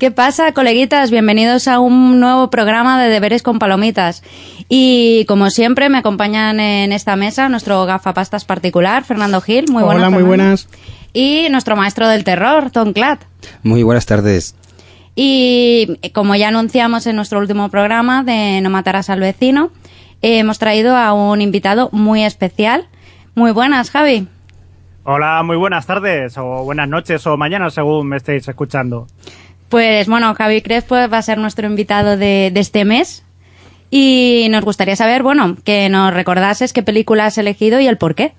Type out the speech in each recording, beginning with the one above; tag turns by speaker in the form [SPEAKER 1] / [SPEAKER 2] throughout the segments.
[SPEAKER 1] ¿Qué pasa, coleguitas? Bienvenidos a un nuevo programa de Deberes con Palomitas. Y como siempre, me acompañan en esta mesa nuestro gafapastas particular, Fernando Gil. Muy buenas.
[SPEAKER 2] Hola, muy buenas.
[SPEAKER 1] Y nuestro maestro del terror, Tom Clatt.
[SPEAKER 3] Muy buenas tardes.
[SPEAKER 1] Y como ya anunciamos en nuestro último programa de No matarás al vecino, hemos traído a un invitado muy especial. Muy buenas, Javi.
[SPEAKER 2] Hola, muy buenas tardes, o buenas noches, o mañana, según me estéis escuchando.
[SPEAKER 1] Pues bueno, Javi Crespo va a ser nuestro invitado de, de, este mes y nos gustaría saber, bueno, que nos recordases qué película has elegido y el por qué.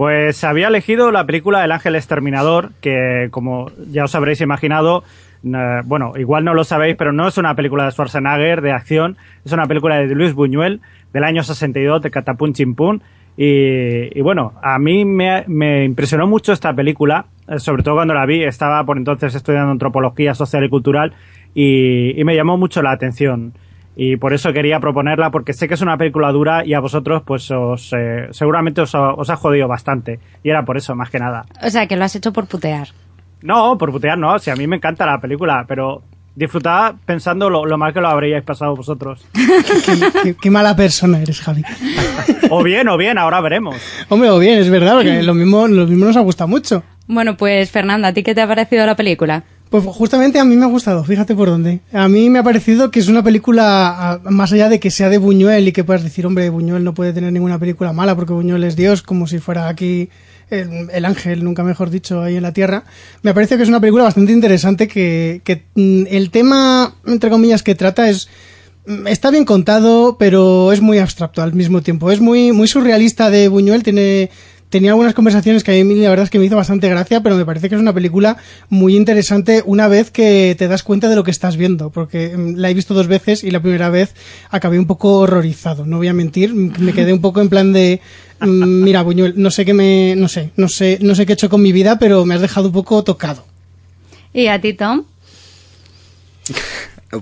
[SPEAKER 2] Pues había elegido la película El Ángel Exterminador, que como ya os habréis imaginado, eh, bueno, igual no lo sabéis, pero no es una película de Schwarzenegger de acción, es una película de Luis Buñuel del año 62 de Catapún Chimpún. Y, y, bueno, a mí me, me, impresionó mucho esta película, eh, sobre todo cuando la vi, estaba por entonces estudiando antropología social y cultural y, y, me llamó mucho la atención. Y por eso quería proponerla, porque sé que es una película dura y a vosotros, pues os, eh, seguramente os, os ha jodido bastante. Y era por eso, más que nada.
[SPEAKER 1] O sea, que lo has hecho por putear.
[SPEAKER 2] No, por putear no, si a mí me encanta la película, pero disfrutaba pensando lo, lo, mal que lo habríais pasado vosotros.
[SPEAKER 4] qué, qué, qué, mala persona eres, Javi.
[SPEAKER 2] o bien, o bien, ahora veremos.
[SPEAKER 4] Hombre, o bien, es verdad, porque lo mismo, lo mismo nos ha gustado mucho.
[SPEAKER 1] Bueno, pues Fernanda, ¿a ti qué te ha parecido la película?
[SPEAKER 4] Pues justamente a mí me ha gustado, fíjate por dónde. A mí me ha parecido que es una película, más allá de que sea de Buñuel y que puedas decir, hombre, Buñuel no puede tener ninguna película mala porque Buñuel es Dios, como si fuera aquí el, el, ángel, nunca mejor dicho, ahí en la Tierra. Me parece que es una película bastante interesante que, que el tema, entre comillas, que trata es está bien contado, pero es muy abstracto al mismo tiempo. Es muy, muy surrealista de Buñuel, tiene tenía algunas conversaciones que a mí la verdad es que me hizo bastante gracia, pero me parece que es una película muy interesante una vez que te das cuenta de lo que estás viendo, porque la he visto dos veces y la primera vez acabé un poco horrorizado, no voy a mentir, me quedé un poco en plan de mira, Buñuel, no sé qué me no sé, no sé, no sé qué he hecho con mi vida, pero me has dejado un poco tocado.
[SPEAKER 1] ¿Y a ti, Tom?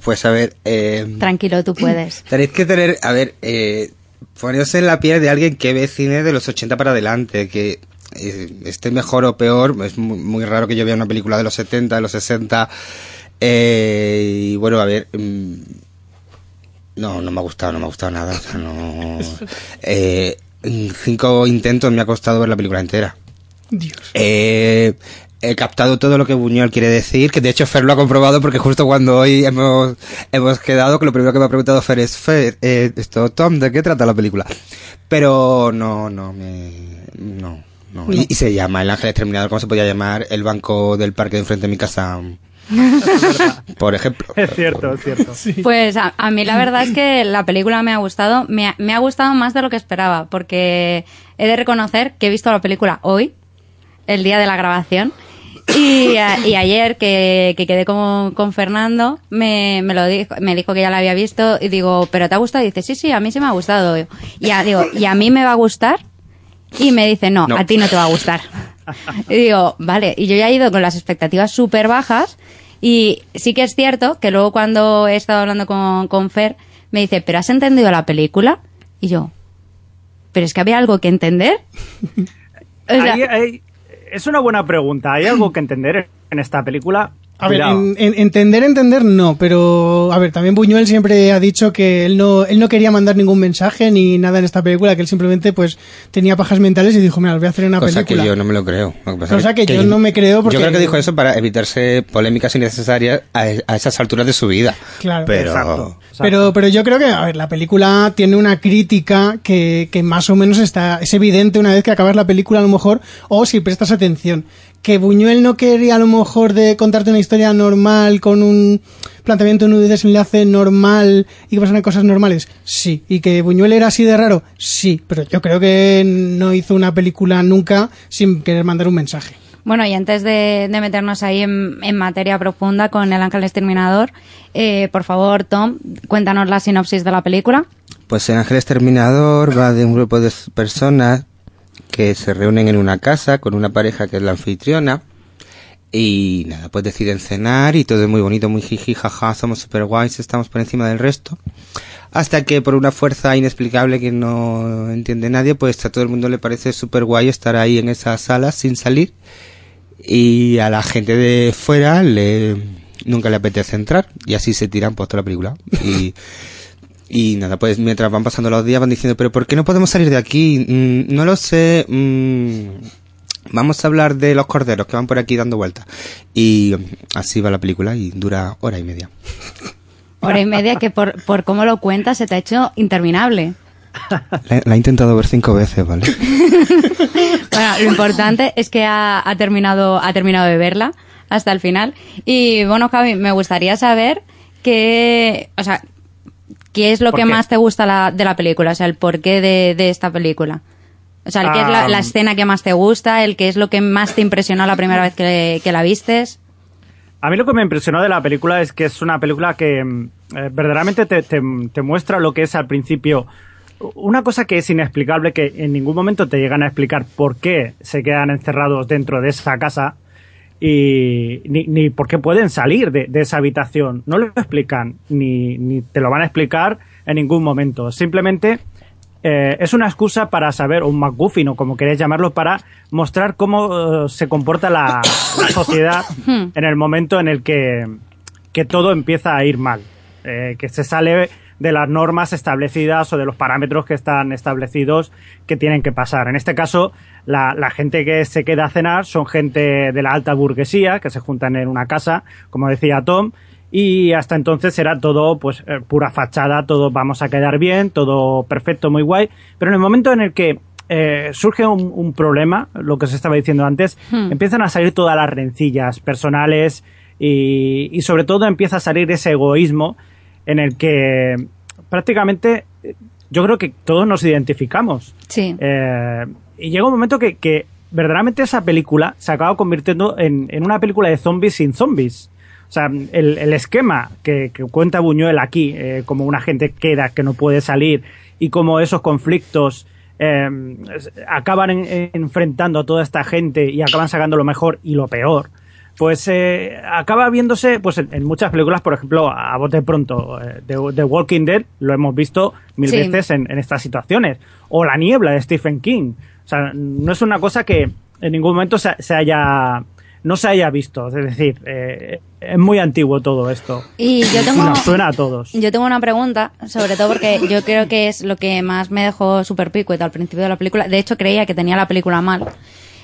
[SPEAKER 3] Pues a ver, eh,
[SPEAKER 1] tranquilo, tú puedes.
[SPEAKER 3] Tenéis que tener, a ver, eh, poneros en la piel de alguien que ve cine de los 80 para adelante, que eh, esté mejor o peor, es muy, muy, raro que yo vea una película de los 70, de los 60, eh, y bueno, a ver, mmm, no, no me ha gustado, no me ha gustado nada, o sea, no... Eh, en cinco intentos me ha costado ver la película entera.
[SPEAKER 4] Dios.
[SPEAKER 3] Eh, he captado todo lo que Buñuel quiere decir, que de hecho Fer lo ha comprobado porque justo cuando hoy hemos, hemos quedado, que lo primero que me ha preguntado Fer es, Fer, eh, esto, Tom, ¿de qué trata la película? Pero no, no, me, no, no. no. Y, y, se llama El Ángel Exterminador, ¿cómo se podía llamar? El banco del parque de enfrente de mi casa. Por ejemplo.
[SPEAKER 2] Es cierto, es cierto.
[SPEAKER 1] Sí. Pues a, a, mí la verdad es que la película me ha gustado, me ha, me ha gustado más de lo que esperaba, porque he de reconocer que he visto la película hoy, el día de la grabación, y, y, ayer que, que quedé con, con Fernando, me, me, lo dijo, me dijo que ya la había visto y digo, ¿pero te ha gustado? Y dice, sí, sí, a mí sí me ha gustado. Y a, digo, ¿y a mí me va a gustar? Y me dice, no, no. a ti no te va a gustar. y digo, vale, y yo ya he ido con las expectativas súper bajas y sí que es cierto que luego cuando he estado hablando con, con Fer, me dice, ¿pero has entendido la película? Y yo, ¿pero es que había algo que entender?
[SPEAKER 2] O sea, hay, hay, es una buena pregunta. ¿Hay algo que entender en esta película?
[SPEAKER 4] A ver, en, en, entender, entender no, pero a ver, también Buñuel siempre ha dicho que él no, él no quería mandar ningún mensaje ni nada en esta película, que él simplemente pues tenía pajas mentales y dijo, mira, lo voy a hacer una
[SPEAKER 3] Cosa
[SPEAKER 4] película.
[SPEAKER 3] que yo no me lo creo. Lo
[SPEAKER 4] que Cosa que, que, yo no me creo porque...
[SPEAKER 3] Yo creo que dijo eso para evitarse polémicas innecesarias a, a esas alturas de su vida.
[SPEAKER 4] Claro.
[SPEAKER 3] Pero...
[SPEAKER 2] Exacto, exacto.
[SPEAKER 4] Pero, pero yo creo que, a ver, la película tiene una crítica que, que más o menos está, es evidente una vez que acabas la película a lo mejor, o si prestas atención que Buñuel no quería a lo mejor de contarte una historia normal con un planteamiento en un desenlace normal y que pasan cosas normales, sí. Y que Buñuel era así de raro, sí. Pero yo creo que no hizo una película nunca sin querer mandar un mensaje.
[SPEAKER 1] Bueno, y antes de, de meternos ahí en, en, materia profunda con El Ángel Exterminador, eh, por favor, Tom, cuéntanos la sinopsis de la película.
[SPEAKER 3] Pues El Ángel Exterminador va de un grupo de personas que se reúnen en una casa con una pareja que es la anfitriona y nada, pues deciden cenar y todo es muy bonito, muy jiji, jaja, somos super guays, estamos por encima del resto. Hasta que por una fuerza inexplicable que no entiende nadie, pues a todo el mundo le parece super guay estar ahí en esa sala sin salir y a la gente de fuera le, nunca le apetece entrar y así se tiran por toda la película. Y, y nada, pues mientras van pasando los días van diciendo, pero ¿por qué no podemos salir de aquí? Mm, no lo sé. mm, vamos a hablar de los corderos que van por aquí dando vueltas. Y así va la película y dura hora y media.
[SPEAKER 1] Hora y media que por, por cómo lo cuentas se te ha hecho interminable.
[SPEAKER 3] La, la he intentado ver cinco veces, ¿vale?
[SPEAKER 1] Bueno, lo importante es que ha, ha terminado, ha terminado de verla hasta el final. Y bueno, Javi, me gustaría saber qué, o sea, qué es lo
[SPEAKER 2] ¿Por
[SPEAKER 1] que
[SPEAKER 2] qué?
[SPEAKER 1] más te gusta la- de la película, o sea, el porqué de, de esta película. O sea, el qué es la,
[SPEAKER 2] Ah,
[SPEAKER 1] la escena que más te gusta, el que es lo que más te impresionó la primera vez que, que la vistes.
[SPEAKER 2] A mí lo que me impresionó de la película es que es una película que eh, verdaderamente te, te- te muestra lo que es al principio una cosa que es inexplicable, que en ningún momento te llegan a explicar por qué se quedan encerrados dentro de esa casa y ni, ni por qué pueden salir de, de esa habitación. No lo explican, ni, ni te lo van a explicar en ningún momento. Simplemente eh, es una excusa para saber, o un MacGuffin, o como queréis llamarlo, para mostrar cómo eh, se comporta la, la sociedad en el momento en el que, que todo empieza a ir mal. Eh, que se sale de las normas establecidas o de los parámetros que están establecidos que tienen que pasar. En este caso, la, la gente que se queda a cenar son gente de la alta burguesía, que se juntan en una casa, como decía Tom, y hasta entonces era todo pues eh, pura fachada, todo vamos a quedar bien, todo perfecto, muy guay, pero en el momento en el que eh, surge un, un problema, lo que se estaba diciendo antes,
[SPEAKER 1] Hmm.
[SPEAKER 2] empiezan a salir todas las rencillas personales y, y sobre todo empieza a salir ese egoísmo en el que prácticamente eh, yo creo que todos nos identificamos.
[SPEAKER 1] Sí.
[SPEAKER 2] Eh, y llega un momento que, que verdaderamente esa película se acaba convirtiendo en, en una película de zombies sin zombies. O sea, el, el esquema que, que cuenta Buñuel aquí, eh, como una gente queda que no puede salir y como esos conflictos eh, acaban en- enfrentando a toda esta gente y acaban sacando lo mejor y lo peor, pues eh, acaba viéndose pues en, en muchas películas, por ejemplo, a bote pronto, eh, The Walking Dead, lo hemos visto mil
[SPEAKER 1] Sí.
[SPEAKER 2] veces en, en estas situaciones, o La Niebla de Stephen King. O sea, no es una cosa que en ningún momento se, se haya no se haya visto, es decir, eh, es muy antiguo todo esto.
[SPEAKER 1] Y yo tengo...
[SPEAKER 2] Nos suena a todos.
[SPEAKER 1] Yo tengo una pregunta, sobre todo porque yo creo que es lo que más me dejó súper picueta al principio de la película. De hecho, creía que tenía la película mal.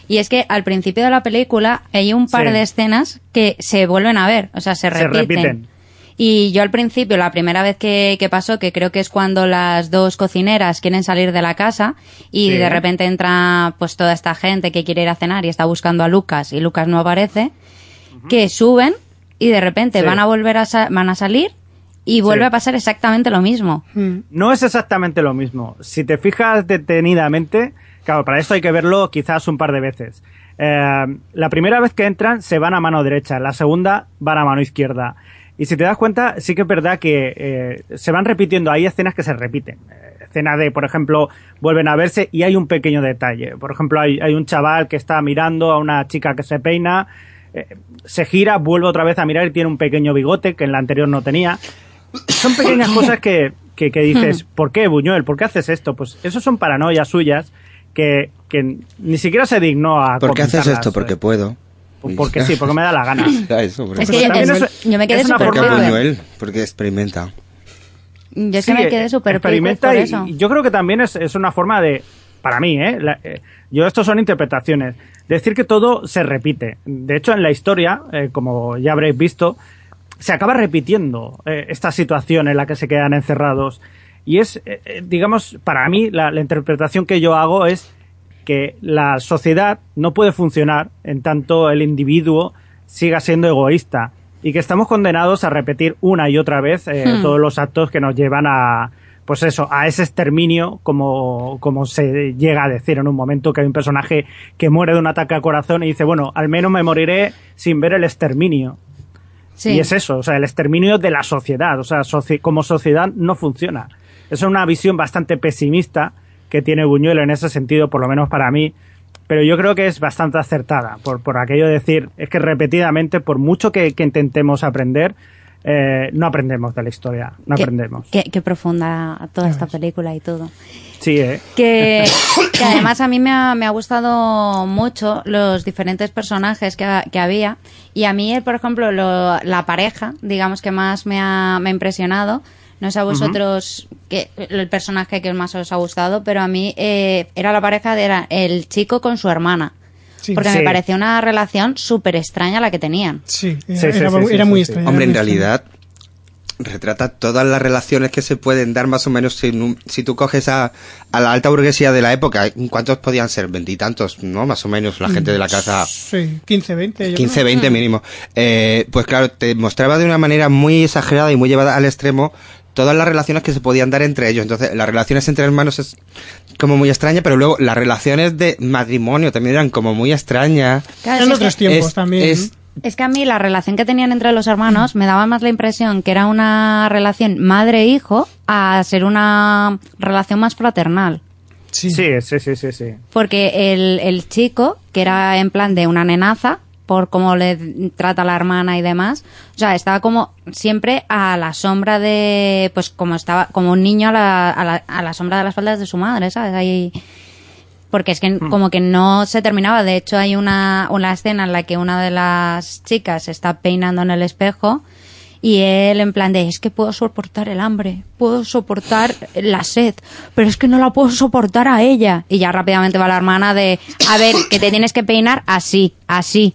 [SPEAKER 1] Y es que al principio de la película hay un par
[SPEAKER 2] Sí.
[SPEAKER 1] de escenas que se vuelven a ver, o sea, se
[SPEAKER 2] Se
[SPEAKER 1] repiten.
[SPEAKER 2] repiten.
[SPEAKER 1] Y yo al principio, la primera vez que, que pasó, que creo que es cuando las dos cocineras quieren salir de la casa y
[SPEAKER 2] Sí.
[SPEAKER 1] de repente entra pues toda esta gente que quiere ir a cenar y está buscando a Lucas y Lucas no aparece, que suben y de repente
[SPEAKER 2] Sí.
[SPEAKER 1] van a volver a, sa- van a salir y vuelve
[SPEAKER 2] Sí.
[SPEAKER 1] a pasar exactamente lo mismo.
[SPEAKER 4] Mm.
[SPEAKER 2] No es exactamente lo mismo. Si te fijas detenidamente, claro, para esto hay que verlo quizás un par de veces. Eh, la primera vez que entran se van a mano derecha, la segunda van a mano izquierda. Y si te das cuenta, sí que es verdad que eh, se van repitiendo, hay escenas que se repiten. Eh, escena de, por ejemplo, vuelven a verse y hay un pequeño detalle. Por ejemplo, hay, hay un chaval que está mirando a una chica que se peina, eh, se gira, vuelve otra vez a mirar y tiene un pequeño bigote que en la anterior no tenía son pequeñas cosas que, que, que dices, ¿por qué, Buñuel? ¿Por qué haces esto? Pues eso son paranoias suyas que, que ni siquiera se dignó a
[SPEAKER 3] ¿Por qué haces esto? Porque
[SPEAKER 2] eh.
[SPEAKER 3] puedo.
[SPEAKER 2] Porque sí, porque me da la gana.
[SPEAKER 3] Era eso, porque
[SPEAKER 1] Es
[SPEAKER 2] Pues
[SPEAKER 1] que yo,
[SPEAKER 2] también
[SPEAKER 1] es-
[SPEAKER 2] es-
[SPEAKER 1] yo me quedé súper
[SPEAKER 3] porque. Buñuel, porque experimenta.
[SPEAKER 1] Yo es
[SPEAKER 2] Sí,
[SPEAKER 1] que me quedé súper
[SPEAKER 2] experimenta y-
[SPEAKER 1] eso.
[SPEAKER 2] y yo creo que también es, es una forma de, para mí, ¿eh? La- eh, yo esto son interpretaciones, decir que todo se repite. De hecho, en la historia, eh, como ya habréis visto, se acaba repitiendo eh, esta situación en la que se quedan encerrados. Y es, eh, eh, digamos, para mí, la, la interpretación que yo hago es que la sociedad no puede funcionar en tanto el individuo siga siendo egoísta y que estamos condenados a repetir una y otra vez eh,
[SPEAKER 1] Hmm.
[SPEAKER 2] todos los actos que nos llevan a pues eso, a ese exterminio como, como se llega a decir en un momento que hay un personaje que muere de un ataque al corazón y dice, bueno, al menos me moriré sin ver el exterminio.
[SPEAKER 1] Sí.
[SPEAKER 2] Y es eso, o sea, el exterminio de la sociedad, o sea, soci- como sociedad no funciona. Es una visión bastante pesimista que tiene Buñuel en ese sentido, por lo menos para mí, pero yo creo que es bastante acertada, por, por aquello de decir, es que repetidamente, por mucho que, que intentemos aprender, eh, no aprendemos de la historia, no
[SPEAKER 1] Qué-
[SPEAKER 2] aprendemos.
[SPEAKER 1] Qué, qué profunda toda esta película y todo.
[SPEAKER 2] Sí, ¿eh?
[SPEAKER 1] Que, que además a mí me ha, me ha gustado mucho los diferentes personajes que, que había. Y a mí, por ejemplo, lo- la pareja, digamos que más me ha, me ha impresionado. No sé a vosotros que, el personaje que más os ha gustado, pero a mí eh, era la pareja de era el chico con su hermana.
[SPEAKER 4] Sí.
[SPEAKER 1] Porque
[SPEAKER 2] Sí.
[SPEAKER 1] me pareció una relación súper extraña la que tenían.
[SPEAKER 4] Sí, era,
[SPEAKER 2] Sí, sí,
[SPEAKER 4] era-
[SPEAKER 2] sí, sí,
[SPEAKER 4] era
[SPEAKER 2] sí,
[SPEAKER 4] muy
[SPEAKER 2] sí.
[SPEAKER 4] extraño.
[SPEAKER 3] Hombre, en realidad retrata todas las relaciones que se pueden dar más o menos si, si tú coges a, a la alta burguesía de la época, ¿cuántos podían ser? Veintitantos, ¿no? Más o menos la gente de la casa.
[SPEAKER 4] Sí, 15, 20. yo
[SPEAKER 3] 15,
[SPEAKER 4] creo.
[SPEAKER 3] 20 mínimo. Eh, pues claro, te mostraba de una manera muy exagerada y muy llevada al extremo todas las relaciones que se podían dar entre ellos. Entonces, las relaciones entre hermanos es como muy extraña, pero luego las relaciones de matrimonio también eran como muy extrañas.
[SPEAKER 1] Claro,
[SPEAKER 4] Eran
[SPEAKER 1] si es
[SPEAKER 4] otros tiempos
[SPEAKER 3] Es-
[SPEAKER 4] también.
[SPEAKER 3] es-
[SPEAKER 1] Es que a mí la relación que tenían entre los hermanos me daba más la impresión que era una relación madre-hijo a ser una relación más fraternal.
[SPEAKER 4] Sí.
[SPEAKER 2] Sí, sí, sí, sí, sí.
[SPEAKER 1] Porque el, el chico, que era en plan de una nenaza, por cómo le trata la hermana y demás, o sea, estaba como siempre a la sombra de, pues como estaba, como un niño a la, a la, a la sombra de las faldas de su madre, ¿sabes? Ahí, porque es que como que no se terminaba. De hecho, hay una, una escena en la que una de las chicas se está peinando en el espejo y él en plan de, es que puedo soportar el hambre, puedo soportar la sed, pero es que no la puedo soportar a ella. Y ya rápidamente va la hermana de, a ver, que te tienes que peinar así, así.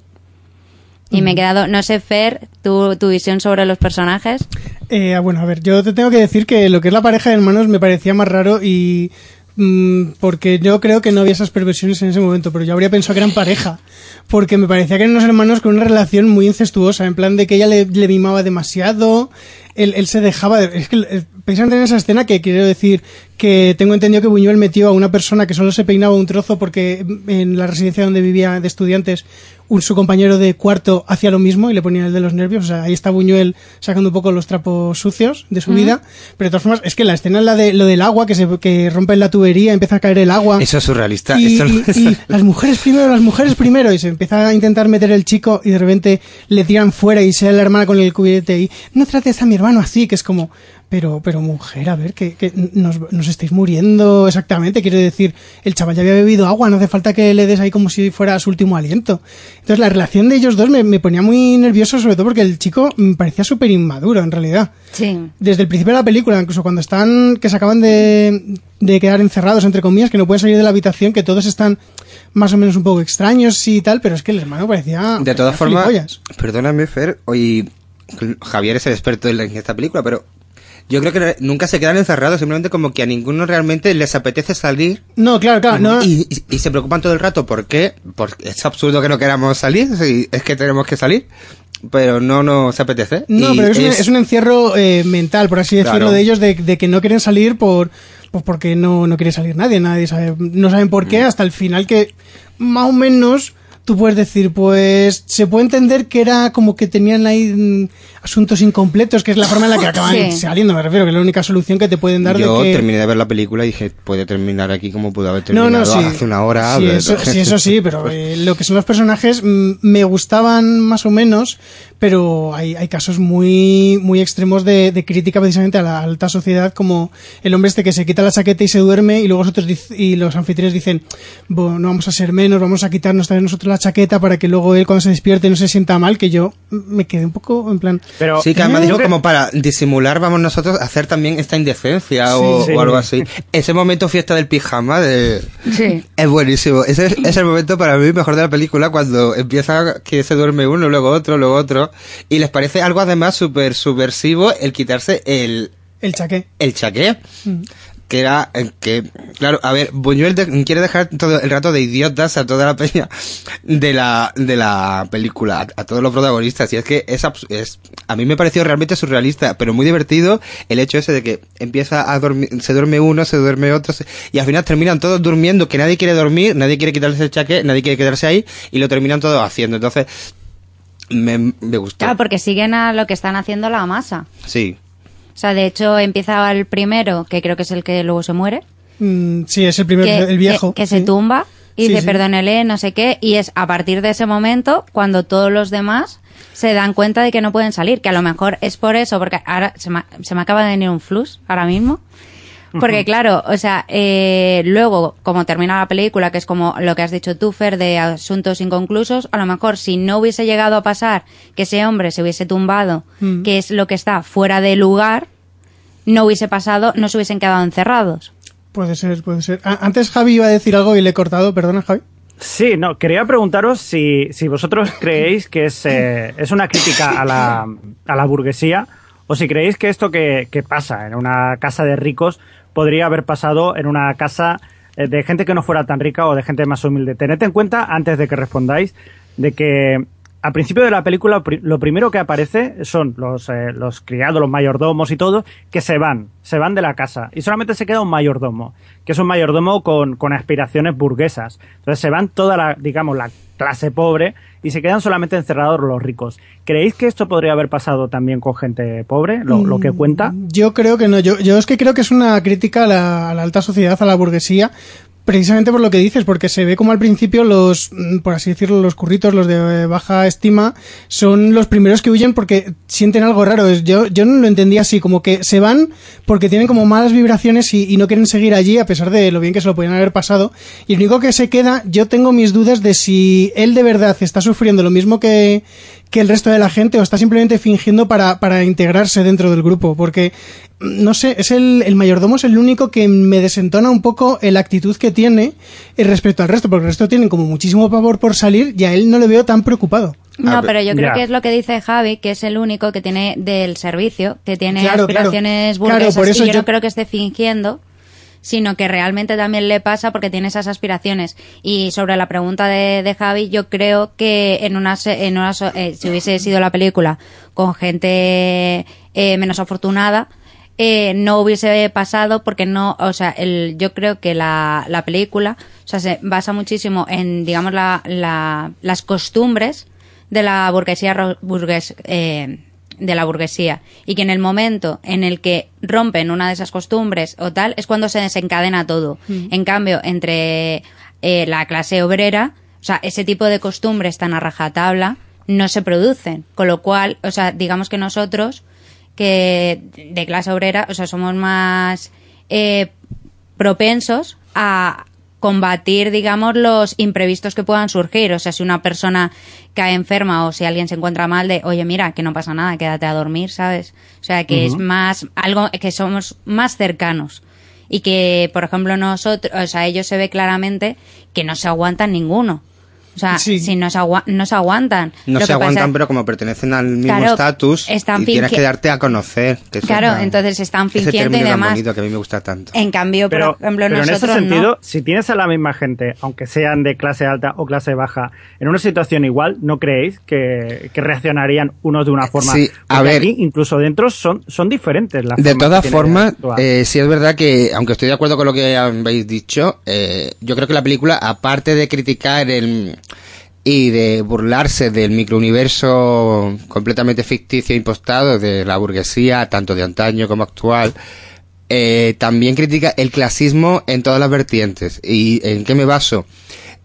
[SPEAKER 1] Y me he quedado, no sé, Fer, tu, tu visión sobre los personajes.
[SPEAKER 4] Eh, bueno, a ver, yo te tengo que decir que lo que es la pareja de hermanos me parecía más raro y mm, porque yo creo que no había esas perversiones en ese momento, pero yo habría pensado que eran pareja, porque me parecía que eran unos hermanos con una relación muy incestuosa, en plan de que ella le, le mimaba demasiado, él, él se dejaba, de- es que eh, precisamente en esa escena que quiero decir que tengo entendido que Buñuel metió a una persona que solo se peinaba un trozo porque en la residencia donde vivía de estudiantes un, su compañero de cuarto hacía lo mismo y le ponía el de los nervios. O sea, ahí está Buñuel sacando un poco los trapos sucios de su vida. Pero de todas formas, es que la escena es la de lo del agua, que se que rompen la tubería, empieza a caer el agua.
[SPEAKER 3] Eso es surrealista.
[SPEAKER 4] Y,
[SPEAKER 3] eso no
[SPEAKER 4] y-
[SPEAKER 3] es-
[SPEAKER 4] y las mujeres primero, las mujeres primero, y se empieza a intentar meter el chico y de repente le tiran fuera y sale la hermana con el cubierto y no trates a mi hermano así, que es como, pero, pero mujer, a ver, que, que nos, nos estáis muriendo exactamente, quiero decir, el chaval ya había bebido agua, no hace falta que le des ahí como si fuera su último aliento. Entonces la relación de ellos dos me, me ponía muy nervioso, sobre todo porque el chico me parecía súper inmaduro en realidad
[SPEAKER 1] Sí.
[SPEAKER 4] desde el principio de la película, incluso cuando están, que se acaban de, de quedar encerrados, entre comillas, que no pueden salir de la habitación, que todos están más o menos un poco extraños y tal, pero es que el hermano parecía...
[SPEAKER 3] De todas formas, perdóname, Fer, hoy Javier es el experto en, la- en esta película, pero yo creo que nunca se quedan encerrados, simplemente como que a ninguno realmente les apetece salir
[SPEAKER 4] No, claro, claro, no...
[SPEAKER 3] y, y- y se preocupan todo el rato. ¿Por qué? Porque es absurdo que no queramos salir, es que tenemos que salir, pero no nos apetece.
[SPEAKER 4] No,
[SPEAKER 3] Y
[SPEAKER 4] pero es, un, es un encierro eh, mental, por así decirlo,
[SPEAKER 3] Claro.
[SPEAKER 4] de ellos, de, de que no quieren salir por pues porque no, no quiere salir nadie, nadie sabe, no saben por
[SPEAKER 3] Mm.
[SPEAKER 4] qué, hasta el final que más o menos tú puedes decir, pues se puede entender que era como que tenían ahí mm, asuntos incompletos, que es la forma en la que acaban
[SPEAKER 1] Sí.
[SPEAKER 4] saliendo, me refiero, que es la única solución que te pueden dar
[SPEAKER 3] Yo
[SPEAKER 4] de que...
[SPEAKER 3] terminé de ver la película y dije, puede terminar aquí como pudo haber
[SPEAKER 4] No,
[SPEAKER 3] terminado
[SPEAKER 4] no, sí.
[SPEAKER 3] hace una hora.
[SPEAKER 4] Sí, eso, sí, eso sí, pero eh, lo que son los personajes mm, me gustaban más o menos, pero hay, hay casos muy, muy extremos de, de crítica precisamente a la alta sociedad, como el hombre este que se quita la chaqueta y se duerme y luego nosotros dic- y los anfitriones dicen, bueno, no vamos a ser menos, vamos a quitarnos también nosotros la chaqueta para que luego él cuando se despierte no se sienta mal, que yo mm, me quedé un poco en plan...
[SPEAKER 2] Pero
[SPEAKER 3] Sí, que además digo
[SPEAKER 2] creo-
[SPEAKER 3] como para disimular, vamos nosotros a hacer también esta indecencia o,
[SPEAKER 2] Sí.
[SPEAKER 3] o algo así. Ese momento fiesta del pijama de...
[SPEAKER 1] Sí.
[SPEAKER 3] Es buenísimo. Ese es, es el momento para mí mejor de la película cuando empieza que se duerme uno, luego otro, luego otro. Y les parece algo además súper subversivo el quitarse el,
[SPEAKER 4] El chaqué.
[SPEAKER 3] el chaqué. Que era que, claro, a ver, Buñuel de- quiere dejar todo el rato de idiotas a toda la peña de la, de la película, a, a todos los protagonistas. Y es que es, es, a mí me pareció realmente surrealista, pero muy divertido el hecho ese de que empieza a dormir, se duerme uno, se duerme otro, se- y al final terminan todos durmiendo, que nadie quiere dormir, nadie quiere quitarse el chaqué, nadie quiere quedarse ahí, y lo terminan todos haciendo. Entonces, me, me gustó.
[SPEAKER 1] Claro, porque siguen a lo que están haciendo la masa.
[SPEAKER 3] Sí.
[SPEAKER 1] O sea, de hecho, empieza el primero, que creo que es el que luego se muere.
[SPEAKER 4] Mm, sí, es el primero,
[SPEAKER 1] que,
[SPEAKER 4] el viejo.
[SPEAKER 1] que, que se tumba y
[SPEAKER 4] Sí,
[SPEAKER 1] dice
[SPEAKER 4] sí.
[SPEAKER 1] perdónele, no sé qué, y es a partir de ese momento cuando todos los demás se dan cuenta de que no pueden salir, que a lo mejor es por eso, porque ahora se me, se me acaba de venir un flux ahora mismo. Porque claro, o sea, eh, luego, como termina la película, que es como lo que has dicho tú, Fer, de asuntos inconclusos, a lo mejor si no hubiese llegado a pasar que ese hombre se hubiese tumbado,
[SPEAKER 4] Mm.
[SPEAKER 1] que es lo que está fuera de lugar, no hubiese pasado, no se hubiesen quedado encerrados.
[SPEAKER 4] Puede ser, puede ser. A- antes Javi iba a decir algo y le he cortado, perdona Javi.
[SPEAKER 2] Sí, no, quería preguntaros si, si vosotros creéis que es, eh, es una crítica a la, a la burguesía o si creéis que esto que, que pasa en una casa de ricos podría haber pasado en una casa eh, de gente que no fuera tan rica o de gente más humilde. Tened en cuenta, antes de que respondáis, de que al principio de la película lo primero que aparece son los, eh, los criados, los mayordomos y todo, que se van, se van de la casa y solamente se queda un mayordomo, que es un mayordomo con, con aspiraciones burguesas. Entonces se van toda la, digamos, la clase pobre y se quedan solamente encerrados los ricos. ¿Creéis que esto podría haber pasado también con gente pobre, lo, lo que cuenta?
[SPEAKER 4] Yo creo que no. Yo, yo es que creo que es una crítica a la, a la alta sociedad, a la burguesía, precisamente por lo que dices, porque se ve como al principio los, mm, por así decirlo, los curritos, los de baja estima, son los primeros que huyen porque sienten algo raro. Yo, yo no lo entendía así, como que se van porque tienen como malas vibraciones y, y no quieren seguir allí a pesar de lo bien que se lo podían haber pasado. Y el único que se queda, yo tengo mis dudas de si él de verdad está sufriendo lo mismo que, que el resto de la gente o está simplemente fingiendo para, para integrarse dentro del grupo. Porque, mm, no sé, es el, el mayordomo es el único que me desentona un poco la actitud que tiene eh, respecto al resto, porque el resto tienen como muchísimo pavor por salir y a él no le veo tan preocupado.
[SPEAKER 1] No,
[SPEAKER 3] Ah,
[SPEAKER 1] pero yo creo que es lo que dice Javi, que es el único que tiene del servicio, que tiene
[SPEAKER 4] Claro, claro.
[SPEAKER 1] aspiraciones
[SPEAKER 4] Claro,
[SPEAKER 1] burguesas
[SPEAKER 4] por eso
[SPEAKER 1] y yo,
[SPEAKER 4] yo-
[SPEAKER 1] no creo que esté fingiendo, sino que realmente también le pasa porque tiene esas aspiraciones. Y sobre la pregunta de, de Javi, yo creo que en una, en una eh, si hubiese sido la película con gente eh, menos afortunada, eh, no hubiese pasado porque no, o sea, el, yo creo que la, la película, o sea, se basa muchísimo en, digamos, la, la- las costumbres de la burguesía burgues, eh, de la burguesía y que en el momento en el que rompen una de esas costumbres o tal es cuando se desencadena todo. En cambio, entre eh, la clase obrera, o sea, ese tipo de costumbres tan a rajatabla no se producen, con lo cual, o sea, digamos que nosotros que de clase obrera, o sea, somos más eh, propensos a combatir, digamos, los imprevistos que puedan surgir. O sea, si una persona cae enferma o si alguien se encuentra mal, de, oye, mira, que no pasa nada, quédate a dormir, ¿sabes? O sea, que es más, algo que somos más cercanos. Y que, por ejemplo, nosotros, o sea, ellos se ve claramente que no se aguantan ninguno. O sea,
[SPEAKER 4] Sí.
[SPEAKER 1] si no se, agua- no se aguantan.
[SPEAKER 3] No
[SPEAKER 1] Lo
[SPEAKER 3] se
[SPEAKER 1] que pasa-
[SPEAKER 3] aguantan, pero como pertenecen al mismo
[SPEAKER 1] Claro,
[SPEAKER 3] estatus,
[SPEAKER 1] están
[SPEAKER 3] y tienes que darte a conocer. que
[SPEAKER 1] Claro,
[SPEAKER 3] tan-
[SPEAKER 1] entonces están fingiendo y demás.
[SPEAKER 3] bonito que a mí me gusta tanto.
[SPEAKER 1] En cambio,
[SPEAKER 2] Pero,
[SPEAKER 1] por ejemplo,
[SPEAKER 2] pero en ese
[SPEAKER 1] nosotros
[SPEAKER 2] sentido,
[SPEAKER 1] no.
[SPEAKER 2] si tienes a la misma gente, aunque sean de clase alta o clase baja, en una situación igual, ¿no creéis que, que reaccionarían unos de una forma?
[SPEAKER 3] Sí, a ver.
[SPEAKER 2] aquí, incluso dentro, son, son diferentes las
[SPEAKER 3] De todas formas, eh, sí es verdad que, aunque estoy de acuerdo con lo que habéis dicho, eh, yo creo que la película, aparte de criticar el y de burlarse del microuniverso completamente ficticio e impostado de la burguesía, tanto de antaño como actual, eh, también critica el clasismo en todas las vertientes. ¿Y en qué me baso?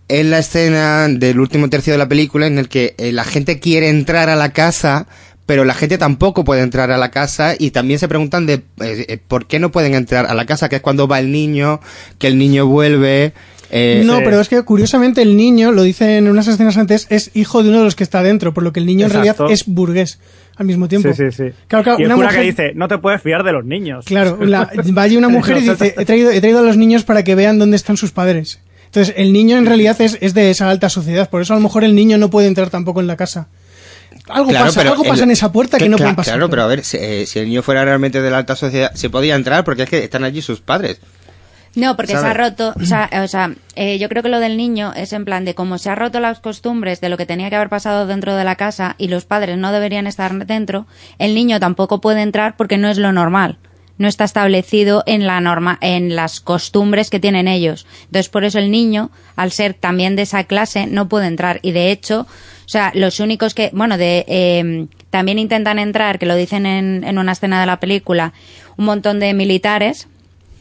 [SPEAKER 3] En la escena del último tercio de la película en el que eh, la gente quiere entrar a la casa, pero la gente tampoco puede entrar a la casa y también se preguntan de eh, eh, por qué no pueden entrar a la casa, que es cuando va el niño, que el niño vuelve. Eh,
[SPEAKER 4] no, pero es que curiosamente el niño, lo dice en unas escenas antes, es hijo de uno de los que está dentro, por lo que el niño
[SPEAKER 2] Exacto.
[SPEAKER 4] en realidad es burgués al mismo tiempo.
[SPEAKER 2] Sí, sí, sí.
[SPEAKER 4] Claro, claro,
[SPEAKER 2] y el
[SPEAKER 4] una
[SPEAKER 2] cura
[SPEAKER 4] mujer-
[SPEAKER 2] que dice, no te puedes fiar de los niños.
[SPEAKER 4] Claro, la- va allí una mujer y dice, he traído, he traído a los niños para que vean dónde están sus padres. Entonces, el niño en realidad es, es de esa alta sociedad, por eso a lo mejor el niño no puede entrar tampoco en la casa. Algo
[SPEAKER 3] Claro,
[SPEAKER 4] pasa, algo
[SPEAKER 3] el-
[SPEAKER 4] pasa en esa puerta que, no
[SPEAKER 3] cla-
[SPEAKER 4] pueden pasar.
[SPEAKER 3] Claro, pero a ver, si, eh, si el niño fuera realmente de la alta sociedad, se podía entrar porque es que están allí sus padres.
[SPEAKER 1] No, porque se ha roto, o sea, o sea, eh, yo creo que lo del niño es en plan de como se ha roto las costumbres de lo que tenía que haber pasado dentro de la casa y los padres no deberían estar dentro, el niño tampoco puede entrar porque no es lo normal. No está establecido en la norma, en las costumbres que tienen ellos. Entonces, por eso el niño, al ser también de esa clase, no puede entrar. Y de hecho, o sea, los únicos que, bueno, de, eh, también intentan entrar, que lo dicen en, en una escena de la película, un montón de militares,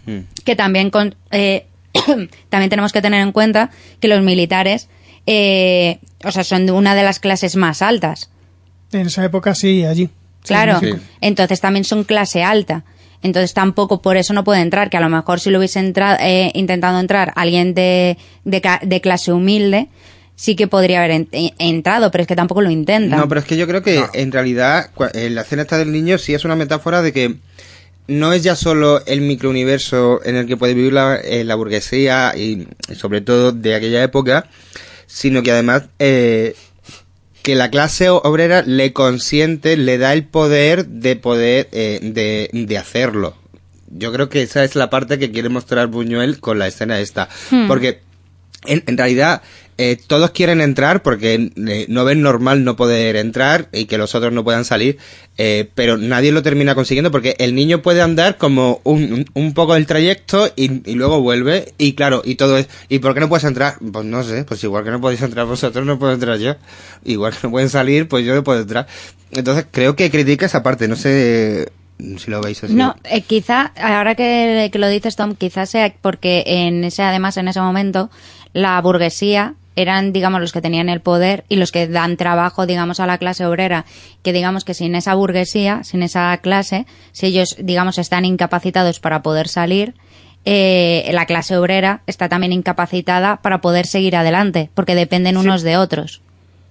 [SPEAKER 3] Mm.
[SPEAKER 1] que también con, eh, también tenemos que tener en cuenta que los militares, eh, o sea, son de una de las clases más altas.
[SPEAKER 4] En esa época sí, allí.
[SPEAKER 1] Claro,
[SPEAKER 3] Sí.
[SPEAKER 1] entonces también son clase alta. Entonces tampoco por eso no puede entrar, que a lo mejor si lo hubiese entrado, eh, intentado entrar alguien de, de, ca- de clase humilde, sí que podría haber en- eh, entrado, pero es que tampoco lo intenta.
[SPEAKER 3] No, pero es que yo creo que en realidad en la escena esta del niño sí es una metáfora de que no es ya solo el microuniverso en el que puede vivir la, eh, la burguesía y, y sobre todo de aquella época, sino que además eh, que la clase obrera le consiente, le da el poder de poder eh, de, de hacerlo. Yo creo que esa es la parte que quiere mostrar Buñuel con la escena esta, porque en, en realidad, eh, todos quieren entrar porque eh, no ven normal no poder entrar y que los otros no puedan salir, eh, pero nadie lo termina consiguiendo porque el niño puede andar como un, un- poco el trayecto y, y luego vuelve y claro, y todo es, ¿y por qué no puedes entrar? Pues no sé, pues igual que no podéis entrar vosotros, no puedo entrar yo. Igual que no pueden salir, pues yo no puedo entrar. Entonces creo que critica esa parte, no sé si lo veis así.
[SPEAKER 1] No, eh, quizá, ahora que, que lo dices Tom, quizás sea porque en ese, además en ese momento, la burguesía eran, digamos, los que tenían el poder y los que dan trabajo, digamos, a la clase obrera. Que digamos que sin esa burguesía, sin esa clase, si ellos, digamos, están incapacitados para poder salir, eh, la clase obrera está también incapacitada para poder seguir adelante, porque dependen unos de otros.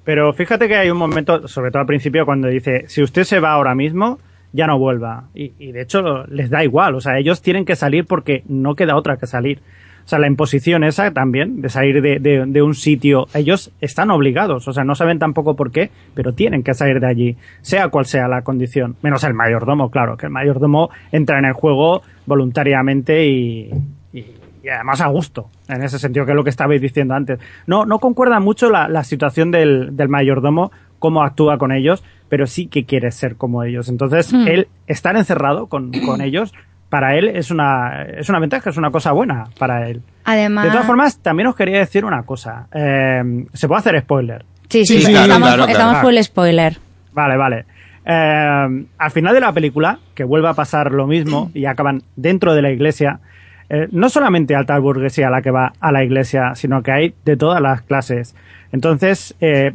[SPEAKER 2] Pero fíjate que hay un momento, sobre todo al principio, cuando dice, si usted se va ahora mismo, ya no vuelva. Y, y de hecho les da igual, o sea, ellos tienen que salir porque no queda otra que salir. O sea, la imposición esa también, de salir de, de- de un sitio, ellos están obligados, o sea, no saben tampoco por qué, pero tienen que salir de allí, sea cual sea la condición. Menos el mayordomo, claro, que el mayordomo entra en el juego voluntariamente y, y- y además a gusto, en ese sentido, que es lo que estabais diciendo antes. No, no concuerda mucho la, la situación del, del mayordomo, cómo actúa con ellos, pero sí que quiere ser como ellos. Entonces, él estar encerrado con, con ellos, para él es una, es una ventaja, es una cosa buena para él.
[SPEAKER 1] Además.
[SPEAKER 2] De todas formas, también os quería decir una cosa. Eh, ¿Se puede hacer spoiler?
[SPEAKER 1] sí, sí,
[SPEAKER 4] Sí,
[SPEAKER 1] sí,
[SPEAKER 4] sí,
[SPEAKER 1] estamos,
[SPEAKER 3] claro, claro.
[SPEAKER 1] estamos full spoiler.
[SPEAKER 2] Vale, vale. Eh, al final de la película, que vuelve a pasar lo mismo y acaban dentro de la iglesia, eh, no solamente alta burguesía la que va a la iglesia, sino que hay de todas las clases. Entonces, eh,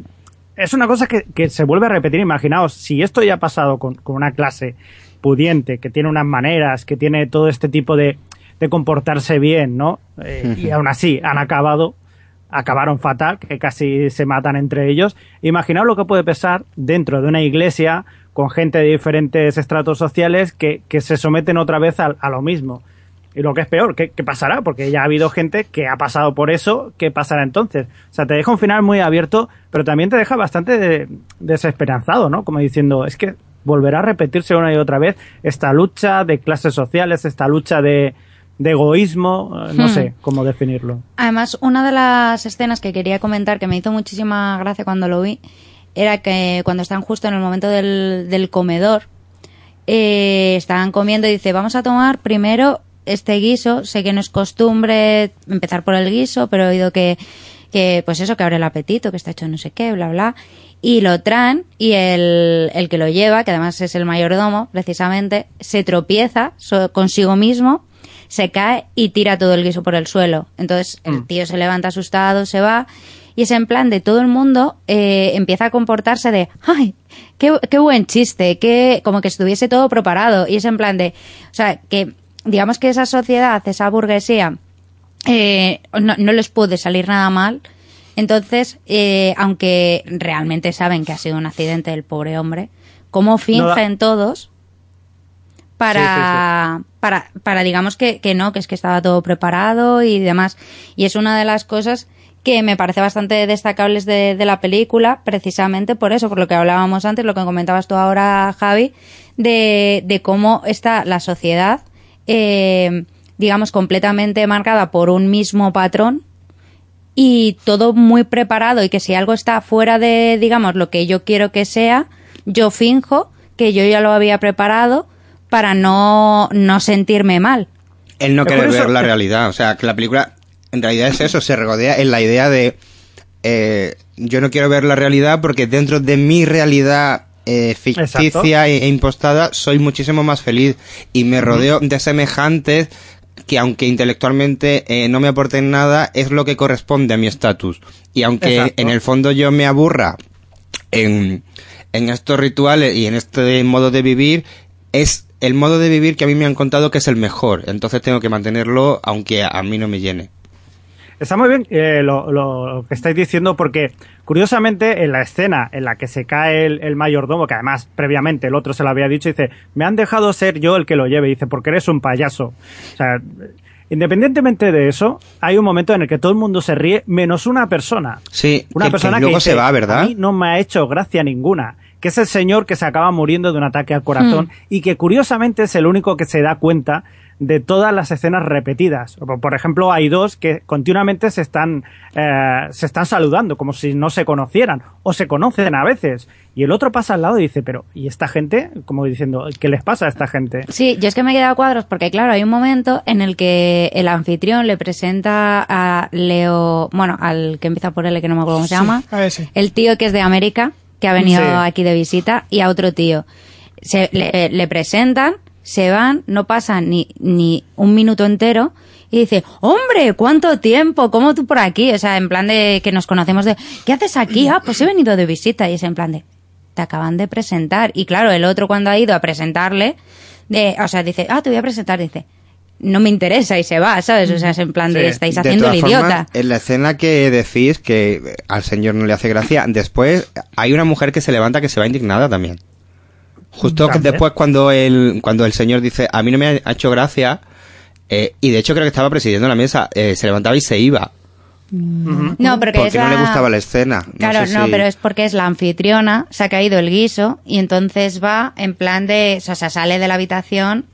[SPEAKER 2] es una cosa que, que se vuelve a repetir. Imaginaos, si esto ya ha pasado con, con una clase pudiente, que tiene unas maneras, que tiene todo este tipo de, de comportarse bien, ¿no? Eh, y aún así han acabado acabaron fatal, que casi se matan entre ellos. Imaginaos lo que puede pesar dentro de una iglesia con gente de diferentes estratos sociales que, que se someten otra vez a, a lo mismo. Y lo que es peor, ¿qué, qué pasará? Porque ya ha habido gente que ha pasado por eso, ¿qué pasará entonces? O sea, te deja un final muy abierto, pero también te deja bastante de- desesperanzado, ¿no? Como diciendo, es que volverá a repetirse una y otra vez esta lucha de clases sociales, esta lucha de, de egoísmo, eh, no
[SPEAKER 1] Hmm.
[SPEAKER 2] sé cómo definirlo.
[SPEAKER 1] Además, una de las escenas que quería comentar, que me hizo muchísima gracia cuando lo vi, era que cuando están justo en el momento del, del comedor, eh, estaban comiendo y dice, vamos a tomar primero este guiso. Sé que no es costumbre empezar por el guiso, pero he oído que, que pues eso, que abre el apetito, que está hecho no sé qué, bla, bla. Y lo traen y el, el que lo lleva, que además es el mayordomo, precisamente, se tropieza consigo mismo, se cae y tira todo el guiso por el suelo. Entonces el tío se levanta asustado, se va y es en plan de todo el mundo eh, empieza a comportarse de, ay, qué, qué buen chiste, que como que estuviese todo preparado. Y es en plan de, o sea, que digamos que esa sociedad, esa burguesía, eh, no, no les puede salir nada mal. Entonces, eh, aunque realmente saben que ha sido un accidente del pobre hombre, ¿cómo fingen todos para, para, para digamos que, que no, que es que estaba todo preparado y demás? Y es una de las cosas que me parece bastante destacables de, de la película, precisamente por eso, por lo que hablábamos antes, lo que comentabas tú ahora, Javi, de, de cómo está la sociedad, eh, digamos, completamente marcada por un mismo patrón y todo muy preparado y que si algo está fuera de, digamos, lo que yo quiero que sea, yo finjo que yo ya lo había preparado para no, no sentirme mal.
[SPEAKER 3] Él no
[SPEAKER 2] eso-
[SPEAKER 3] ver la realidad. O sea, que la película en realidad es eso, se regodea en la idea de eh, yo no quiero ver la realidad porque dentro de mi realidad eh, ficticia
[SPEAKER 2] Exacto.
[SPEAKER 3] e, e impostada soy muchísimo más feliz y me rodeo de semejantes que aunque intelectualmente eh, no me aporten nada, es lo que corresponde a mi estatus. Y aunque
[SPEAKER 2] Exacto.
[SPEAKER 3] en el fondo yo me aburra en, en estos rituales y en este modo de vivir, es el modo de vivir que a mí me han contado que es el mejor. Entonces tengo que mantenerlo aunque a mí no me llene.
[SPEAKER 2] Está muy bien eh, lo, lo que estáis diciendo porque, curiosamente, en la escena en la que se cae el, el mayordomo, que además previamente el otro se lo había dicho, dice, me han dejado ser yo el que lo lleve, dice, porque eres un payaso. O sea, independientemente de eso, hay un momento en el que todo el mundo se ríe, menos una persona.
[SPEAKER 3] Sí,
[SPEAKER 2] Una
[SPEAKER 3] que- que
[SPEAKER 2] persona que,
[SPEAKER 3] luego
[SPEAKER 2] dice,
[SPEAKER 3] se va, ¿verdad?
[SPEAKER 2] A mí no me ha hecho gracia ninguna. Que es el señor que se acaba muriendo de un ataque al corazón
[SPEAKER 1] Hmm.
[SPEAKER 2] y que curiosamente es el único que se da cuenta de todas las escenas repetidas. Por- ejemplo, hay dos que continuamente se están, eh, se están saludando como si no se conocieran o se conocen a veces. Y el otro pasa al lado y dice, pero ¿y esta gente? Como diciendo, ¿qué les pasa a esta gente?
[SPEAKER 1] Sí, yo es que me he quedado cuadros porque, claro, hay un momento en el que el anfitrión le presenta a Leo, bueno, al que empieza por L, que no me acuerdo cómo se llama, el tío que es de América, que ha venido
[SPEAKER 2] Sí.
[SPEAKER 1] aquí de visita, y a otro tío. Se, le, le presentan, se van, no pasan ni, ni un minuto entero, y dice, hombre, ¿cuánto tiempo? ¿Cómo tú por aquí? O sea, en plan de que nos conocemos de, ¿qué haces aquí? Ah, pues he venido de visita. Y es en plan de, te acaban de presentar. Y claro, el otro cuando ha ido a presentarle, de, o sea, dice, ah, te voy a presentar, dice, no me interesa y se va, ¿sabes? O sea, es en plan de,
[SPEAKER 2] Sí.
[SPEAKER 1] estáis
[SPEAKER 3] De
[SPEAKER 1] haciendo el idiota.
[SPEAKER 3] formas, en la escena que decís que al señor no le hace gracia, después hay una mujer que se levanta que se va indignada también. Justo
[SPEAKER 2] También.
[SPEAKER 3] después cuando el, cuando el señor dice, a mí no me ha hecho gracia, eh, y de hecho creo que estaba presidiendo la mesa, eh, se levantaba y se iba,
[SPEAKER 1] No, porque
[SPEAKER 3] no le gustaba la escena. No
[SPEAKER 1] Claro,
[SPEAKER 3] sé
[SPEAKER 1] no, pero es porque es la anfitriona, se ha caído el guiso y entonces va en plan de, o sea, sale de la habitación,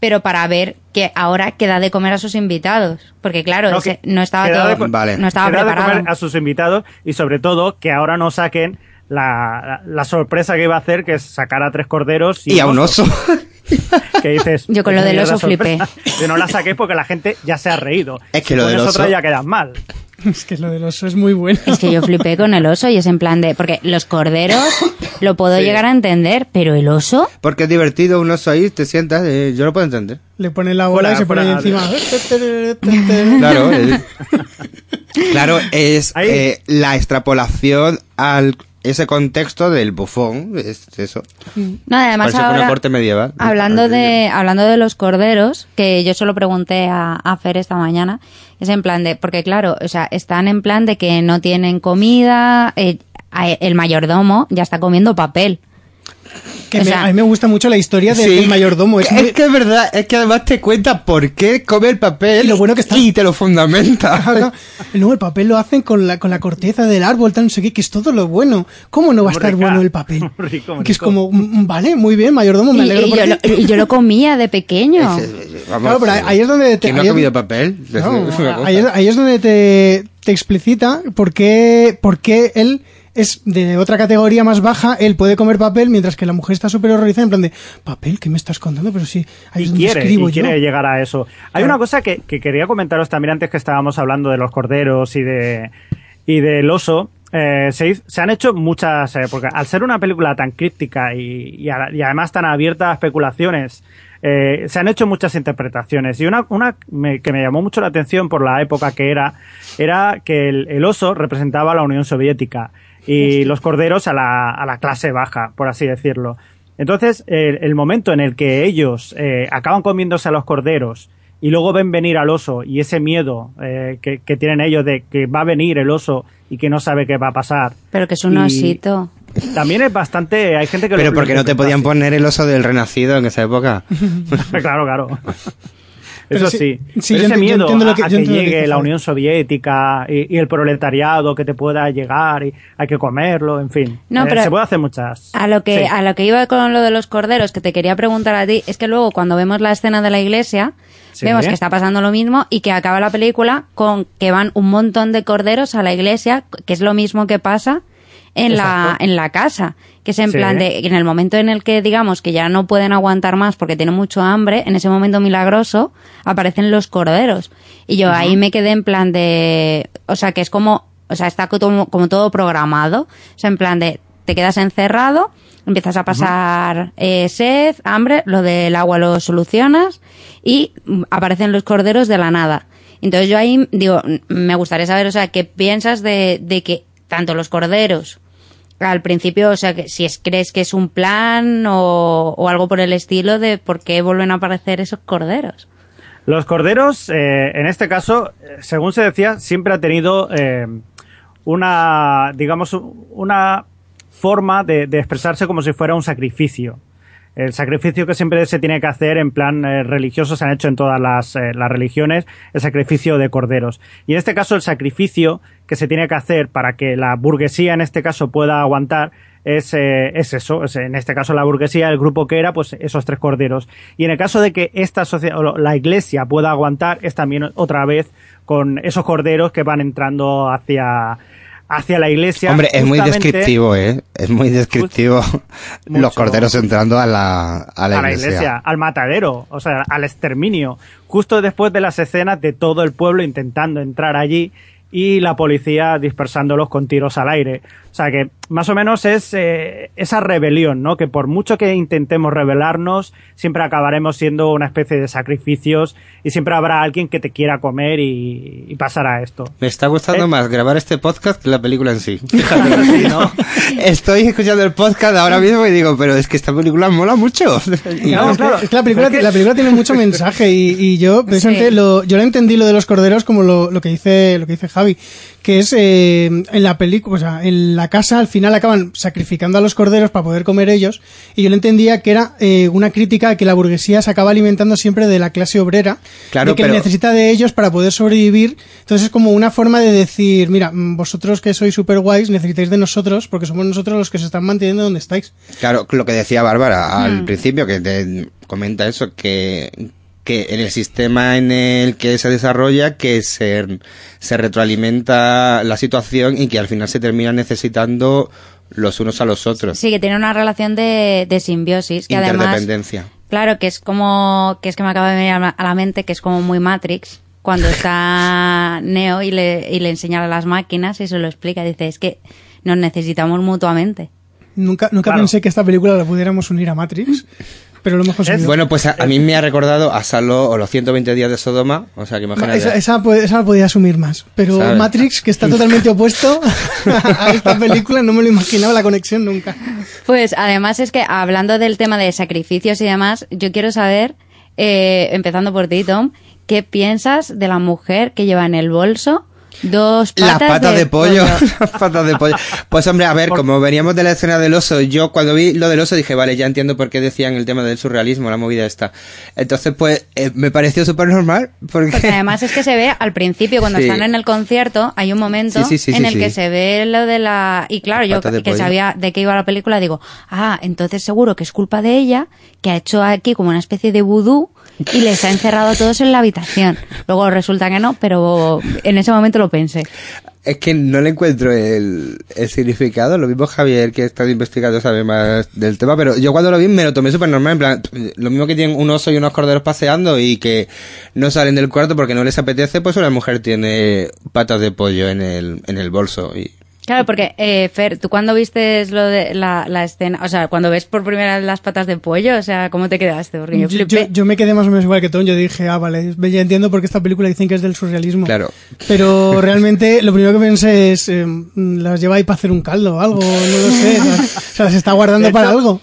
[SPEAKER 1] pero para ver que ahora queda de comer a sus invitados, porque claro,
[SPEAKER 2] No,
[SPEAKER 1] ese-
[SPEAKER 2] que-
[SPEAKER 1] no estaba todo,
[SPEAKER 2] de co-
[SPEAKER 3] Vale.
[SPEAKER 1] no estaba
[SPEAKER 2] de
[SPEAKER 1] preparado.
[SPEAKER 2] comer a sus invitados y sobre todo que ahora no saquen la, la sorpresa que iba a hacer, que es sacar a tres corderos y,
[SPEAKER 3] Y a un oso.
[SPEAKER 2] Que dices,
[SPEAKER 1] Yo con lo
[SPEAKER 2] "Qué
[SPEAKER 1] del oso
[SPEAKER 2] sorpresa".
[SPEAKER 1] flipé.
[SPEAKER 2] Que no la saqué porque la gente ya se ha reído.
[SPEAKER 3] Es que
[SPEAKER 2] Si
[SPEAKER 3] lo del
[SPEAKER 2] otra
[SPEAKER 3] oso-
[SPEAKER 2] ya quedas mal.
[SPEAKER 4] Es que lo del oso es muy bueno.
[SPEAKER 1] Es que yo flipé con el oso y es en plan de, porque los corderos lo puedo
[SPEAKER 2] Sí.
[SPEAKER 1] llegar a entender, pero el oso,
[SPEAKER 3] Porque es divertido, un oso ahí, te sientas, eh, yo lo puedo entender.
[SPEAKER 4] Le ponen la bola
[SPEAKER 2] Fuera,
[SPEAKER 4] y se pone ahí encima.
[SPEAKER 3] Claro, eh, claro, es
[SPEAKER 2] Ahí-
[SPEAKER 3] eh, la extrapolación al ese contexto del bufón, es eso.
[SPEAKER 1] no, además
[SPEAKER 3] Parece
[SPEAKER 1] ahora,
[SPEAKER 3] una corte medieval.
[SPEAKER 1] hablando de, hablando de los corderos, que yo solo pregunté a, a Fer esta mañana, es en plan de, porque claro, o sea, están en plan de que no tienen comida, eh, el mayordomo ya está comiendo papel.
[SPEAKER 4] Que
[SPEAKER 1] O
[SPEAKER 4] me-
[SPEAKER 1] sea-
[SPEAKER 4] a mí me gusta mucho la historia del,
[SPEAKER 3] Sí,
[SPEAKER 4] del mayordomo. Es,
[SPEAKER 3] Es,
[SPEAKER 4] muy-
[SPEAKER 3] que es verdad, es que además te cuenta por qué come el papel
[SPEAKER 4] Y lo bueno que está-
[SPEAKER 3] y te lo fundamenta.
[SPEAKER 4] No, el papel lo hacen con la, con la corteza del árbol, tal, no sé qué, que es todo lo bueno. ¿Cómo no va a estar
[SPEAKER 2] rica.
[SPEAKER 4] bueno el papel?
[SPEAKER 2] Rico,
[SPEAKER 4] que es como, mm, vale, muy bien, mayordomo, me
[SPEAKER 1] Y,
[SPEAKER 4] alegro
[SPEAKER 1] y
[SPEAKER 4] por
[SPEAKER 1] yo, lo, y yo lo comía de pequeño.
[SPEAKER 3] Vamos,
[SPEAKER 4] Claro, pero ahí- ahí es donde te-
[SPEAKER 3] ¿Quién no ha comido papel?
[SPEAKER 4] No, ahí es donde te, te explicita por qué, por qué él es de otra categoría más baja, él puede comer papel, mientras que la mujer está súper horrorizada, en plan de, papel, ¿qué me estás contando? Pero sí, ahí es
[SPEAKER 2] y
[SPEAKER 4] donde
[SPEAKER 2] quiere,
[SPEAKER 4] escribo
[SPEAKER 2] y
[SPEAKER 4] yo.
[SPEAKER 2] quiere llegar a eso. Hay
[SPEAKER 4] Claro.
[SPEAKER 2] una cosa que, que quería comentaros también antes que estábamos hablando de los corderos y de y del oso. Eh, se, han hecho muchas, eh, porque al ser una película tan críptica y, y a- y además tan abierta a especulaciones, eh, se han hecho muchas interpretaciones. Y una, una me- que me llamó mucho la atención por la época que era, era que el, el oso representaba a la Unión Soviética y los corderos a la, a la clase baja, por así decirlo. Entonces, el, el momento en el que ellos eh, acaban comiéndose a los corderos y luego ven venir al oso y ese miedo eh, que, que tienen ellos de que va a venir el oso y que no sabe qué va a pasar.
[SPEAKER 1] Pero que es un
[SPEAKER 2] Y
[SPEAKER 1] osito.
[SPEAKER 2] También es bastante. Hay gente que
[SPEAKER 3] Pero
[SPEAKER 2] lo-
[SPEAKER 3] porque no te podían
[SPEAKER 2] así.
[SPEAKER 3] poner el oso del renacido en esa época.
[SPEAKER 2] claro, claro. Eso
[SPEAKER 4] sí-
[SPEAKER 2] sí.
[SPEAKER 4] sí,
[SPEAKER 2] Pero
[SPEAKER 4] yo
[SPEAKER 2] ese
[SPEAKER 4] yo
[SPEAKER 2] miedo
[SPEAKER 4] entiendo lo
[SPEAKER 2] a,
[SPEAKER 4] que-
[SPEAKER 2] a
[SPEAKER 4] yo
[SPEAKER 2] que
[SPEAKER 4] entiendo lo que
[SPEAKER 2] llegue la. Unión Soviética y, y el proletariado que te pueda llegar y hay que comerlo, en fin.
[SPEAKER 1] No,
[SPEAKER 2] Eh,
[SPEAKER 1] pero
[SPEAKER 2] se puede hacer muchas.
[SPEAKER 1] A lo que
[SPEAKER 2] Sí.
[SPEAKER 1] a lo que iba con lo de los corderos que te quería preguntar a ti es que luego cuando vemos la escena de la iglesia
[SPEAKER 2] Sí.
[SPEAKER 1] vemos que está pasando lo mismo y que acaba la película con que van un montón de corderos a la iglesia que es lo mismo que pasa en la en la casa que es en
[SPEAKER 2] Sí.
[SPEAKER 1] plan de en el momento en el que digamos que ya no pueden aguantar más porque tienen mucho hambre en ese momento milagroso aparecen los corderos y yo ahí me quedé en plan de o sea que es como o sea está como, como todo programado o sea en plan de te quedas encerrado Empiezas a pasar eh, sed, hambre, lo del agua lo solucionas y aparecen los corderos de la nada. Entonces yo ahí digo, me gustaría saber, o sea, qué piensas de, de que tanto los corderos al principio, o sea, que si es, crees que es un plan o, algo por el estilo de por qué vuelven a aparecer esos corderos.
[SPEAKER 2] Los corderos, eh, en este caso, eh, según se decía, siempre ha tenido eh, una, digamos, una forma de expresarse como si fuera un sacrificio. El sacrificio que siempre se tiene que hacer en plan eh, religioso se han hecho en todas las, eh, las religiones, el sacrificio de corderos. Y en este caso el sacrificio que se tiene que hacer para que la burguesía en este caso pueda aguantar es, eh, es eso, es, en este caso la burguesía, el grupo que era, pues esos tres corderos. Y en el caso de que esta sociedad, la iglesia pueda aguantar, es también otra vez con esos corderos que van entrando hacia, hacia la iglesia.
[SPEAKER 3] Hombre, es muy descriptivo, ¿eh? Es muy descriptivo
[SPEAKER 2] Mucho.
[SPEAKER 3] los corderos entrando a la, a la
[SPEAKER 2] a la
[SPEAKER 3] iglesia.
[SPEAKER 2] iglesia, al matadero, o sea, al exterminio, justo después de las escenas de todo el pueblo intentando entrar allí y la policía dispersándolos con tiros al aire. O sea que más o menos es eh, esa rebelión, ¿no? Que por mucho que intentemos rebelarnos, siempre acabaremos siendo una especie de sacrificios y siempre habrá alguien que te quiera comer y, y pasará esto.
[SPEAKER 3] Me está gustando
[SPEAKER 2] Eh.
[SPEAKER 3] más grabar este podcast que la película en sí. Fíjate, ¿no? Estoy escuchando el podcast ahora mismo y digo, pero es que esta película mola mucho.
[SPEAKER 2] No,
[SPEAKER 4] es, que,
[SPEAKER 2] claro.
[SPEAKER 4] es que la película, la película tiene mucho mensaje y, y yo precisamente
[SPEAKER 1] Sí.
[SPEAKER 4] lo, yo lo entendí lo de los corderos como lo, lo que dice lo que dice Javi, que es eh, en la película, o sea, en la casa al final acaban sacrificando a los corderos para poder comer ellos y yo lo entendía que era eh, una crítica a que la burguesía se acaba alimentando siempre de la clase obrera,
[SPEAKER 3] Claro,
[SPEAKER 4] de que
[SPEAKER 3] pero-
[SPEAKER 4] necesita de ellos para poder sobrevivir. Entonces es como una forma de decir, mira, mm, vosotros que sois super guays necesitáis de nosotros porque somos nosotros los que os están manteniendo donde estáis.
[SPEAKER 3] Claro, lo que decía Bárbara
[SPEAKER 1] Mm.
[SPEAKER 3] al principio, que te comenta eso, que, que en el sistema en el que se desarrolla, que se, se retroalimenta la situación y que al final se termina necesitando los unos a los otros.
[SPEAKER 1] Sí, que tiene una relación de, de simbiosis, que además,
[SPEAKER 3] Interdependencia.
[SPEAKER 1] claro, que es como, que es que me acaba de venir a la- a la mente, que es como muy Matrix, cuando está Neo y le, y le enseña a las máquinas y se lo explica, dice, es que nos necesitamos mutuamente.
[SPEAKER 4] Nunca, nunca
[SPEAKER 2] Claro.
[SPEAKER 4] pensé que esta película la pudiéramos unir a Matrix, pero lo hemos conseguido.
[SPEAKER 3] Bueno, pues a, a mí me ha recordado a Salo o los 120 días de Sodoma, o sea que imagínate.
[SPEAKER 4] esa, esa, puede- esa la podía asumir más. Pero
[SPEAKER 3] ¿Sabes?
[SPEAKER 4] Matrix, que está totalmente opuesto a esta película, no me lo imaginaba la conexión nunca.
[SPEAKER 1] Pues además es que hablando del tema de sacrificios y demás, yo quiero saber, eh, empezando por ti, Tom, ¿qué piensas de la mujer que lleva en el bolso dos patas,
[SPEAKER 3] Las patas de, pollo. Las patas de pollo. Pues hombre, a ver, como veníamos de la escena del oso, yo cuando vi lo del oso dije, vale, ya entiendo por qué decían el tema del surrealismo, la movida esta. Entonces, pues, eh, me pareció súper normal, porque...
[SPEAKER 1] Porque además es que se ve al principio, cuando
[SPEAKER 3] Sí.
[SPEAKER 1] están en el concierto, hay un momento
[SPEAKER 3] Sí, sí, sí,
[SPEAKER 1] en el que se ve lo de la... Y claro, yo que
[SPEAKER 3] pollo.
[SPEAKER 1] sabía de qué iba la película, digo, ah, entonces seguro que es culpa de ella, que ha hecho aquí como una especie de vudú y les ha encerrado a todos en la habitación. Luego resulta que no, pero en ese momento lo pensé.
[SPEAKER 3] Es que no le encuentro el, el significado. Lo mismo Javier, que está investigando, sabe más del tema, pero yo cuando lo vi me lo tomé súper normal. En plan, lo mismo que tienen un oso y unos corderos paseando y que no salen del cuarto porque no les apetece, pues una mujer tiene patas de pollo en el, en el bolso.
[SPEAKER 1] Claro, porque, eh, Fer, ¿tú cuando viste lo de la, la escena, o sea, cuando ves por primera vez las patas de pollo, o sea, ¿cómo te quedaste? Porque yo flipé.
[SPEAKER 4] yo- yo me quedé más o menos igual que Tom. Yo dije, ah, vale, ya entiendo por qué esta película dicen que es del surrealismo.
[SPEAKER 3] Claro.
[SPEAKER 4] Pero realmente lo primero que pensé es, eh, las lleva ahí para hacer un caldo o algo, no lo sé. O sea, las está guardando para algo.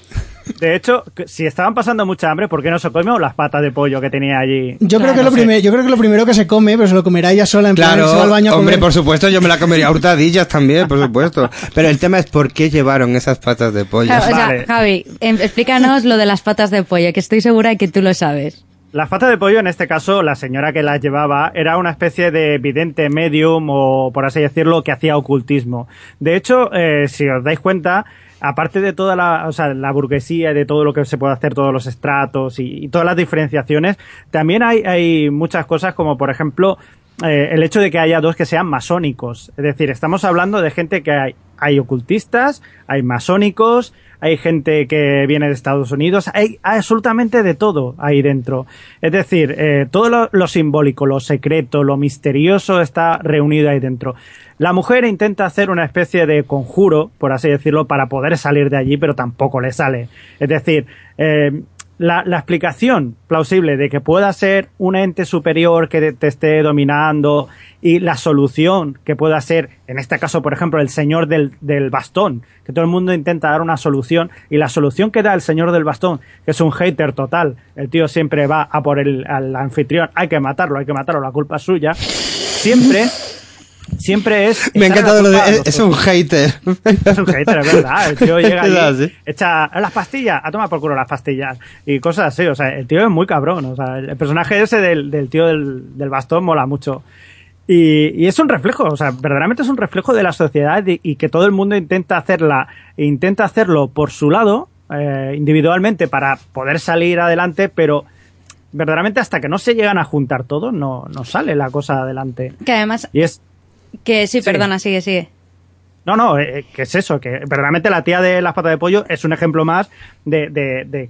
[SPEAKER 2] De hecho, si estaban pasando mucha hambre, ¿por qué no se comió las patas de pollo que tenía allí?
[SPEAKER 4] Yo creo que
[SPEAKER 2] No
[SPEAKER 4] lo primero, yo creo que lo primero que se come, pero se lo comerá ella sola en plan,
[SPEAKER 3] Claro,
[SPEAKER 4] se va al baño a
[SPEAKER 3] hombre,
[SPEAKER 4] comer.
[SPEAKER 3] por supuesto, yo me la comería a hurtadillas también, por supuesto. Pero el tema es por qué llevaron esas patas de pollo.
[SPEAKER 1] Claro, o sea,
[SPEAKER 2] Vale.
[SPEAKER 1] Javi, em, explícanos lo de las patas de pollo, que estoy segura de que tú lo sabes.
[SPEAKER 2] Las patas de pollo, en este caso, la señora que las llevaba era una especie de vidente medium o, por así decirlo, que hacía ocultismo. De hecho, eh, si os dais cuenta, aparte de toda la, o sea, la burguesía y de todo lo que se puede hacer, todos los estratos y, todas las diferenciaciones, también hay, hay muchas cosas como, por ejemplo, eh, el hecho de que haya dos que sean masónicos. Es decir, estamos hablando de gente que hay, hay ocultistas, hay masónicos, hay gente que viene de Estados Unidos, hay, absolutamente de todo ahí dentro. Es decir, eh, todo lo, lo simbólico, lo secreto, lo misterioso está reunido ahí dentro. La mujer intenta hacer una especie de conjuro, por así decirlo, para poder salir de allí, pero tampoco le sale. Es decir, eh, la, la explicación plausible de que pueda ser un ente superior que te esté dominando y la solución que pueda ser, en este caso, por ejemplo, el señor del, del bastón, que todo el mundo intenta dar una solución y la solución que da el señor del bastón, que es un hater total, el tío siempre va a por el al anfitrión, hay que matarlo, hay que matarlo, la culpa es suya, siempre siempre es.
[SPEAKER 3] Me ha encantado lo de. Es, un hater.
[SPEAKER 2] es un hater, es verdad. El tío llega
[SPEAKER 3] así.
[SPEAKER 2] echa las pastillas, a tomar por culo las pastillas y cosas así. O sea, el tío es muy cabrón. O sea, el personaje ese del, del tío del, del bastón mola mucho. Y, y es un reflejo, o sea, verdaderamente es un reflejo de la sociedad y, y que todo el mundo intenta hacerla, intenta hacerlo por su lado, eh, individualmente, para poder salir adelante, pero verdaderamente hasta que no se llegan a juntar todos, no, no sale la cosa adelante.
[SPEAKER 1] Que además,
[SPEAKER 2] Y es,
[SPEAKER 1] que sí,
[SPEAKER 2] Sí.
[SPEAKER 1] perdona, sigue, sigue.
[SPEAKER 2] No, no, eh, que es eso, que verdaderamente la tía de las patas de pollo es un ejemplo más de, de, de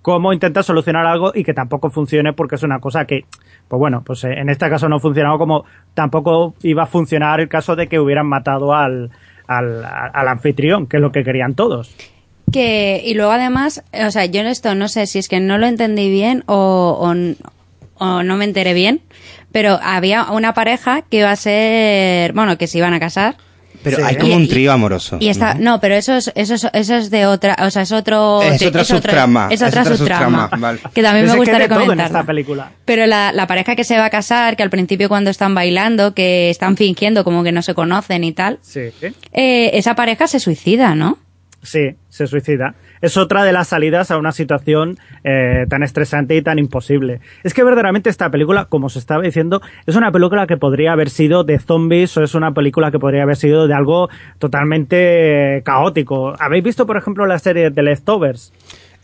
[SPEAKER 2] cómo intentar solucionar algo y que tampoco funcione porque es una cosa que, pues bueno, pues eh, en este caso no funcionado como tampoco iba a funcionar el caso de que hubieran matado al, al, al anfitrión, que es lo que querían todos.
[SPEAKER 1] Que, y luego además, o sea, yo en esto no sé si es que no lo entendí bien o, o no me enteré bien, pero había una pareja que iba a ser, bueno, que se iban a casar.
[SPEAKER 3] Pero
[SPEAKER 2] Sí.
[SPEAKER 3] hay como
[SPEAKER 1] Y-
[SPEAKER 3] un trío amoroso.
[SPEAKER 1] Y está, no, pero eso es, eso es, eso es de otra, o sea, es otro,
[SPEAKER 3] Es
[SPEAKER 1] de-
[SPEAKER 3] otra subtrama,
[SPEAKER 1] es otra
[SPEAKER 3] es otra
[SPEAKER 1] subtrama,
[SPEAKER 3] subtrama, vale.
[SPEAKER 1] que también me gustaría
[SPEAKER 2] en
[SPEAKER 1] comentar.
[SPEAKER 2] esta película.
[SPEAKER 1] Pero la, la pareja que se va a casar, que al principio cuando están bailando, que están fingiendo como que no se conocen y tal,
[SPEAKER 2] Sí,
[SPEAKER 1] eh, esa pareja se suicida, ¿no?
[SPEAKER 2] sí, se suicida. Es otra de las salidas a una situación eh, tan estresante y tan imposible. Es que verdaderamente esta película, como se estaba diciendo, es una película que podría haber sido de zombies o es una película que podría haber sido de algo totalmente eh, caótico. ¿Habéis visto, por ejemplo, la serie de Leftovers?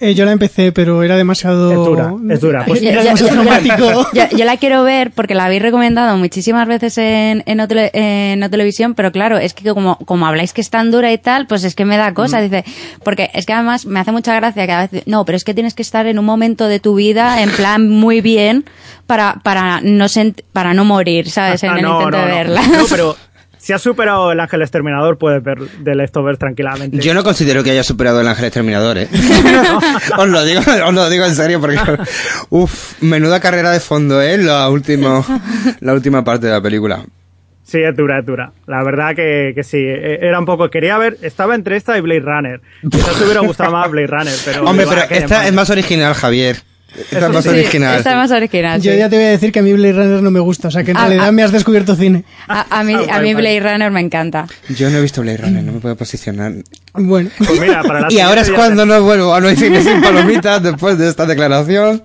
[SPEAKER 4] Eh, yo la empecé, pero era demasiado...
[SPEAKER 2] Es dura, es dura. Pues
[SPEAKER 4] era
[SPEAKER 1] Yo-
[SPEAKER 4] demasiado
[SPEAKER 1] yo-
[SPEAKER 4] dramático.
[SPEAKER 1] Yo, yo la quiero ver porque la habéis recomendado muchísimas veces en, en, no tele- en no televisión, pero claro, es que como, como habláis que es tan dura y tal, pues es que me da cosa, dice, porque es que además me hace mucha gracia que a veces, no, pero es que tienes que estar en un momento de tu vida en plan muy bien para, para no sent- para no morir, ¿sabes? En el
[SPEAKER 2] no,
[SPEAKER 1] intento
[SPEAKER 2] no,
[SPEAKER 1] de
[SPEAKER 2] no.
[SPEAKER 1] verla.
[SPEAKER 2] No, pero si has superado el Ángel Exterminador, puedes ver The Leftovers tranquilamente.
[SPEAKER 3] Yo no considero que haya superado el Ángel Exterminador, ¿eh? os, lo digo, os lo digo en serio porque... Uf, menuda carrera de fondo, ¿eh? La última, la última parte de la película.
[SPEAKER 2] Sí, es dura, es dura. La verdad que, que sí. eh, Era un poco. Quería ver. Estaba entre esta y Blade Runner. Quizás te hubiera gustado más Blade Runner, pero.
[SPEAKER 3] Hombre, pero esta es más original, Javier. Esta
[SPEAKER 2] Eso
[SPEAKER 3] es más
[SPEAKER 2] sí,
[SPEAKER 3] original.
[SPEAKER 1] Está más original.
[SPEAKER 4] Yo
[SPEAKER 1] sí.
[SPEAKER 4] ya te voy a decir que a mí Blade Runner no me gusta, o sea que en
[SPEAKER 1] Ah,
[SPEAKER 4] realidad
[SPEAKER 1] ah.
[SPEAKER 4] me has descubierto cine.
[SPEAKER 1] A, a mí,
[SPEAKER 2] Ah,
[SPEAKER 1] a mí
[SPEAKER 2] vale,
[SPEAKER 1] Blade Runner me encanta.
[SPEAKER 3] Yo no he visto Blade Runner, no me puedo posicionar.
[SPEAKER 4] Bueno,
[SPEAKER 2] Pues mira, para la
[SPEAKER 3] Y ahora es cuando no vuelvo a No hay cine sin palomitas después de esta declaración.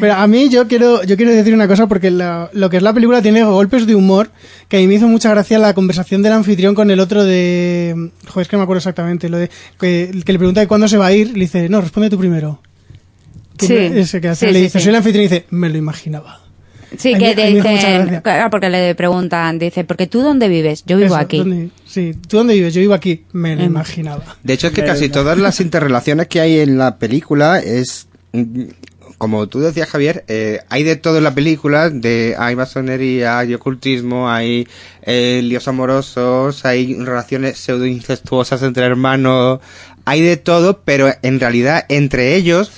[SPEAKER 4] pero a mí yo quiero, yo quiero decir una cosa porque la- lo que es la película tiene golpes de humor que a mí me hizo mucha gracia la conversación del anfitrión con el otro de... Joder, es que no me acuerdo exactamente, lo de que, que le pregunta de cuándo se va a ir, le dice, no, responde tú primero. Que
[SPEAKER 1] Sí,
[SPEAKER 4] me- ese que hace,
[SPEAKER 1] sí,
[SPEAKER 4] le
[SPEAKER 1] sí,
[SPEAKER 4] dice,
[SPEAKER 1] sí.
[SPEAKER 4] soy el anfitrión y dice, me lo imaginaba.
[SPEAKER 1] Sí, que te claro, porque le preguntan, dice, porque tú dónde vives? Yo vivo
[SPEAKER 4] Eso,
[SPEAKER 1] aquí.
[SPEAKER 4] ¿dónde- sí, ¿tú dónde vives? Yo vivo aquí. Me lo imaginaba.
[SPEAKER 3] De hecho, es que casi todas las interrelaciones que hay en la película es. Como tú decías, Javier, eh, hay de todo en la película, de, hay masonería, hay ocultismo, hay eh, líos amorosos, hay relaciones pseudo incestuosas entre hermanos, hay de todo, pero en realidad entre ellos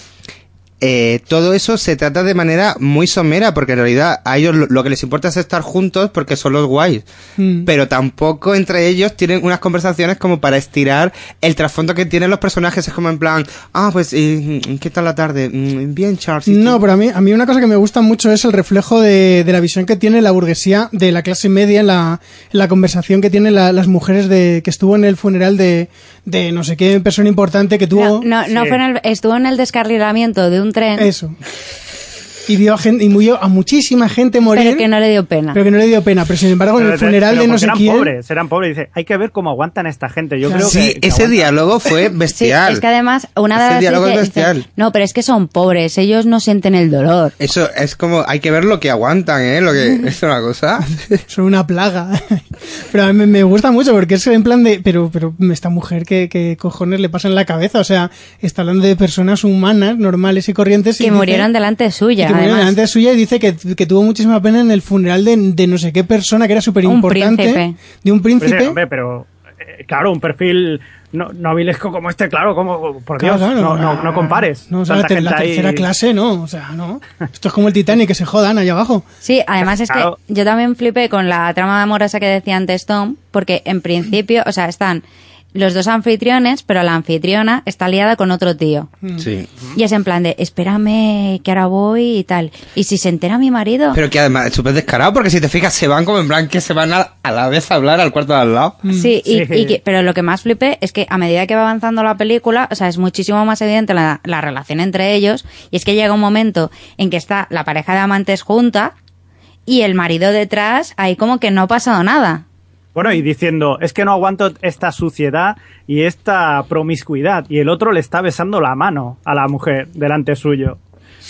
[SPEAKER 3] eh, todo eso se trata de manera muy somera, porque en realidad a ellos lo, lo que les importa es estar juntos porque son los guays.
[SPEAKER 4] Mm.
[SPEAKER 3] Pero tampoco entre ellos tienen unas conversaciones como para estirar el trasfondo que tienen los personajes. Es como en plan, ah, pues, eh, ¿qué tal la tarde? Mm, Bien, Charles. ¿y
[SPEAKER 4] No,
[SPEAKER 3] tú?".
[SPEAKER 4] pero a mí, a mí una cosa que me gusta mucho es el reflejo de, de la visión que tiene la burguesía de la clase media en la, en la conversación que tienen la- las mujeres de que estuvo en el funeral de, de no sé qué persona importante que tuvo.
[SPEAKER 1] No, no, no
[SPEAKER 2] Sí.
[SPEAKER 1] fue en el, estuvo en el descarrilamiento de un tren.
[SPEAKER 4] Eso. Y vio a, gente, y murió a muchísima gente morir.
[SPEAKER 1] Pero que no le dio pena.
[SPEAKER 4] Pero que no le dio pena. Pero sin embargo, en el funeral
[SPEAKER 2] pero
[SPEAKER 4] de no sé
[SPEAKER 2] eran
[SPEAKER 4] quién.
[SPEAKER 2] pobres, eran pobres. Dice, hay que ver cómo aguantan esta gente. Yo
[SPEAKER 4] Claro.
[SPEAKER 2] creo que.
[SPEAKER 3] Sí,
[SPEAKER 2] que
[SPEAKER 3] ese
[SPEAKER 2] aguantan.
[SPEAKER 3] diálogo fue
[SPEAKER 1] Sí,
[SPEAKER 3] bestial.
[SPEAKER 1] es que además una de
[SPEAKER 3] Ese
[SPEAKER 1] las
[SPEAKER 3] diálogo
[SPEAKER 1] dice-
[SPEAKER 3] es
[SPEAKER 1] dice,
[SPEAKER 3] bestial.
[SPEAKER 1] no, pero es que son pobres, ellos no sienten el dolor.
[SPEAKER 3] Eso es como, hay que ver lo que aguantan, ¿eh? Lo que es una cosa.
[SPEAKER 4] Son una plaga. pero a mí me, gusta mucho porque es en plan de, pero, pero esta mujer que, que cojones le pasa en la cabeza. O sea, está hablando de personas humanas, normales y corrientes. y
[SPEAKER 1] Que
[SPEAKER 4] dice-
[SPEAKER 1] murieron delante suya.
[SPEAKER 4] Que murieron
[SPEAKER 1] además.
[SPEAKER 4] delante suya y dice que, que tuvo muchísima pena en el funeral de, de no sé qué persona que era súper importante.
[SPEAKER 1] príncipe.
[SPEAKER 4] De un príncipe.
[SPEAKER 2] sí, hombre, pero eh, claro, un perfil no, nobilesco como este, claro, como por
[SPEAKER 4] Claro,
[SPEAKER 2] Dios,
[SPEAKER 4] claro,
[SPEAKER 2] no, no, no compares.
[SPEAKER 4] No, o sea, la,
[SPEAKER 2] gente ahí-
[SPEAKER 4] tercera clase, no. O sea, no. Esto es como el Titanic, que se jodan allá abajo.
[SPEAKER 1] Sí, además es
[SPEAKER 2] Claro.
[SPEAKER 1] que yo también flipé con la trama amorosa que decía antes Tom, porque en principio, o sea, están los dos anfitriones, pero la anfitriona está liada con otro tío.
[SPEAKER 3] Sí.
[SPEAKER 1] Y es en plan de, espérame que ahora voy y tal. Y si se entera mi marido...
[SPEAKER 3] Pero que además es súper descarado porque si te fijas se van como en plan que se van a, a la vez a hablar al cuarto de al lado.
[SPEAKER 1] Sí, y,
[SPEAKER 2] Sí.
[SPEAKER 1] y que- pero lo que más flipé es que a medida que va avanzando la película, o sea, es muchísimo más evidente la, la relación entre ellos, y es que llega un momento en que está la pareja de amantes junta y el marido detrás, ahí como que no ha pasado nada.
[SPEAKER 2] Bueno, y diciendo, es que no aguanto esta suciedad y esta promiscuidad. Y el otro le está besando la mano a la mujer delante suyo.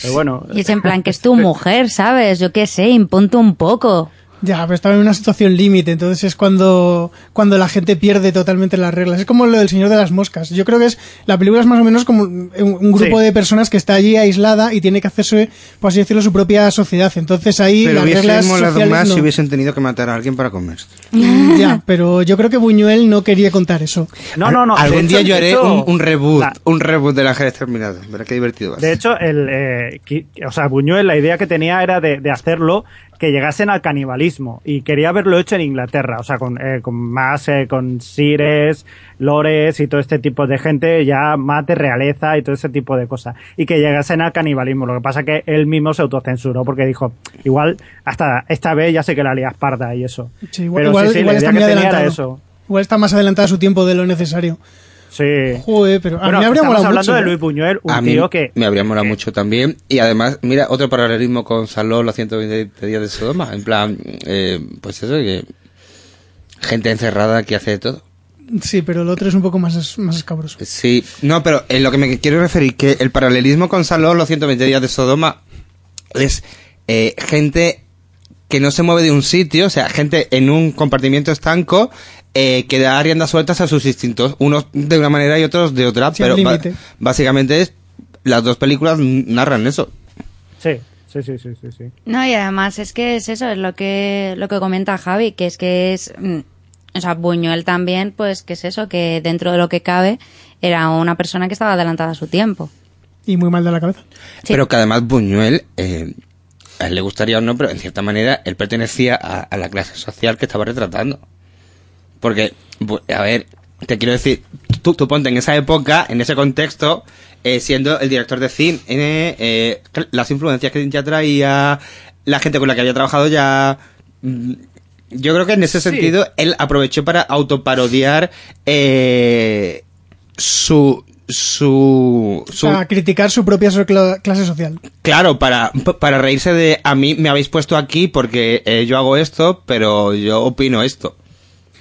[SPEAKER 2] Pero bueno,
[SPEAKER 1] Y es en plan que es tu mujer, ¿sabes? Yo qué sé, imponte un poco.
[SPEAKER 4] Ya, pero estaba en una situación límite, entonces es cuando, cuando la gente pierde totalmente las reglas. Es como lo del Señor de las Moscas. Yo creo que es, la película es más o menos como un, un grupo
[SPEAKER 2] Sí.
[SPEAKER 4] de personas que está allí aislada y tiene que hacerse, por así decirlo, su propia sociedad. Entonces ahí
[SPEAKER 3] Pero
[SPEAKER 4] las reglas
[SPEAKER 3] molado
[SPEAKER 4] sociales
[SPEAKER 3] más
[SPEAKER 4] no.
[SPEAKER 3] si hubiesen tenido que matar a alguien para comer.
[SPEAKER 4] Ya, pero yo creo que Buñuel no quería contar eso.
[SPEAKER 2] no, no, no. de
[SPEAKER 3] Algún
[SPEAKER 2] hecho-
[SPEAKER 3] día yo
[SPEAKER 2] de
[SPEAKER 3] haré
[SPEAKER 2] hecho,
[SPEAKER 3] un, un reboot,
[SPEAKER 2] la-
[SPEAKER 3] un reboot del Ángel Exterminado. Verá qué divertido va a
[SPEAKER 2] De hecho, el, eh, o sea, Buñuel, la idea que tenía era de, de hacerlo que llegasen al canibalismo y quería haberlo hecho en Inglaterra, o sea, con, eh, con más, eh, con sires, lores y todo este tipo de gente, ya más de realeza y todo ese tipo de cosas, y que llegasen al canibalismo. Lo que pasa que él mismo se autocensuró porque dijo, igual, hasta esta vez ya sé que la lías parda y eso.
[SPEAKER 4] Sí, igual,
[SPEAKER 2] Pero
[SPEAKER 4] igual,
[SPEAKER 2] sí, sí,
[SPEAKER 4] igual
[SPEAKER 2] la
[SPEAKER 4] está muy adelantado.
[SPEAKER 2] eso.
[SPEAKER 4] Igual está más adelantado a su tiempo de lo necesario.
[SPEAKER 2] Sí.
[SPEAKER 4] Joder, pero a
[SPEAKER 2] Bueno,
[SPEAKER 4] mí me habría
[SPEAKER 2] estamos
[SPEAKER 4] molado
[SPEAKER 2] hablando
[SPEAKER 4] mucho.
[SPEAKER 2] de. Luis Buñuel, un
[SPEAKER 3] a mí
[SPEAKER 2] tío que...
[SPEAKER 3] me habría molado mucho también. Y además, mira, otro paralelismo con Salón, los 120 días de Sodoma. En plan, eh, pues eso, que gente encerrada que hace de todo.
[SPEAKER 4] Sí, pero el otro es un poco más, más escabroso.
[SPEAKER 3] Sí, no, pero en lo que me quiero referir, que el paralelismo con Salón, los 120 días de Sodoma, es eh, gente que no se mueve de un sitio, o sea, gente en un compartimiento estanco eh, que da riendas sueltas a sus instintos, unos de una manera y otros de otra,
[SPEAKER 4] Sin
[SPEAKER 3] pero básicamente es, las dos películas narran eso.
[SPEAKER 2] Sí, sí, sí, sí, sí. sí.
[SPEAKER 1] No, y además es que es eso, es lo que, lo que comenta Javi, que es que es, mm, o sea, Buñuel también, pues, que es eso, que dentro de lo que cabe, era una persona que estaba adelantada a su tiempo.
[SPEAKER 4] Y muy mal de la cabeza.
[SPEAKER 1] Sí.
[SPEAKER 3] Pero que además Buñuel, eh, a él le gustaría o no, pero en cierta manera él pertenecía a, a la clase social que estaba retratando. Porque, a ver, te quiero decir, tú, tú ponte en esa época, en ese contexto, eh, siendo el director de cine, eh, las influencias que ya traía, la gente con la que había trabajado ya... mm, Yo creo que en ese
[SPEAKER 2] Sí.
[SPEAKER 3] sentido él aprovechó para autoparodiar eh, su, su, su,
[SPEAKER 4] A criticar su propia clase social.
[SPEAKER 3] Claro, para, para reírse de a mí me habéis puesto aquí porque eh, yo hago esto, pero yo opino esto.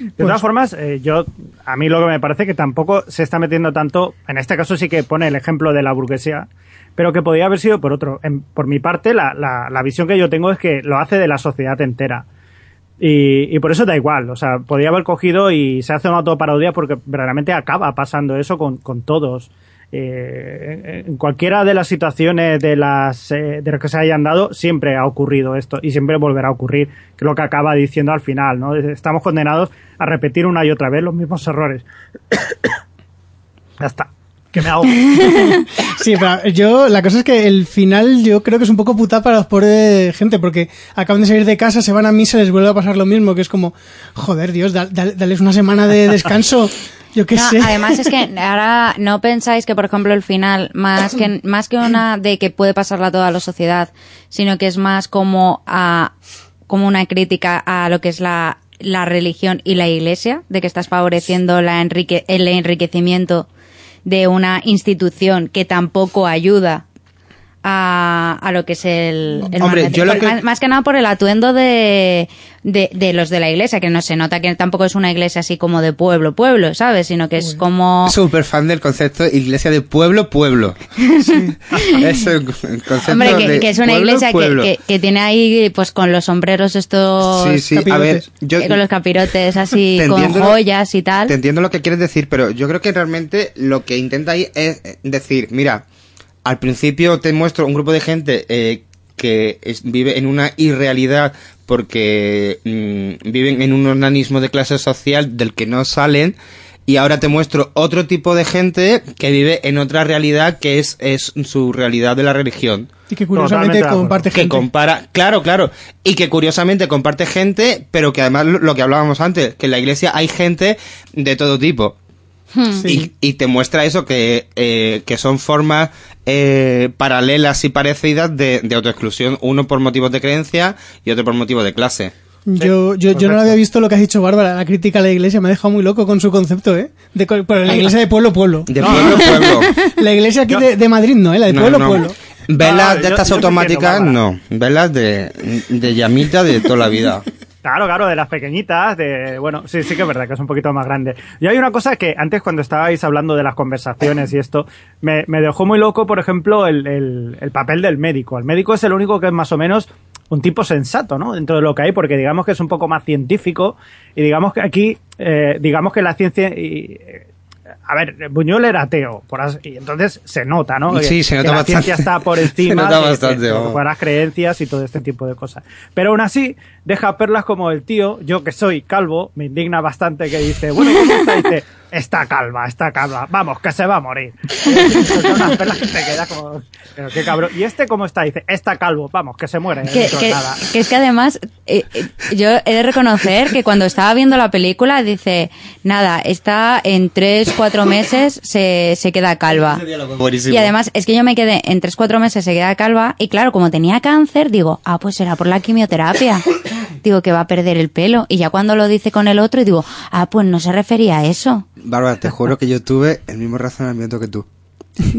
[SPEAKER 2] De
[SPEAKER 4] Pues-
[SPEAKER 2] todas formas, eh, yo a mí lo que me parece que tampoco se está metiendo tanto, en este caso sí que pone el ejemplo de la burguesía, pero que podría haber sido por otro. En- por mi parte, la, la, la visión que yo tengo es que lo hace de la sociedad entera. Y, y por eso da igual, o sea, podría haber cogido y se hace una autoparodia porque verdaderamente acaba pasando eso con, con todos. Eh, en cualquiera de las situaciones de las eh, de las que se hayan dado siempre ha ocurrido esto y siempre volverá a ocurrir que es lo que acaba diciendo al final no estamos condenados a repetir una y otra vez los mismos errores ya está. Que me hago
[SPEAKER 4] Sí, pero yo, la cosa es que el final yo creo que es un poco puta para los pobres gente, porque acaban de salir de casa, se van a misa les vuelve a pasar lo mismo, que es como, joder, Dios, da- da- dales una semana de descanso, yo qué
[SPEAKER 1] No,
[SPEAKER 4] sé.
[SPEAKER 1] además es que ahora no pensáis que, por ejemplo, el final, más que, más que una de que puede pasarla a toda la sociedad, sino que es más como a, como una crítica a lo que es la, la religión y la iglesia, de que estás favoreciendo la enrique, el enriquecimiento de una institución que tampoco ayuda a, a lo que es el, el
[SPEAKER 3] Hombre, yo lo que-
[SPEAKER 1] más, más que nada por el atuendo de, de, de los de la iglesia, que no se nota que tampoco es una iglesia así como de pueblo, pueblo, ¿sabes? Sino que es como...
[SPEAKER 3] Súper fan del concepto iglesia de pueblo, pueblo. es el concepto
[SPEAKER 1] Hombre, que,
[SPEAKER 3] de
[SPEAKER 1] que es una
[SPEAKER 3] pueblo,
[SPEAKER 1] iglesia que,
[SPEAKER 3] pueblo.
[SPEAKER 1] que, que tiene ahí, pues con los sombreros estos...
[SPEAKER 3] Sí, sí, a ver, yo
[SPEAKER 1] eh, con los capirotes así, con joyas y tal.
[SPEAKER 3] Te entiendo lo que quieres decir, pero yo creo que realmente lo que intenta ahí es decir, mira, al principio te muestro un grupo de gente eh, que es- vive en una irrealidad porque mm, viven en un organismo de clase social del que no salen y ahora te muestro otro tipo de gente que vive en otra realidad que es, es su realidad de la religión
[SPEAKER 4] Y que curiosamente
[SPEAKER 2] Totalmente
[SPEAKER 4] comparte
[SPEAKER 3] que
[SPEAKER 4] gente.
[SPEAKER 3] compara, claro, claro, y que curiosamente comparte gente, pero que además lo que hablábamos antes, que en la iglesia hay gente de todo tipo.
[SPEAKER 4] Sí.
[SPEAKER 3] Y, y te muestra eso, que, eh, que son formas eh, paralelas y parecidas de, de autoexclusión, uno por motivos de creencia y otro por motivos de clase.
[SPEAKER 4] Yo, yo, yo no había visto lo que has dicho, Bárbara. La crítica a la iglesia me ha dejado muy loco con su concepto, ¿eh? De, co- pero la iglesia de pueblo, pueblo.
[SPEAKER 3] De pueblo pueblo.
[SPEAKER 4] La iglesia aquí de, de Madrid no, ¿eh? La de
[SPEAKER 3] No,
[SPEAKER 4] pueblo,
[SPEAKER 3] no.
[SPEAKER 4] pueblo.
[SPEAKER 3] Velas de estas automáticas,
[SPEAKER 2] entiendo,
[SPEAKER 3] no. Velas de, de llamita de toda la vida.
[SPEAKER 2] Claro, claro, de las pequeñitas, de, bueno, sí, sí que es verdad que es un poquito más grande. Y hay una cosa que antes cuando estabais hablando de las conversaciones y esto, me, me dejó muy loco, por ejemplo, el, el, el papel del médico. El médico es el único que es más o menos un tipo sensato, ¿no? Dentro de lo que hay, porque digamos que es un poco más científico y digamos que aquí, eh, digamos que la ciencia, y, a ver, Buñuel era ateo, por as- y entonces se nota, ¿no?
[SPEAKER 3] Sí,
[SPEAKER 2] Que-
[SPEAKER 3] se
[SPEAKER 2] que
[SPEAKER 3] nota
[SPEAKER 2] la
[SPEAKER 3] bastante.
[SPEAKER 2] ciencia está por
[SPEAKER 3] Se
[SPEAKER 2] encima
[SPEAKER 3] nota
[SPEAKER 2] de- de-
[SPEAKER 3] bastante,
[SPEAKER 2] de- de las creencias y todo este tipo de cosas. Pero aún así, deja perlas como el tío, yo que soy calvo, me indigna bastante que dice, bueno, ¿cómo está? Dice, está calva, está calva, vamos, que se va a morir. Son unas perlas que te queda como, pero qué cabrón. ¿Y este cómo está? Dice, está calvo, vamos, que se muere.
[SPEAKER 1] que, es que además eh, eh, yo he de reconocer que cuando estaba viendo la película dice nada está en tres cuatro meses se, se queda calva y además es que yo me quedé en tres cuatro meses se queda calva y claro como tenía cáncer digo ah pues será por la quimioterapia digo que va a perder el pelo y ya cuando lo dice con el otro y digo ah pues no se refería a eso
[SPEAKER 3] Bárbara, te juro que yo tuve el mismo razonamiento que tú.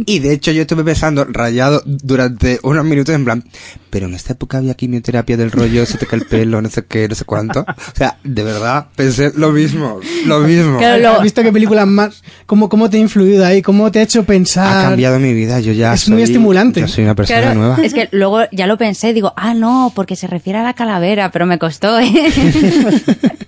[SPEAKER 3] Y de hecho yo estuve pensando, rayado, durante unos minutos en plan, pero en esta época había quimioterapia del rollo, se te cae el pelo, no sé qué, no sé cuánto. O sea, de verdad, pensé lo mismo, lo mismo.
[SPEAKER 1] Claro, lo-
[SPEAKER 4] ¿Has visto qué película más? ¿Cómo, ¿Cómo te ha influido ahí? ¿Cómo te ha hecho pensar?
[SPEAKER 3] Ha cambiado mi vida, yo ya
[SPEAKER 4] Es muy
[SPEAKER 3] soy-
[SPEAKER 4] estimulante.
[SPEAKER 3] Yo soy una persona
[SPEAKER 1] Claro,
[SPEAKER 3] nueva.
[SPEAKER 1] es que luego ya lo pensé digo ah no porque se refiere a la calavera pero me costó ¿eh?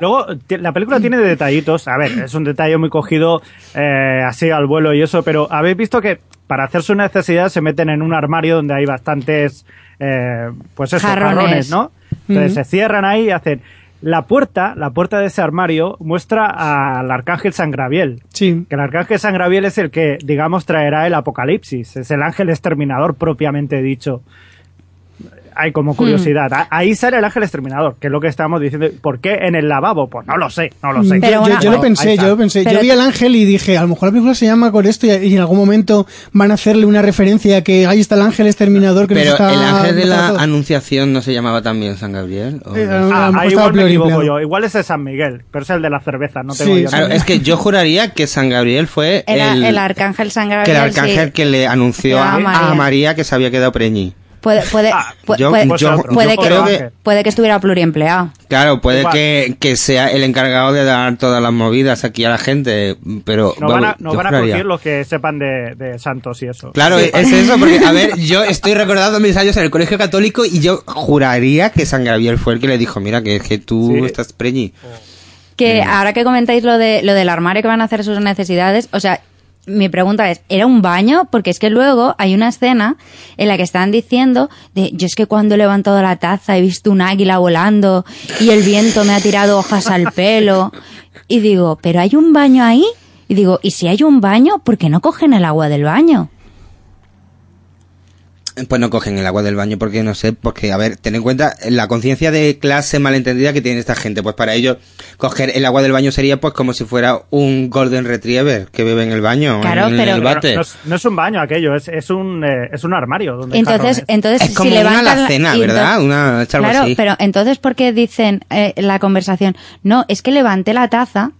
[SPEAKER 2] Luego, la película tiene detallitos. A ver, es un detalle muy cogido eh, así al vuelo y eso, pero habéis visto que para hacer su necesidad se meten en un armario donde hay bastantes, eh, pues eso,
[SPEAKER 1] Jarrones.
[SPEAKER 2] jarrones, ¿no? Entonces se cierran ahí y hacen. La puerta, la puerta de ese armario muestra al arcángel San Gabriel.
[SPEAKER 4] Sí.
[SPEAKER 2] Que el arcángel San Gabriel es el que, digamos, traerá el apocalipsis. Es el ángel exterminador propiamente dicho. Hay como curiosidad. A- Ahí sale el ángel exterminador, que es lo que estábamos diciendo. ¿Por qué en el lavabo? Pues no lo sé, no lo sé.
[SPEAKER 4] Mm,
[SPEAKER 1] Pero
[SPEAKER 4] yo,
[SPEAKER 1] bueno,
[SPEAKER 4] yo- yo lo pensé, yo lo pensé.
[SPEAKER 1] Pero
[SPEAKER 4] yo vi al ángel y dije, a lo mejor la película se llama con esto y, y en algún momento van a hacerle una referencia a que ahí está el ángel exterminador que nos
[SPEAKER 3] Pero
[SPEAKER 4] está
[SPEAKER 3] el ángel de la anunciación no se llamaba también San Gabriel. ¿O
[SPEAKER 4] Eh,
[SPEAKER 2] Ah,
[SPEAKER 4] estaba
[SPEAKER 2] igual me equivoco yo. Igual es San Miguel, pero es el de la cerveza, no tengo
[SPEAKER 4] Sí,
[SPEAKER 2] yo.
[SPEAKER 3] Claro, es que yo juraría que San Gabriel fue
[SPEAKER 1] Era
[SPEAKER 3] el,
[SPEAKER 1] el arcángel San
[SPEAKER 3] que el
[SPEAKER 1] Gabriel,
[SPEAKER 3] arcángel
[SPEAKER 1] sí.
[SPEAKER 3] que le anunció a,
[SPEAKER 1] María.
[SPEAKER 3] a María que se había quedado preñi.
[SPEAKER 1] Puede, puede,
[SPEAKER 2] Ah,
[SPEAKER 3] yo-
[SPEAKER 1] puede,
[SPEAKER 3] yo-
[SPEAKER 2] otro.
[SPEAKER 1] puede
[SPEAKER 3] yo
[SPEAKER 1] que,
[SPEAKER 3] creo que-
[SPEAKER 1] puede que estuviera pluriempleado.
[SPEAKER 3] Claro, puede que, que sea el encargado de dar todas las movidas aquí a la gente, pero
[SPEAKER 2] Nos van a,
[SPEAKER 3] yo
[SPEAKER 2] van a los que sepan de, de santos y eso.
[SPEAKER 3] Claro, es eso, porque, a ver, yo estoy recordando mis años en el colegio católico y yo juraría que San Gabriel fue el que le dijo, mira, que que tú
[SPEAKER 2] Sí.
[SPEAKER 3] estás preñi.
[SPEAKER 1] Que ahora que comentáis lo de lo del armario que van a hacer sus necesidades, o sea, mi pregunta es, ¿era un baño? Porque es que luego hay una escena en la que están diciendo de, yo es que cuando he levantado la taza he visto un águila volando y el viento me ha tirado hojas al pelo. Y digo, ¿pero hay un baño ahí? Y digo, ¿y si hay un baño, por qué no cogen el agua del baño?
[SPEAKER 3] Pues no cogen el agua del baño porque no sé, porque a ver, ten en cuenta la conciencia de clase malentendida que tiene esta gente, pues para ellos coger el agua del baño sería pues como si fuera un golden retriever que bebe en el baño,
[SPEAKER 1] Claro,
[SPEAKER 3] en,
[SPEAKER 1] pero-
[SPEAKER 3] el
[SPEAKER 2] Pero
[SPEAKER 3] bate.
[SPEAKER 2] no, es, no es un baño aquello, es, es, un, eh, es un armario. Donde
[SPEAKER 1] Entonces, entonces
[SPEAKER 3] es como
[SPEAKER 1] si
[SPEAKER 3] una
[SPEAKER 1] levantan la-
[SPEAKER 3] alacena,
[SPEAKER 1] y
[SPEAKER 3] ¿verdad? Una algo
[SPEAKER 1] Claro,
[SPEAKER 3] así.
[SPEAKER 1] pero entonces, ¿por qué dicen eh, la conversación? No, es que levanté la taza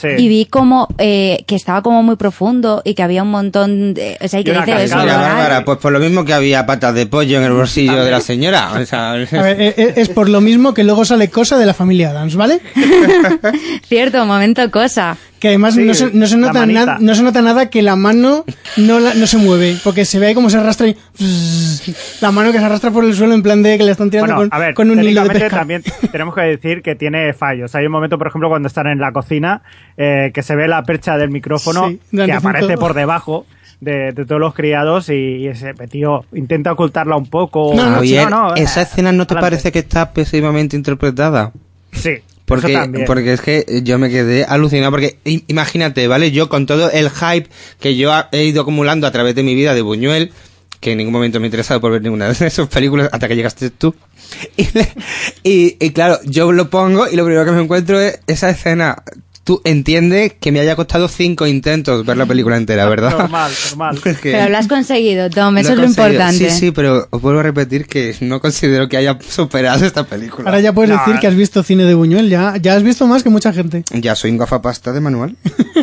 [SPEAKER 2] Sí.
[SPEAKER 1] y vi como eh, que estaba como muy profundo y que había un montón de... O sea, y que dice. "Es moral".
[SPEAKER 3] Bárbara, pues por lo mismo que había patas de pollo en el bolsillo de la señora. O sea,
[SPEAKER 4] A ver, eh, eh, es por lo mismo que luego sale cosa de la familia Adams, ¿vale?
[SPEAKER 1] Cierto, momento cosa.
[SPEAKER 4] Que además
[SPEAKER 2] Sí,
[SPEAKER 4] no, se, no, se nota na- no se nota nada que la mano no, la- no se mueve, porque se ve ahí como se arrastra y... La mano que se arrastra por el suelo en plan de que le están tirando
[SPEAKER 2] Bueno,
[SPEAKER 4] con,
[SPEAKER 2] a ver,
[SPEAKER 4] con un hilo de pesca.
[SPEAKER 2] también tenemos que decir que tiene fallos. Hay un momento, por ejemplo, cuando están en la cocina, eh, que se ve la percha del micrófono
[SPEAKER 4] Sí,
[SPEAKER 2] que aparece por debajo de, de todos los criados y, y ese tío intenta ocultarla un poco.
[SPEAKER 4] No, no,
[SPEAKER 3] Javier,
[SPEAKER 2] no, no,
[SPEAKER 3] esa escena no te
[SPEAKER 2] adelante.
[SPEAKER 3] parece que está pésimamente interpretada.
[SPEAKER 2] Sí,
[SPEAKER 3] Porque, porque es que yo me quedé alucinado. Porque imagínate, ¿vale? Yo con todo el hype que yo he ido acumulando a través de mi vida de Buñuel, que en ningún momento me he interesado por ver ninguna de esas películas hasta que llegaste tú. Y, y, y claro, yo lo pongo y lo primero que me encuentro es esa escena. Tú entiendes que me haya costado cinco intentos ver la película entera, ¿verdad?
[SPEAKER 2] Normal, normal.
[SPEAKER 3] Es que-
[SPEAKER 1] Pero lo has conseguido, Tom, eso es lo
[SPEAKER 3] conseguido.
[SPEAKER 1] importante.
[SPEAKER 3] Sí, sí, pero os vuelvo a repetir que no considero que haya superado esta película.
[SPEAKER 4] Ahora ya puedes
[SPEAKER 2] No,
[SPEAKER 4] decir
[SPEAKER 2] eh.
[SPEAKER 4] que has visto cine de Buñuel, ya, ya has visto más que mucha gente.
[SPEAKER 3] Ya soy un gafapasta de manual.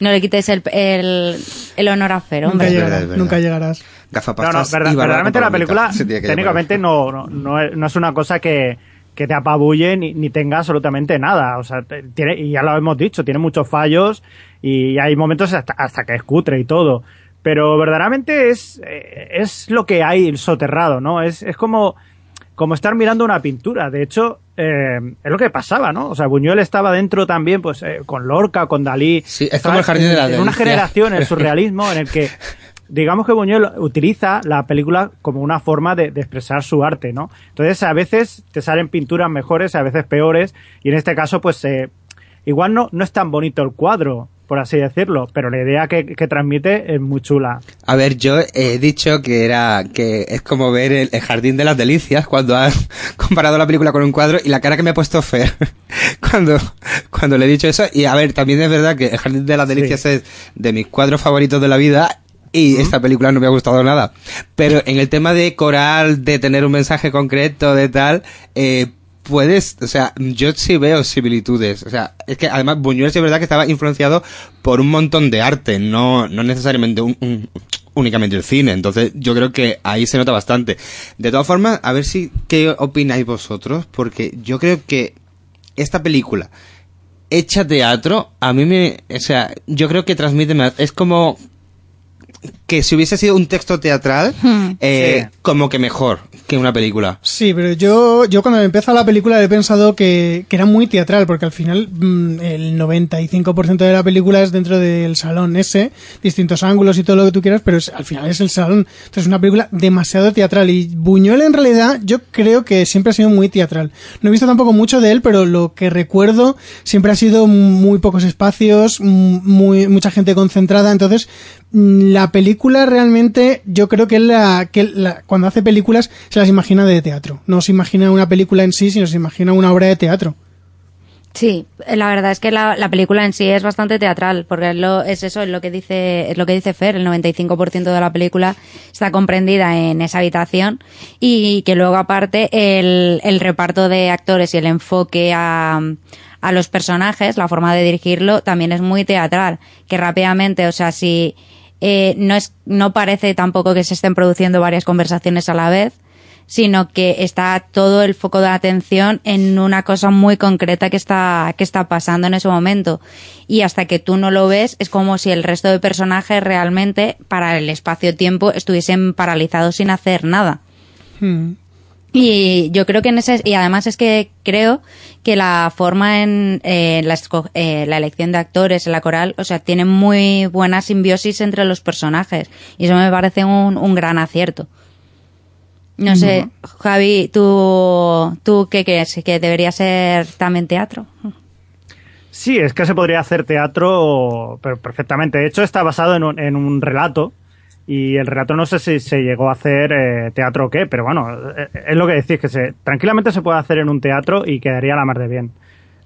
[SPEAKER 1] No le quites el, el, el honor a Fer,
[SPEAKER 4] Nunca
[SPEAKER 1] hombre.
[SPEAKER 3] Es
[SPEAKER 4] llegarás,
[SPEAKER 3] verdad, es verdad.
[SPEAKER 4] nunca llegarás.
[SPEAKER 2] No, no, verdad-
[SPEAKER 3] y
[SPEAKER 2] verdaderamente la película técnicamente no, no, no es una cosa que, que te apabulle ni, ni tenga absolutamente nada. O sea, tiene, y ya lo hemos dicho, tiene muchos fallos y hay momentos hasta, hasta que es cutre y todo. Pero verdaderamente es, eh, es lo que hay soterrado, ¿no? Es, es como, como estar mirando una pintura. De hecho, eh, es lo que pasaba, ¿no? O sea, Buñuel estaba dentro también, pues, eh, con Lorca, con Dalí.
[SPEAKER 3] Sí, es
[SPEAKER 2] Estaba
[SPEAKER 3] como el Jardín de la
[SPEAKER 2] en, en una generación, el surrealismo, en el que digamos que Buñuel utiliza la película como una forma de, de expresar su arte, ¿no? Entonces, a veces te salen pinturas mejores, a veces peores, y en este caso, pues, eh, igual no, no es tan bonito el cuadro, por así decirlo, pero la idea que, que transmite es muy chula.
[SPEAKER 3] A ver, yo he dicho que era que es como ver el, el Jardín de las Delicias cuando ha comparado la película con un cuadro y la cara que me ha puesto Fer cuando, cuando le he dicho eso. Y a ver, también es verdad que el Jardín de las Delicias es de mis cuadros favoritos de la vida y esta película no me ha gustado nada. Pero en el tema de coral, de tener un mensaje concreto, de tal, eh, puedes, o sea, yo sí veo similitudes. O sea, es que además Buñuel sí es verdad que estaba influenciado por un montón de arte, no, no necesariamente un, un- únicamente el cine. Entonces, yo creo que ahí se nota bastante. De todas formas, a ver si, ¿qué opináis vosotros? Porque yo creo que esta película, hecha teatro, a mí me, o sea, yo creo que transmite más, es como que si hubiese sido un texto teatral, eh,
[SPEAKER 2] Sí.
[SPEAKER 3] como que mejor que una película.
[SPEAKER 4] Sí, pero yo, yo cuando empezó la película he pensado que, que era muy teatral, porque al final mm, el 95% de la película es dentro del salón ese, distintos ángulos y todo lo que tú quieras, pero es- al final es el salón. Entonces es una película demasiado teatral y Buñuel en realidad yo creo que siempre ha sido muy teatral. No he visto tampoco mucho de él, pero lo que recuerdo siempre ha sido muy pocos espacios, mm, muy, mucha gente concentrada, entonces la película realmente yo creo que, la, que cuando hace películas se las imagina de teatro. No se imagina una película en sí, sino se imagina una obra de teatro.
[SPEAKER 1] Sí, la verdad es que la, la película en sí es bastante teatral, porque es, lo, es eso, es lo que dice, es lo que dice Fer, el 95% de la película está comprendida en esa habitación y que luego aparte el, el reparto de actores y el enfoque a, a los personajes, la forma de dirigirlo también es muy teatral, que rápidamente, o sea, si eh, no es, no parece tampoco que se estén produciendo varias conversaciones a la vez, sino que está todo el foco de atención en una cosa muy concreta que está, que está pasando en ese momento. Y hasta que tú no lo ves, es como si el resto de personajes realmente, para el espacio-tiempo, estuviesen paralizados sin hacer nada.
[SPEAKER 4] Hmm.
[SPEAKER 1] Y yo creo que en ese, y además es que creo que la forma en eh, la, esco- eh, la elección de actores en la coral, o sea, tiene muy buena simbiosis entre los personajes. Y eso me parece un, un gran acierto. No sé, Javi, ¿tú, ¿tú qué crees? ¿Que debería ser también teatro?
[SPEAKER 2] Sí, es que se podría hacer teatro perfectamente. De hecho, está basado en un, en un relato y el relato no sé si se llegó a hacer eh, teatro o qué, pero bueno, eh, es lo que decís, que se, tranquilamente se puede hacer en un teatro y quedaría la mar de bien.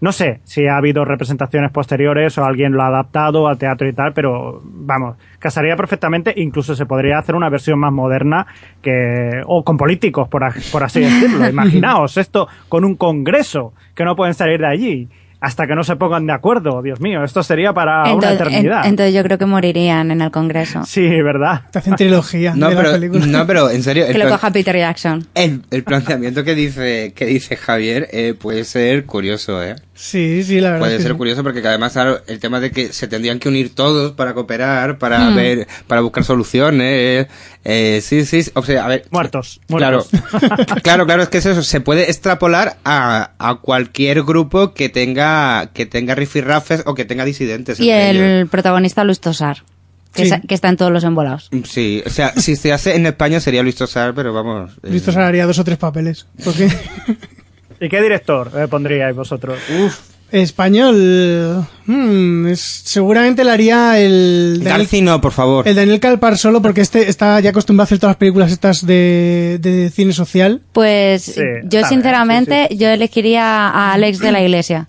[SPEAKER 2] No sé si ha habido representaciones posteriores o alguien lo ha adaptado al teatro y tal, pero vamos, casaría perfectamente. Incluso se podría hacer una versión más moderna que o con políticos, por, por así decirlo. Imaginaos esto con un congreso que no pueden salir de allí hasta que no se pongan de acuerdo. Dios mío, esto sería para una eternidad.
[SPEAKER 1] en- entonces yo creo que morirían en el Congreso.
[SPEAKER 2] Sí, ¿verdad?
[SPEAKER 4] Te hacen trilogía
[SPEAKER 3] No,
[SPEAKER 4] de la
[SPEAKER 3] pero,
[SPEAKER 4] película.
[SPEAKER 3] no, pero en serio,
[SPEAKER 1] Que lo coja Peter Jackson.
[SPEAKER 3] el- el planteamiento que dice, que dice Javier eh, puede ser curioso, ¿eh?
[SPEAKER 4] Sí, sí, la verdad.
[SPEAKER 3] Puede ser
[SPEAKER 4] sí.
[SPEAKER 3] curioso porque además claro, el tema de que se tendrían que unir todos para cooperar, para
[SPEAKER 1] Hmm.
[SPEAKER 3] ver, para buscar soluciones. Eh, sí, sí, o sea, a ver.
[SPEAKER 2] Muertos,
[SPEAKER 3] Claro,
[SPEAKER 2] muertos.
[SPEAKER 3] claro, claro, es que es eso, se puede extrapolar a, a cualquier grupo que tenga, que tenga rifirrafes o que tenga disidentes.
[SPEAKER 1] Y
[SPEAKER 3] ellos.
[SPEAKER 1] el protagonista Luis Tosar, que,
[SPEAKER 4] Sí.
[SPEAKER 1] sa- que está en todos los embolados.
[SPEAKER 3] Sí, o sea, si se hace en España sería Luis Tosar, pero vamos. eh,
[SPEAKER 4] Listo, se haría dos o tres papeles. Porque
[SPEAKER 2] ¿Y qué director eh, pondríais vosotros?
[SPEAKER 4] español, hmm, es, seguramente le haría el Daniel,
[SPEAKER 3] Garci no, por favor.
[SPEAKER 4] el Daniel Calpar solo porque este está ya acostumbrado a hacer todas las películas estas de, de cine social.
[SPEAKER 1] Pues
[SPEAKER 2] Sí,
[SPEAKER 1] yo sinceramente
[SPEAKER 2] sí,
[SPEAKER 1] yo elegiría a Alex de la Iglesia.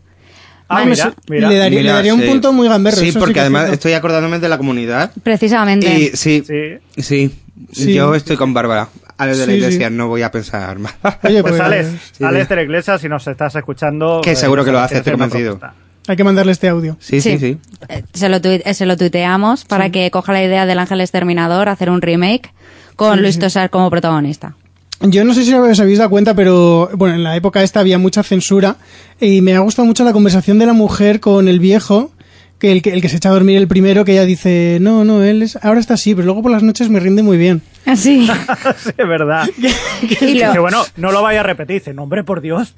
[SPEAKER 2] Ah, mira, mira.
[SPEAKER 4] le daría, le
[SPEAKER 3] Mira,
[SPEAKER 4] daría un
[SPEAKER 3] sí.
[SPEAKER 4] punto muy gamberro.
[SPEAKER 3] Sí,
[SPEAKER 4] eso
[SPEAKER 3] porque además estoy acordándome de la comunidad.
[SPEAKER 1] Precisamente.
[SPEAKER 3] Y sí,
[SPEAKER 2] Sí.
[SPEAKER 3] sí,
[SPEAKER 4] Sí.
[SPEAKER 3] yo estoy con Bárbara. A los de la
[SPEAKER 4] Sí,
[SPEAKER 3] iglesia
[SPEAKER 4] sí.
[SPEAKER 3] no voy a pensar más.
[SPEAKER 4] Oye,
[SPEAKER 2] Pues
[SPEAKER 4] pues,
[SPEAKER 2] Alex,
[SPEAKER 3] sí,
[SPEAKER 2] Alex de la Iglesia, si nos estás escuchando...
[SPEAKER 3] Que
[SPEAKER 2] eh,
[SPEAKER 3] seguro que lo hace, estoy convencido.
[SPEAKER 4] hay que mandarle este audio.
[SPEAKER 3] Sí, sí, sí.
[SPEAKER 1] Eh, Se lo, eh, se lo tuiteamos para que coja la idea del Ángel Exterminador, hacer un remake con Luis Tosar como protagonista.
[SPEAKER 4] Yo no sé si os habéis dado cuenta, pero bueno, en la época esta había mucha censura y me ha gustado mucho la conversación de la mujer con el viejo, que el que, el que se echa a dormir el primero, que ella dice, no, no, él es, ahora está así, pero luego por las noches me rinde muy bien.
[SPEAKER 1] Así.
[SPEAKER 2] sí, es verdad.
[SPEAKER 1] y,
[SPEAKER 2] Dice, bueno, no lo vaya a repetir. Dice, no, hombre, por Dios.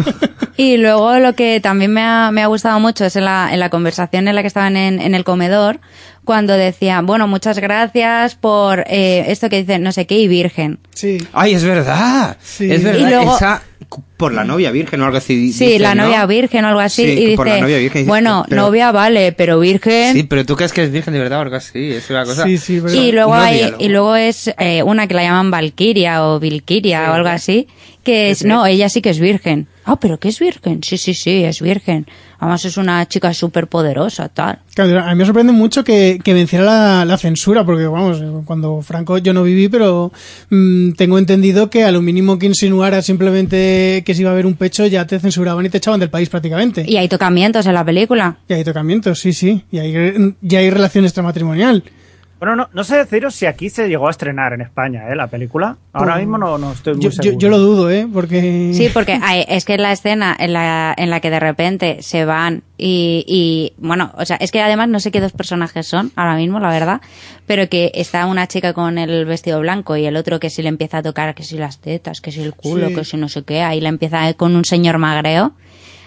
[SPEAKER 1] y luego lo que también me ha, me ha gustado mucho es en la, en la conversación en la que estaban en, en el comedor, cuando decía, bueno, muchas gracias por eh, esto que dice no sé qué y virgen.
[SPEAKER 4] Sí.
[SPEAKER 3] Ay, es verdad.
[SPEAKER 4] Sí.
[SPEAKER 3] Es verdad.
[SPEAKER 1] Y luego-
[SPEAKER 3] Esa por la novia virgen o algo así.
[SPEAKER 1] Sí,
[SPEAKER 3] dice,
[SPEAKER 1] la
[SPEAKER 3] ¿no?
[SPEAKER 1] novia virgen o algo así.
[SPEAKER 3] Sí,
[SPEAKER 1] y
[SPEAKER 3] por la
[SPEAKER 1] dice,
[SPEAKER 3] novia virgen. dice,
[SPEAKER 1] bueno,
[SPEAKER 3] pero-
[SPEAKER 1] novia vale, pero virgen.
[SPEAKER 3] Sí, pero tú crees que es virgen de verdad o algo así. Es una cosa.
[SPEAKER 4] Sí, sí, verdad.
[SPEAKER 1] Y luego hay, y luego es eh, una que la llaman Valkyria o Vilkiria o algo así, que es, no, ella sí que es virgen. Ah, pero que es virgen. Sí, sí, sí, es virgen. Además es una chica súper poderosa, tal.
[SPEAKER 4] Claro, a mí me sorprende mucho que, que venciera la, la censura, porque vamos, cuando Franco yo no viví, pero mm, tengo entendido que a lo mínimo que insinuara simplemente que se iba a ver un pecho ya te censuraban y te echaban del país prácticamente.
[SPEAKER 1] Y hay tocamientos en la película.
[SPEAKER 4] Y hay tocamientos, sí, sí. Y hay, ya hay relación extramatrimonial.
[SPEAKER 2] Bueno, no, no sé deciros si aquí se llegó a estrenar en España, ¿eh? La película. Ahora
[SPEAKER 4] Pues,
[SPEAKER 2] mismo no, no estoy muy
[SPEAKER 4] Yo, yo,
[SPEAKER 2] seguro.
[SPEAKER 4] yo lo dudo, ¿eh? Porque...
[SPEAKER 1] Sí, porque hay- es que la escena en la, en la que de repente se van y, y, bueno, o sea, es que además no sé qué dos personajes son ahora mismo, la verdad, pero que está una chica con el vestido blanco y el otro que si le empieza a tocar, que si las tetas, que si el culo,
[SPEAKER 4] Sí.
[SPEAKER 1] que si no sé qué, ahí la empieza con un señor magreo,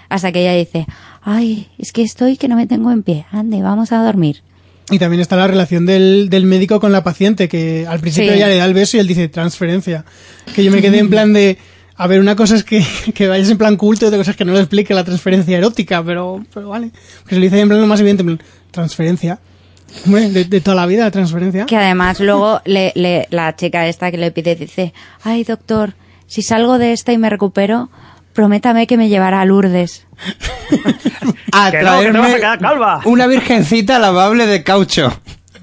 [SPEAKER 1] hasta que ella dice, ay, es que estoy que no me tengo en pie, ande, vamos a dormir.
[SPEAKER 4] Y también está la relación del, del médico con la paciente, que al principio
[SPEAKER 1] Sí.
[SPEAKER 4] ella le da el beso y él dice transferencia. Que yo me quedé en plan de, a ver, una cosa es que, que vayas en plan culto y otra cosa es que no le explique la transferencia erótica, pero, pero vale. Que se lo dice en plan lo más evidente, en plan, transferencia. Hombre, de, de toda la vida, transferencia.
[SPEAKER 1] Que además luego le, le- la chica esta que le pide dice, ay doctor, si salgo de esta y me recupero, prométame que me llevará a Lourdes.
[SPEAKER 3] A
[SPEAKER 2] Que no, que
[SPEAKER 3] traerme
[SPEAKER 2] calva.
[SPEAKER 3] una virgencita lavable de caucho.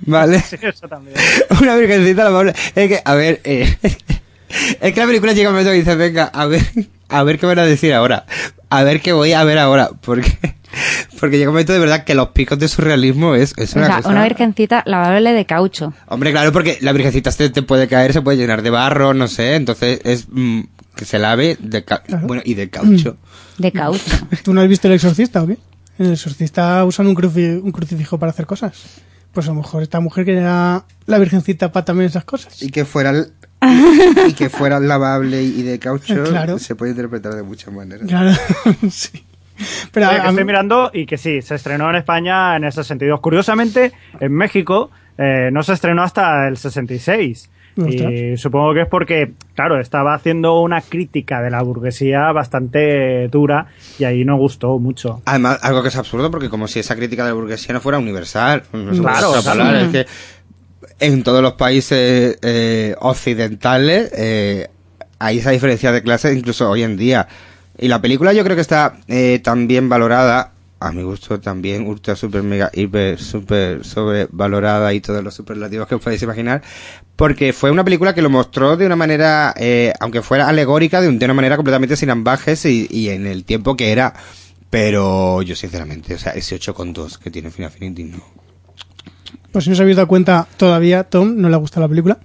[SPEAKER 3] ¿Vale?
[SPEAKER 2] Sí, eso también.
[SPEAKER 3] una virgencita lavable. Es que, a ver, eh, es que la película llega un momento que dice, venga, a ver, a ver qué van a decir ahora. A ver qué voy a ver ahora. Porque, porque llega un momento de verdad que los picos de surrealismo es, es
[SPEAKER 1] O
[SPEAKER 3] una
[SPEAKER 1] sea,
[SPEAKER 3] cosa.
[SPEAKER 1] una virgencita lavable de caucho.
[SPEAKER 3] Hombre, claro, porque la virgencita se te puede caer, se puede llenar de barro, no sé, entonces es mm, que se lave de ca- bueno y de caucho.
[SPEAKER 1] De caucho.
[SPEAKER 4] ¿Tú no has visto el exorcista o qué? En el exorcista usan un, cruci- un crucifijo para hacer cosas. Pues a lo mejor esta mujer quería la virgencita para también esas cosas.
[SPEAKER 3] Y que fuera el- y, y que fuera lavable y de caucho
[SPEAKER 4] Claro.
[SPEAKER 3] se puede interpretar de muchas maneras.
[SPEAKER 4] Claro, sí. Pero
[SPEAKER 2] Oye, que estoy mirando y que sí, se estrenó en España en ese sentido. Curiosamente, en México eh, no se estrenó hasta el 66. Y supongo que es porque, claro, estaba haciendo una crítica de la burguesía bastante dura y ahí no gustó mucho.
[SPEAKER 3] Además, algo que es absurdo porque como si esa crítica de la burguesía no fuera universal. No
[SPEAKER 2] Claro,
[SPEAKER 3] extrapolar,
[SPEAKER 1] o sea,
[SPEAKER 3] es que en todos los países eh, occidentales eh, hay esa diferencia de clases incluso hoy en día. Y la película yo creo que está eh, también valorada, a mi gusto también, ultra, super, mega, hiper, super sobrevalorada y todos los superlativos que os podéis imaginar, porque fue una película que lo mostró de una manera, eh, aunque fuera alegórica, de, un- de una manera completamente sin ambajes y, y en el tiempo que era Pero yo sinceramente, o sea, ese 8,2 que tiene Final Affinity no.
[SPEAKER 4] Pues si no se habéis dado cuenta todavía, Tom no le ha gustado la película.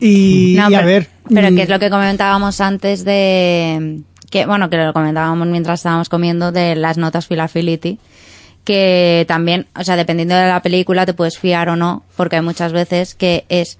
[SPEAKER 4] Y,
[SPEAKER 1] No,
[SPEAKER 4] y a
[SPEAKER 1] pero,
[SPEAKER 4] ver.
[SPEAKER 1] Pero
[SPEAKER 4] mm,
[SPEAKER 1] que es lo que comentábamos antes de. Que Bueno, que lo comentábamos mientras estábamos comiendo de las notas Philafility. Que también, o sea, dependiendo de la película, te puedes fiar o no, porque hay muchas veces que es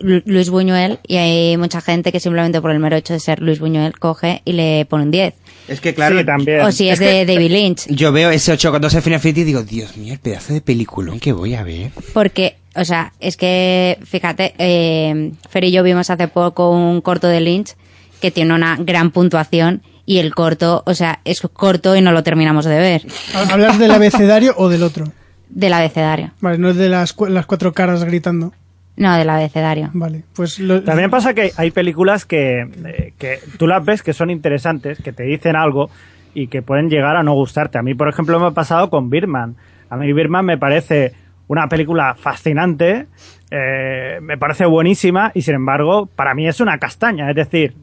[SPEAKER 1] Lu- Luis Buñuel y hay mucha gente que simplemente por el mero hecho de ser Luis Buñuel coge y le pone un 10.
[SPEAKER 3] Es que claro,
[SPEAKER 2] Sí, también.
[SPEAKER 1] O si es, de David Lynch.
[SPEAKER 3] yo veo ese 8,2 en Final Affinity y digo, Dios mío, el pedazo de peliculón que voy a ver.
[SPEAKER 1] Porque, o sea, es que, fíjate, eh, Fer y yo vimos hace poco un corto de Lynch que tiene una gran puntuación y el corto, o sea, es corto y no lo terminamos de ver,
[SPEAKER 4] ¿Hablas del abecedario o del otro?
[SPEAKER 1] del abecedario.
[SPEAKER 4] Vale, no es de las, cu- las cuatro caras gritando.
[SPEAKER 1] No, del abecedario.
[SPEAKER 4] Vale, pues lo-
[SPEAKER 2] También pasa que hay películas que, eh, que tú las ves que son interesantes, que te dicen algo y que pueden llegar a no gustarte. A mí, por ejemplo, me ha pasado con Birman. A mí Birman me parece una película fascinante, eh, me parece buenísima y sin embargo para mí es una castaña. Es decir,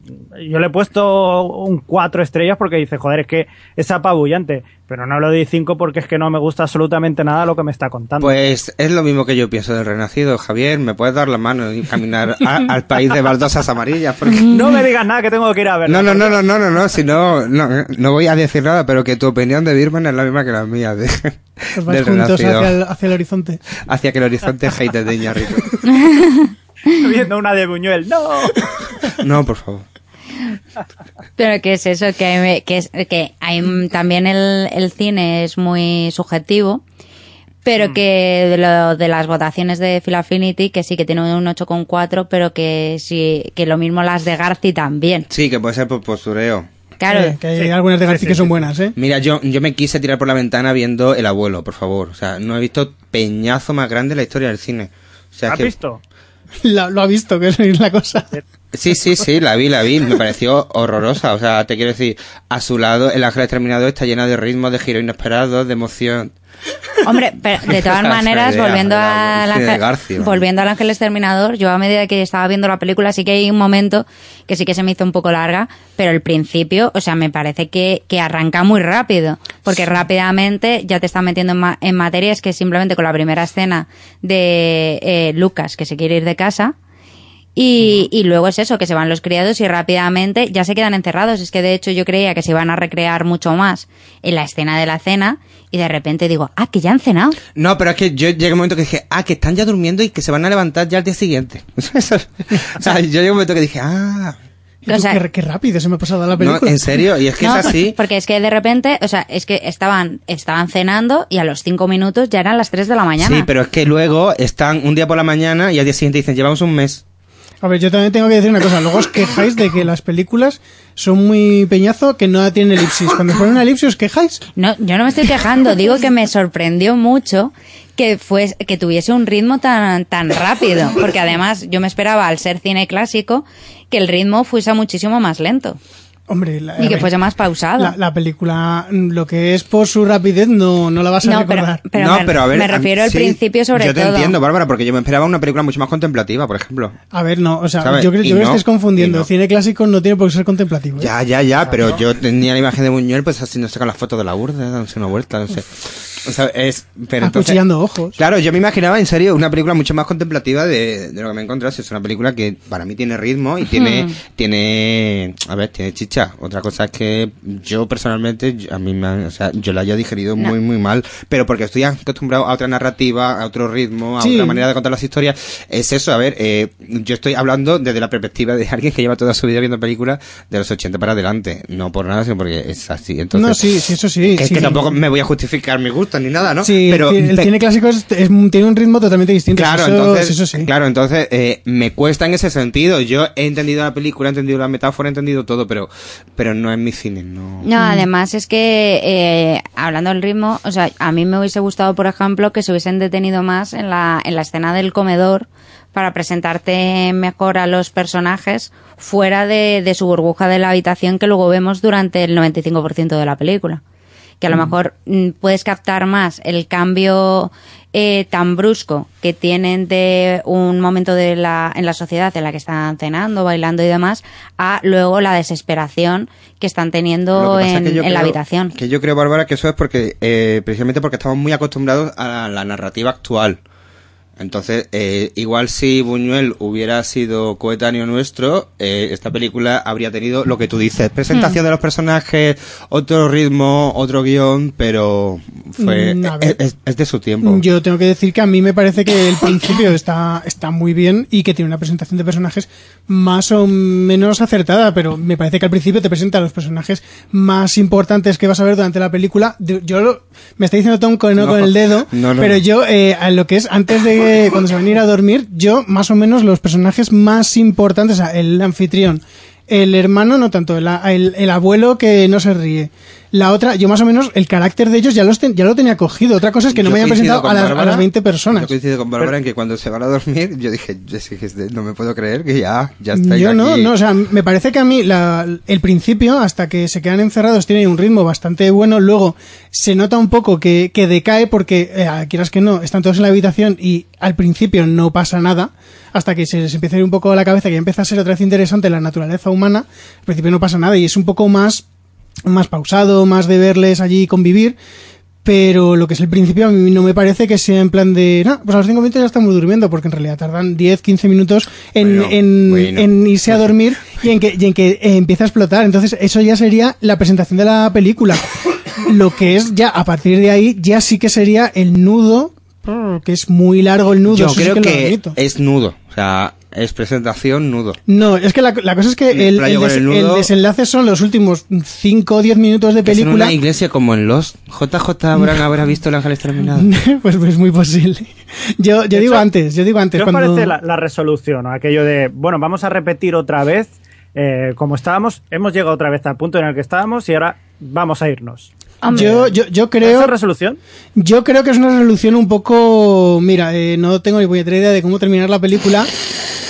[SPEAKER 2] yo le he puesto un cuatro estrellas porque dice, joder, es que es apabullante, pero no le doy cinco porque es que no me gusta absolutamente nada lo que me está contando.
[SPEAKER 3] Pues es lo mismo que yo pienso del Renacido, Javier. ¿Me puedes dar la mano y caminar a- al país de baldosas amarillas? Porque...
[SPEAKER 2] no me digas nada que tengo que ir a ver.
[SPEAKER 3] No, no, no, no, no, no, no, si no, no, no voy a decir nada, pero que tu opinión de Birman es la misma que la mía de, del Renacido.
[SPEAKER 4] hacia el, hacia el horizonte.
[SPEAKER 3] Hacia que el horizonte hate de Iñárritu.
[SPEAKER 2] Viendo una de Buñuel, no.
[SPEAKER 3] No, por favor.
[SPEAKER 1] Pero que es eso, que, me- que, es, que hay, mm, también el, el cine es muy subjetivo, pero que de, lo, de las votaciones de Phil Affinity, que sí que tiene un 8,4, pero que sí, que lo mismo las de Garci también.
[SPEAKER 3] Sí, que puede ser por postureo.
[SPEAKER 1] Claro,
[SPEAKER 4] Eh, que hay
[SPEAKER 2] Sí.
[SPEAKER 4] algunas de
[SPEAKER 2] Sí, sí,
[SPEAKER 4] que son buenas, ¿eh?
[SPEAKER 3] Mira, yo, yo me quise tirar por la ventana viendo El Abuelo, por favor. O sea, no he visto peñazo más grande en la historia del cine. O sea,
[SPEAKER 2] ¿Has
[SPEAKER 3] que...
[SPEAKER 2] visto?
[SPEAKER 4] La- lo ha visto, que es la cosa.
[SPEAKER 3] Sí, sí, sí, la vi, la vi. Me pareció horrorosa. O sea, te quiero decir, a su lado el ángel exterminador está llena de ritmos, de giros inesperados, de emoción.
[SPEAKER 1] Hombre, pero de todas maneras,
[SPEAKER 3] idea,
[SPEAKER 1] volviendo
[SPEAKER 3] Sí, de
[SPEAKER 1] ángel, volviendo al ángel exterminador, yo a medida que estaba viendo la película sí que hay un momento que sí que se me hizo un poco larga, pero el principio, o sea, me parece que, que arranca muy rápido, porque rápidamente ya te está metiendo en, ma- en materias que simplemente con la primera escena de eh, Lucas que se quiere ir de casa, y, y luego es eso, que se van los criados y rápidamente ya se quedan encerrados. Es que de hecho yo creía que se iban a recrear mucho más en la escena de la cena y de repente digo, ah, que ya han cenado.
[SPEAKER 3] No, pero es que yo llegué a un momento que dije, ah, que están ya durmiendo y que se van a levantar ya al día siguiente. o sea, yo llegué a un momento que dije, ah,
[SPEAKER 1] O sea-
[SPEAKER 4] qué, qué rápido se me ha pasado la
[SPEAKER 3] no,
[SPEAKER 4] película.
[SPEAKER 3] en serio, y es que
[SPEAKER 1] No,
[SPEAKER 3] es así.
[SPEAKER 1] Porque es que de repente, o sea, es que estaban, estaban cenando y a los cinco minutos ya eran las tres de la mañana.
[SPEAKER 3] Sí, pero es que luego están un día por la mañana y al día siguiente dicen, llevamos un mes.
[SPEAKER 4] A ver, yo también tengo que decir una cosa. Luego os quejáis de que las películas son muy peñazo, que no tienen elipsis. Cuando ponen una elipsis os quejáis.
[SPEAKER 1] No, yo no me estoy quejando, digo que me sorprendió mucho que fue, que tuviese un ritmo tan, tan rápido, porque además yo me esperaba al ser cine clásico que el ritmo fuese muchísimo más lento
[SPEAKER 4] Hombre, la,
[SPEAKER 1] y que fuese más pausado.
[SPEAKER 4] la, la película, mm, lo que es por su rapidez, no, no la vas a
[SPEAKER 1] No, pero,
[SPEAKER 4] recordar.
[SPEAKER 1] pero
[SPEAKER 3] no,
[SPEAKER 1] me,
[SPEAKER 3] pero a ver.
[SPEAKER 1] me
[SPEAKER 3] a
[SPEAKER 1] refiero al
[SPEAKER 3] sí,
[SPEAKER 1] principio sobre
[SPEAKER 3] Yo te
[SPEAKER 1] todo.
[SPEAKER 3] entiendo, Bárbara, porque yo me esperaba una película mucho más contemplativa, por ejemplo.
[SPEAKER 4] A ver, no, o sea,
[SPEAKER 3] ¿Sabes?
[SPEAKER 4] yo creo, yo
[SPEAKER 3] no,
[SPEAKER 4] que estás confundiendo.
[SPEAKER 3] no.
[SPEAKER 4] Cine clásico no tiene por qué ser contemplativo. ¿eh?
[SPEAKER 3] Ya, ya, ya, pero yo tenía la imagen de Buñuel, pues así no sé, con las fotos de la urda, dándose una vuelta, no sé. O sea, es, pero entonces,
[SPEAKER 4] ojos.
[SPEAKER 3] Claro, yo me imaginaba en serio una película mucho más contemplativa de, de lo que me he encontrado. Es una película que para mí tiene ritmo y tiene, tiene, a ver, tiene chicha. Otra cosa es que yo personalmente, a mí me, o sea, yo la haya digerido
[SPEAKER 1] No.
[SPEAKER 3] muy, muy mal, pero porque estoy acostumbrado a otra narrativa, a otro ritmo, a
[SPEAKER 4] Sí.
[SPEAKER 3] otra manera de contar las historias. Es eso, a ver, eh, yo estoy hablando desde la perspectiva de alguien que lleva toda su vida viendo películas de los 80 para adelante. No por nada, sino porque es así. Entonces,
[SPEAKER 4] no, sí, sí, eso sí.
[SPEAKER 3] es
[SPEAKER 4] sí,
[SPEAKER 3] que
[SPEAKER 4] sí.
[SPEAKER 3] tampoco me voy a justificar mi gusto ni nada, ¿no?
[SPEAKER 4] Sí,
[SPEAKER 3] pero
[SPEAKER 4] el cine clásico es- es- tiene un ritmo totalmente distinto.
[SPEAKER 3] Claro,
[SPEAKER 4] eso,
[SPEAKER 3] entonces,
[SPEAKER 4] eso sí.
[SPEAKER 3] claro, entonces eh, me cuesta en ese sentido. Yo he entendido la película, he entendido la metáfora, he entendido todo, pero, pero no es mi cine, no.
[SPEAKER 1] No, además es que, eh, hablando del ritmo, o sea, a mí me hubiese gustado, por ejemplo, que se hubiesen detenido más en la, en la escena del comedor para presentarte mejor a los personajes fuera de, de su burbuja de la habitación que luego vemos durante el 95% de la película. Que a lo mejor mm, puedes captar más el cambio eh, tan brusco que tienen de un momento de la, en la sociedad en la que están cenando, bailando y demás, a luego la desesperación que están teniendo
[SPEAKER 3] que es
[SPEAKER 1] en,
[SPEAKER 3] que
[SPEAKER 1] la habitación.
[SPEAKER 3] Que yo creo, Bárbara, que eso es porque, eh, precisamente porque estamos muy acostumbrados a la narrativa actual. Entonces, eh, igual si Buñuel hubiera sido coetáneo nuestro, eh, esta película habría tenido lo que tú dices, presentación de los personajes, otro ritmo, otro guion, pero fue
[SPEAKER 4] Mm,
[SPEAKER 3] es, es- es de su tiempo.
[SPEAKER 4] Yo tengo que decir que a mí me parece que el principio está, está muy bien y que tiene una presentación de personajes más o menos acertada, pero me parece que al principio te presenta los personajes más importantes que vas a ver durante la película. Yo lo- me está diciendo Tom con, no,
[SPEAKER 3] No,
[SPEAKER 4] con el dedo,
[SPEAKER 3] no, no.
[SPEAKER 4] pero yo eh, a lo que es antes de cuando se van a ir a dormir, yo más o menos los personajes más importantes, el anfitrión, el hermano no tanto, el, el- el abuelo que no se ríe. La otra, yo más o menos el carácter de ellos ya, los ten- ya lo tenía cogido. Otra cosa es que no
[SPEAKER 3] Yo
[SPEAKER 4] me hayan presentado a las, a
[SPEAKER 3] Bárbara,
[SPEAKER 4] las 20 personas.
[SPEAKER 3] Yo coincido con Bárbara en que cuando se van a dormir, yo dije, no me puedo creer que ya, ya estáis
[SPEAKER 4] Yo no,
[SPEAKER 3] aquí.
[SPEAKER 4] no, o sea, me parece que a mí la- el principio, hasta que se quedan encerrados, tiene un ritmo bastante bueno. Luego se nota un poco que, que decae porque, eh, quieras que no, están todos en la habitación y al principio no pasa nada. Hasta que se les empieza a ir un poco a la cabeza, que ya empieza a ser otra vez interesante la naturaleza humana. Al principio no pasa nada y es un poco más, más pausado, más de verles allí convivir. Pero lo que es el principio a mí no me parece que sea en plan de, no, pues a los cinco minutos ya estamos durmiendo, porque en realidad tardan 10, 15 minutos en,
[SPEAKER 3] Bueno,
[SPEAKER 4] en,
[SPEAKER 3] bueno.
[SPEAKER 4] en irse a dormir y en que, y en que eh, empieza a explotar. Entonces eso ya sería la presentación de la película. Lo que es ya, a partir de ahí, ya sí que sería el nudo, que es muy largo el nudo.
[SPEAKER 3] Yo
[SPEAKER 4] eso sí
[SPEAKER 3] creo
[SPEAKER 4] que,
[SPEAKER 3] es nudo, o sea, es presentación nudo.
[SPEAKER 4] No, es que la, la cosa es que el, el des-
[SPEAKER 3] el
[SPEAKER 4] el desenlace son los últimos 5 o 10 minutos de
[SPEAKER 3] Que es en
[SPEAKER 4] película.
[SPEAKER 3] una iglesia como en los JJ Abraham habrá visto el ángel exterminado.
[SPEAKER 4] pues es muy posible. Yo, yo
[SPEAKER 2] De
[SPEAKER 4] digo
[SPEAKER 2] hecho,
[SPEAKER 4] antes, yo digo antes.
[SPEAKER 2] ¿Qué os
[SPEAKER 4] cuando...
[SPEAKER 2] parece la, la resolución? Aquello de, bueno, vamos a repetir otra vez eh, como estábamos, hemos llegado otra vez al punto en el que estábamos y ahora vamos a irnos.
[SPEAKER 4] Yo, yo, yo
[SPEAKER 2] ¿Esa
[SPEAKER 4] creo,
[SPEAKER 2] es resolución?
[SPEAKER 4] yo creo que es una resolución un poco, mira, eh, no tengo ni puñetera idea de cómo terminar la película,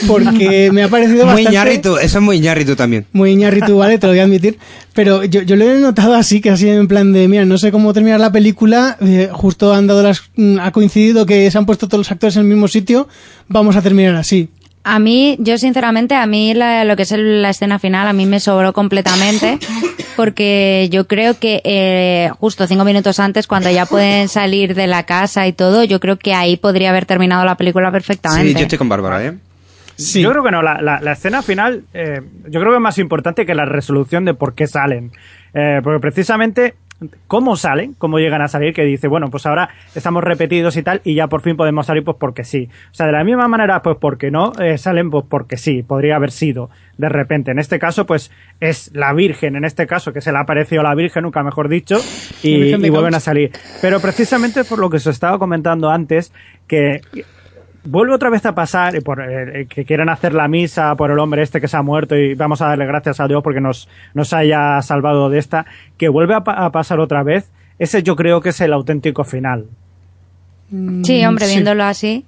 [SPEAKER 4] porque me ha parecido
[SPEAKER 3] Muy
[SPEAKER 4] bastante...
[SPEAKER 3] ñarritu, eso es muy ñarritu también.
[SPEAKER 4] Muy ñarritu, vale, te lo voy a admitir. Pero yo, yo lo he notado así, que así en plan de, mira, no sé cómo terminar la película, eh, justo han dado las, mm, ha coincidido que se han puesto todos los actores en el mismo sitio, vamos a terminar así.
[SPEAKER 1] A mí, yo sinceramente, a mí la- lo que es el- la escena final, a mí me sobró completamente, porque yo creo que eh, justo cinco minutos antes, cuando ya pueden salir de la casa y todo, yo creo que ahí podría haber terminado la película perfectamente.
[SPEAKER 3] Sí, yo estoy con Bárbara, ¿eh?
[SPEAKER 4] Sí.
[SPEAKER 2] Yo creo que no, la, la- la escena final eh, yo creo que es más importante que la resolución de por qué salen. Eh, porque precisamente cómo salen, cómo llegan a salir, que dice, bueno, pues ahora estamos repetidos y tal, y ya por fin podemos salir pues porque sí. O sea, de la misma manera, pues porque no, eh, salen pues porque sí, podría haber sido de repente. En este caso, pues es la Virgen, en este caso, que se le ha aparecido la Virgen, nunca mejor dicho, y, y vuelven a salir. Pero precisamente por lo que se estaba comentando antes, que vuelve otra vez a pasar y por eh, que quieran hacer la misa por el hombre este que se ha muerto y vamos a darle gracias a Dios porque nos, nos haya salvado de esta, que vuelve a, pa- a pasar otra vez, ese yo creo que es el auténtico final.
[SPEAKER 1] Sí, hombre,
[SPEAKER 4] Sí.
[SPEAKER 1] viéndolo así.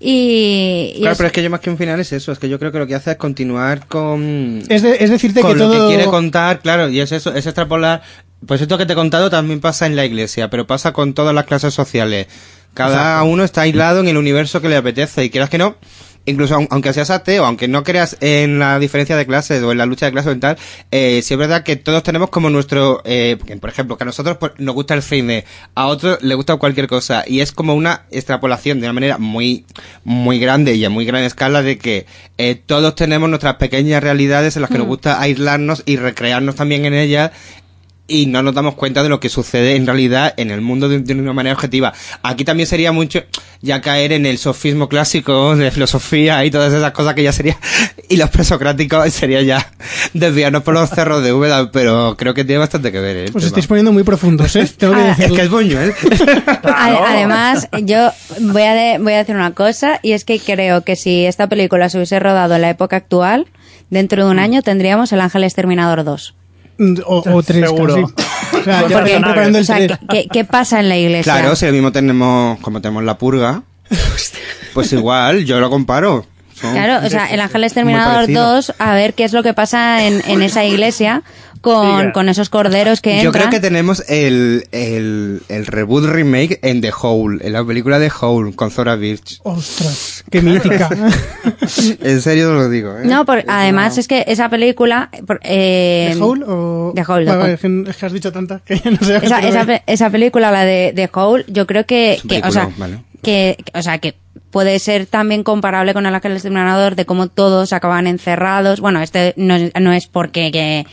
[SPEAKER 1] Y, y
[SPEAKER 3] Claro,
[SPEAKER 1] es-
[SPEAKER 3] pero es que yo más que un final es eso, es que yo creo que lo que hace es continuar con...
[SPEAKER 4] Es, de- es decirte
[SPEAKER 3] con
[SPEAKER 4] que
[SPEAKER 3] lo
[SPEAKER 4] todo...
[SPEAKER 3] que quiere contar, claro, y es eso, es extrapolar. Pues esto que te he contado también pasa en la iglesia, pero pasa con todas las clases sociales. Cada uno está aislado en el universo que le apetece, y quieras que no, incluso aun- aunque seas ateo, aunque no creas en la diferencia de clases o en la lucha de clases y tal, eh, sí es verdad que todos tenemos como nuestro, eh, por ejemplo, que a nosotros pues, nos gusta el cine, a otros le gusta cualquier cosa, y es como una extrapolación de una manera muy, muy grande y a muy gran escala de que eh, todos tenemos nuestras pequeñas realidades en las que nos gusta aislarnos y recrearnos también en ellas y no nos damos cuenta de lo que sucede en realidad en el mundo de, de una manera objetiva. Aquí también sería mucho ya caer en el sofismo clásico de filosofía y todas esas cosas que ya sería, y los presocráticos sería ya desviarnos por los cerros de Úbeda, pero creo que tiene bastante que ver. ¿eh,
[SPEAKER 4] Os estáis poniendo muy profundos, ¿eh? Tengo que
[SPEAKER 1] Ah,
[SPEAKER 3] Es
[SPEAKER 4] decirlo.
[SPEAKER 3] que es boño, ¿eh?
[SPEAKER 1] Ade- Además, yo voy a, de- voy a decir una cosa, y es que creo que si esta película se hubiese rodado en la época actual, dentro de un año tendríamos El Ángel Exterminador 2.
[SPEAKER 4] Mm, O, o tres,
[SPEAKER 2] Seguro.
[SPEAKER 4] casi. O sea, ya
[SPEAKER 2] Porque-
[SPEAKER 4] preparando
[SPEAKER 1] O
[SPEAKER 4] el
[SPEAKER 1] sea,
[SPEAKER 4] tres.
[SPEAKER 1] ¿qué, qué- qué pasa en la iglesia?
[SPEAKER 3] Claro, si lo mismo tenemos, como tenemos la purga, pues igual, yo lo comparo.
[SPEAKER 1] Claro, o sea, el Ángel Exterminador
[SPEAKER 3] parecido.
[SPEAKER 1] 2, a ver qué es lo que pasa en, en esa iglesia con, con esos corderos que
[SPEAKER 3] Yo
[SPEAKER 1] entran.
[SPEAKER 3] creo que tenemos el, el, el reboot remake en The Hole, en la película de Hole, con Zora Birch.
[SPEAKER 4] Ostras, qué mítica.
[SPEAKER 3] En serio lo digo, ¿eh?
[SPEAKER 1] No, por-
[SPEAKER 3] Es
[SPEAKER 1] además
[SPEAKER 3] una-
[SPEAKER 1] es que esa película... por- eh,
[SPEAKER 4] ¿The Hole o...?
[SPEAKER 1] The Hole, The
[SPEAKER 4] Vale,
[SPEAKER 1] Hole.
[SPEAKER 4] es que- has dicho tanta que no sé.
[SPEAKER 1] esa, esa, esa película, la de, de Hole, yo creo que,
[SPEAKER 3] Es un
[SPEAKER 1] que, o sea,
[SPEAKER 3] vale.
[SPEAKER 1] Que, que- o sea, que puede ser también comparable con el Ángel Exterminador de cómo todos acaban encerrados. Bueno, este no es, no es porque que,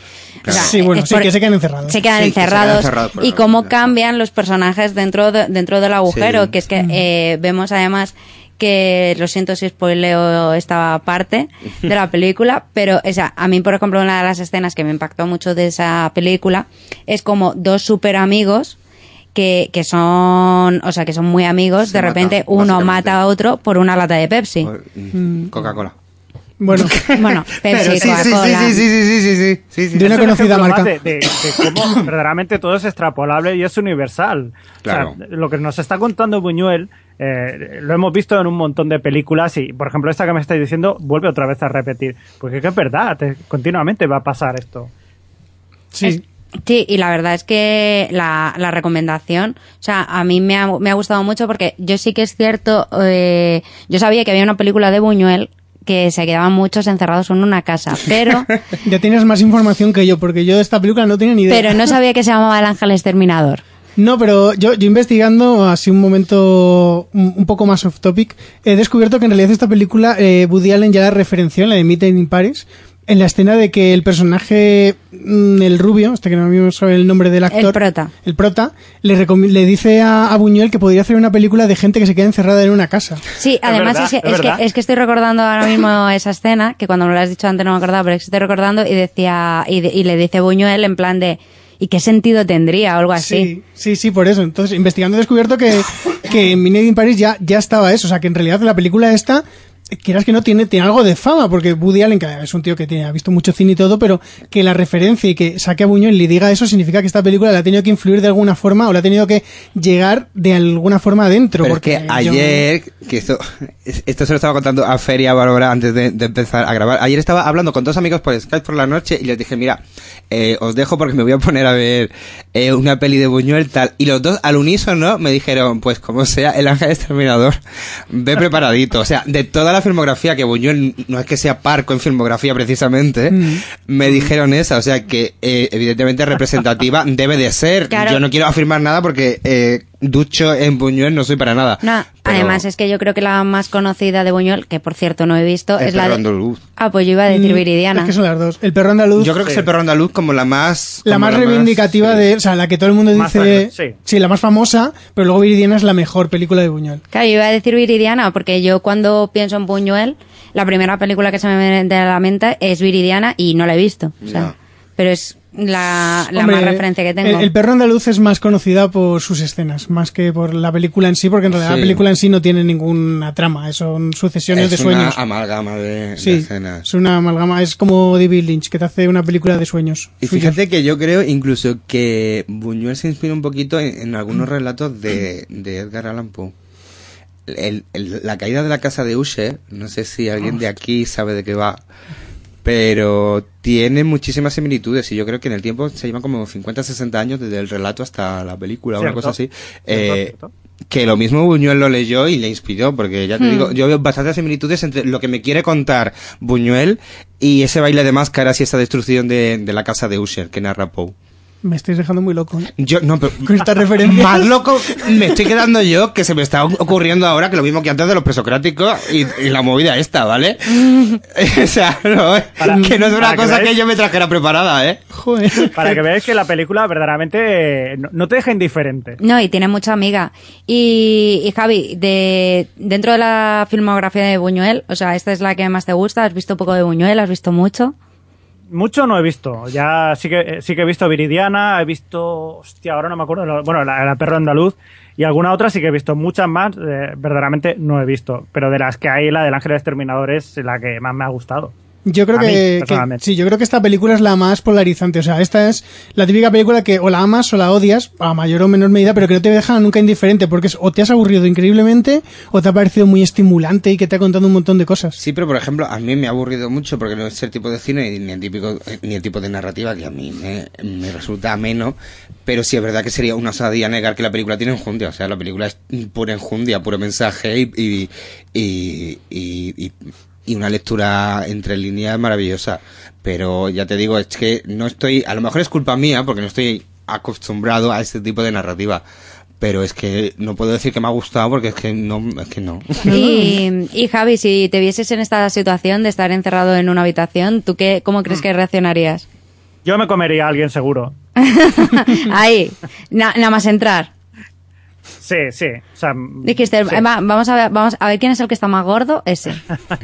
[SPEAKER 1] o sea,
[SPEAKER 4] Sí, bueno, sí,
[SPEAKER 1] por-
[SPEAKER 4] que se quedan encerrados.
[SPEAKER 1] Se quedan
[SPEAKER 3] Sí, que se quedan
[SPEAKER 1] encerrados. y cómo cambian los personajes dentro, de- dentro del agujero,
[SPEAKER 3] Sí.
[SPEAKER 1] que es que eh, vemos además que lo siento si spoileo esta parte de la película, pero o sea, a mí, por ejemplo, una de las escenas que me impactó mucho de esa película es como dos super amigos que, que son, o sea, que son muy amigos,
[SPEAKER 3] Se
[SPEAKER 1] de repente uno mata a otro por una lata de Pepsi.
[SPEAKER 3] Mm, Coca-Cola.
[SPEAKER 4] Bueno,
[SPEAKER 1] Bueno, Pepsi,
[SPEAKER 3] sí, sí, sí,
[SPEAKER 1] Coca-Cola.
[SPEAKER 3] sí, sí, sí, sí, sí, sí, sí.
[SPEAKER 4] De una conocida marca.
[SPEAKER 2] De, de- de cómo verdaderamente todo es extrapolable y es universal.
[SPEAKER 3] Claro.
[SPEAKER 2] O sea, lo que nos está contando Buñuel eh, lo hemos visto en un montón de películas y, por ejemplo, esta que me estáis diciendo vuelve otra vez a repetir. Porque es que es verdad, te- continuamente va a pasar esto.
[SPEAKER 4] sí.
[SPEAKER 1] Es- Sí, y la verdad es que la, la recomendación, o sea, a mí me ha, me ha gustado mucho porque yo sí que es cierto, eh, yo sabía que había una película de Buñuel que se quedaban muchos encerrados en una casa, pero,
[SPEAKER 4] Ya tienes más información que yo, porque yo de esta película no tenía ni idea.
[SPEAKER 1] pero no sabía que se llamaba El Ángel Exterminador.
[SPEAKER 4] No, pero yo, yo investigando, así un momento un, un poco más off topic, he descubierto que en realidad esta película eh, Woody Allen ya la referenció en la de Meeting in Paris, en la escena de que el personaje, mm, el rubio, este que no me sabe el nombre del actor,
[SPEAKER 1] El prota.
[SPEAKER 4] el prota, le, le dice a, a Buñuel que podría hacer una película de gente que se queda encerrada en una casa.
[SPEAKER 1] Sí, además
[SPEAKER 2] verdad,
[SPEAKER 1] es, que,
[SPEAKER 2] es
[SPEAKER 1] es, que, es que estoy recordando ahora mismo esa escena, que cuando me lo has dicho antes no me acordaba, pero es que estoy recordando y decía, y, de- y le dice Buñuel en plan de, ¿y qué sentido tendría? o algo así.
[SPEAKER 4] Sí, sí, sí, por eso. Entonces, investigando he descubierto que, que en Midnight in Paris ya, ya estaba eso. O sea, que en realidad la película esta, quieras que no, tiene, tiene algo de fama, porque Woody Allen, que es un tío que tiene, ha visto mucho cine y todo, pero que la referencia y que saque a Buñuel y le diga eso significa que esta película la ha tenido que influir de alguna forma o la ha tenido que llegar de alguna forma adentro.
[SPEAKER 3] Pero es
[SPEAKER 4] porque
[SPEAKER 3] que
[SPEAKER 4] yo-
[SPEAKER 3] ayer, que esto, esto se lo estaba contando a Feria Bárbara antes de, de empezar a grabar. Ayer estaba hablando con dos amigos por Skype por la noche y les dije, mira, eh, os dejo porque me voy a poner a ver eh, una peli de Buñuel tal. Y los dos al unísono me dijeron, pues como sea, el ángel exterminador, ve preparadito. O sea, de toda la filmografía, que Buñuel no es que sea parco en filmografía precisamente,
[SPEAKER 4] Mm.
[SPEAKER 3] me dijeron esa. O sea, que eh, evidentemente representativa debe de ser.
[SPEAKER 1] Claro.
[SPEAKER 3] Yo no quiero afirmar nada porque eh, ducho en Buñuel no soy para nada.
[SPEAKER 1] No,
[SPEAKER 3] Pero-
[SPEAKER 1] además es que yo creo que la más conocida de Buñuel, que por cierto no he visto,
[SPEAKER 3] El
[SPEAKER 1] es la
[SPEAKER 3] perro
[SPEAKER 1] de...
[SPEAKER 3] andaluz.
[SPEAKER 1] Ah, pues yo iba a decir
[SPEAKER 4] Mm,
[SPEAKER 1] Viridiana.
[SPEAKER 4] Es que son las dos. El perro andaluz.
[SPEAKER 3] Yo creo que es el perro andaluz como la más...
[SPEAKER 4] la más reivindicativa
[SPEAKER 3] sí.
[SPEAKER 4] de, o sea, la que todo el mundo
[SPEAKER 2] Más
[SPEAKER 4] dice,
[SPEAKER 2] fre- sí.
[SPEAKER 4] la más famosa, pero luego Viridiana es la mejor película de Buñuel.
[SPEAKER 1] Claro, yo iba a decir Viridiana, porque yo cuando pienso en Buñuel, la primera película que se me viene a la mente es Viridiana y no la he visto. O sea. Pero es la, la
[SPEAKER 4] Hombre,
[SPEAKER 1] más referencia que tengo.
[SPEAKER 4] El, el perro andaluz es más conocida por sus escenas, más que por la película en sí, porque en realidad
[SPEAKER 3] Sí.
[SPEAKER 4] la película en sí no tiene ninguna trama, son sucesiones de
[SPEAKER 3] Es una
[SPEAKER 4] sueños.
[SPEAKER 3] amalgama de, escenas.
[SPEAKER 4] es una amalgama, es como David Lynch, que te hace una película de sueños.
[SPEAKER 3] Y
[SPEAKER 4] suyos.
[SPEAKER 3] fíjate que yo creo incluso que Buñuel se inspira un poquito en, en algunos relatos de, de Edgar Allan Poe. El- el- la caída de la casa de Usher, no sé si alguien de aquí sabe de qué va, pero tiene muchísimas similitudes y yo creo que en el tiempo se llevan como 50, 60 años desde el relato hasta la película, una
[SPEAKER 2] Cierto.
[SPEAKER 3] cosa así.
[SPEAKER 2] Cierto,
[SPEAKER 3] Eh,
[SPEAKER 2] cierto.
[SPEAKER 3] que lo mismo Buñuel lo leyó y le inspiró, porque ya te digo, yo veo bastantes similitudes entre lo que me quiere contar Buñuel y ese baile de máscaras y esa destrucción de, de la casa de Usher que narra Poe.
[SPEAKER 4] Me estáis dejando muy loco. ¿eh?
[SPEAKER 3] Yo, no, pero.
[SPEAKER 4] Con esta referencia.
[SPEAKER 3] Más loco me estoy quedando yo que se me está ocurriendo ahora que lo mismo que antes de los presocráticos y, y la movida esta, ¿vale? o sea, no, que no es una
[SPEAKER 2] que
[SPEAKER 3] cosa
[SPEAKER 2] veáis-
[SPEAKER 3] que yo me trajera preparada, ¿eh?
[SPEAKER 4] Joder.
[SPEAKER 2] Para que veáis que la película verdaderamente eh, no, no te deja indiferente.
[SPEAKER 1] No, y tiene mucha amiga. Y, y Javi, de, dentro de la filmografía de Buñuel, o sea, esta es la que más te gusta, ¿has visto poco de Buñuel? ¿Has visto mucho?
[SPEAKER 2] Mucho no he visto. Ya sí que eh, sí que he visto Viridiana, he visto, hostia, ahora no me acuerdo, bueno, la, la perro andaluz y alguna otra sí que he visto. Muchas más, eh, verdaderamente no he visto. Pero de las que hay, la del Ángel Exterminador es la que más me ha gustado.
[SPEAKER 4] Yo creo
[SPEAKER 2] A mí,
[SPEAKER 4] que, que- sí, yo creo que esta película es la más polarizante. O sea, esta es la típica película que o la amas o la odias, a mayor o menor medida, pero que no te deja nunca indiferente, porque es, o te has aburrido increíblemente, o te ha parecido muy estimulante y que te ha contado un montón de cosas.
[SPEAKER 3] Sí, pero por ejemplo, a mí me ha aburrido mucho porque no es el tipo de cine ni el, típico, ni el tipo de narrativa que a mí me, me resulta ameno. Pero sí es verdad que sería una osadía negar que la película tiene enjundia. O sea, la película es pura enjundia, puro mensaje y, y, y, y- y- una lectura entre líneas maravillosa. Pero ya te digo, es que no estoy, a lo mejor es culpa mía porque no estoy acostumbrado a este tipo de narrativa. Pero es que no puedo decir que me ha gustado porque es que no, es que no.
[SPEAKER 1] Y, y Javi, si te vieses en esta situación de estar encerrado en una habitación, ¿tú qué, cómo crees que reaccionarías?
[SPEAKER 2] Yo me comería a alguien seguro.
[SPEAKER 1] Ahí, na- nada más entrar.
[SPEAKER 2] Sí, sí. O sea,
[SPEAKER 1] Dijiste,
[SPEAKER 2] sí.
[SPEAKER 1] "Va, vamos, a ver, vamos a ver quién es el que está más gordo, ese.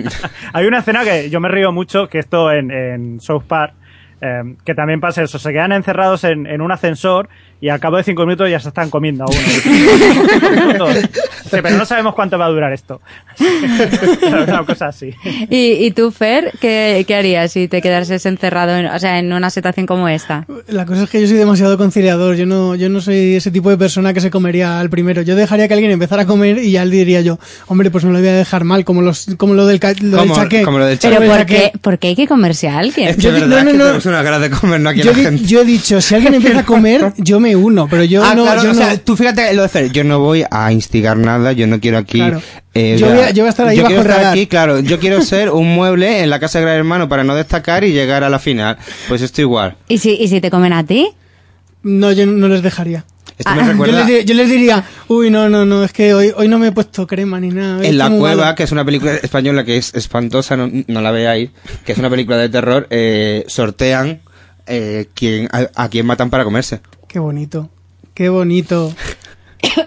[SPEAKER 2] Hay una escena que yo me río mucho, que esto en, en South Park, eh, que también pasa eso, se quedan encerrados en, en un ascensor y al cabo de cinco minutos ya se están comiendo a uno. sí, pero no sabemos cuánto va a durar esto. una cosa así.
[SPEAKER 1] ¿Y, y tú, Fer, ¿qué, qué harías si te quedases encerrado en, o sea, en una situación como esta?
[SPEAKER 4] La cosa es que yo soy demasiado conciliador. Yo no, yo no soy ese tipo de persona que se comería al primero. Yo dejaría que alguien empezara a comer y ya le diría yo, hombre, pues no lo voy a dejar mal, como los, como lo del, ca- lo del
[SPEAKER 3] Como-
[SPEAKER 4] chaqué.
[SPEAKER 3] como lo del
[SPEAKER 1] Pero
[SPEAKER 3] chaqué.
[SPEAKER 4] Del
[SPEAKER 1] ¿por qué, por qué hay que comerse a alguien?
[SPEAKER 3] Es que
[SPEAKER 4] Yo
[SPEAKER 3] verdad
[SPEAKER 4] no, no,
[SPEAKER 3] que
[SPEAKER 4] no.
[SPEAKER 3] tenemos una de comer, no aquí
[SPEAKER 4] Yo,
[SPEAKER 3] la gente.
[SPEAKER 4] yo he dicho, si alguien empieza a comer, yo me uno, pero yo
[SPEAKER 3] ah,
[SPEAKER 4] no,
[SPEAKER 3] claro,
[SPEAKER 4] yo
[SPEAKER 3] o
[SPEAKER 4] no.
[SPEAKER 3] sea, tú fíjate lo de Fer, yo no voy a instigar nada, yo no quiero aquí...
[SPEAKER 4] Claro.
[SPEAKER 3] eh,
[SPEAKER 4] Yo voy a- yo voy a estar ahí
[SPEAKER 3] yo
[SPEAKER 4] bajo
[SPEAKER 3] quiero estar
[SPEAKER 4] radar.
[SPEAKER 3] aquí, claro, yo quiero ser un mueble en la casa de Gran Hermano para no destacar y llegar a la final. Pues esto igual.
[SPEAKER 1] ¿Y si, ¿Y si te comen a ti?
[SPEAKER 4] No, yo no les dejaría.
[SPEAKER 3] Esto
[SPEAKER 1] Ah,
[SPEAKER 3] me
[SPEAKER 1] yo
[SPEAKER 4] les, di- yo les diría, uy, no, no, no, es que hoy, hoy no me he puesto crema ni nada.
[SPEAKER 3] En La Cueva,
[SPEAKER 4] malo".
[SPEAKER 3] que es una película española que es espantosa, no, no la veáis, que es una película de terror, eh, sortean eh, quién, a, a quién matan para comerse.
[SPEAKER 4] Qué bonito, qué bonito.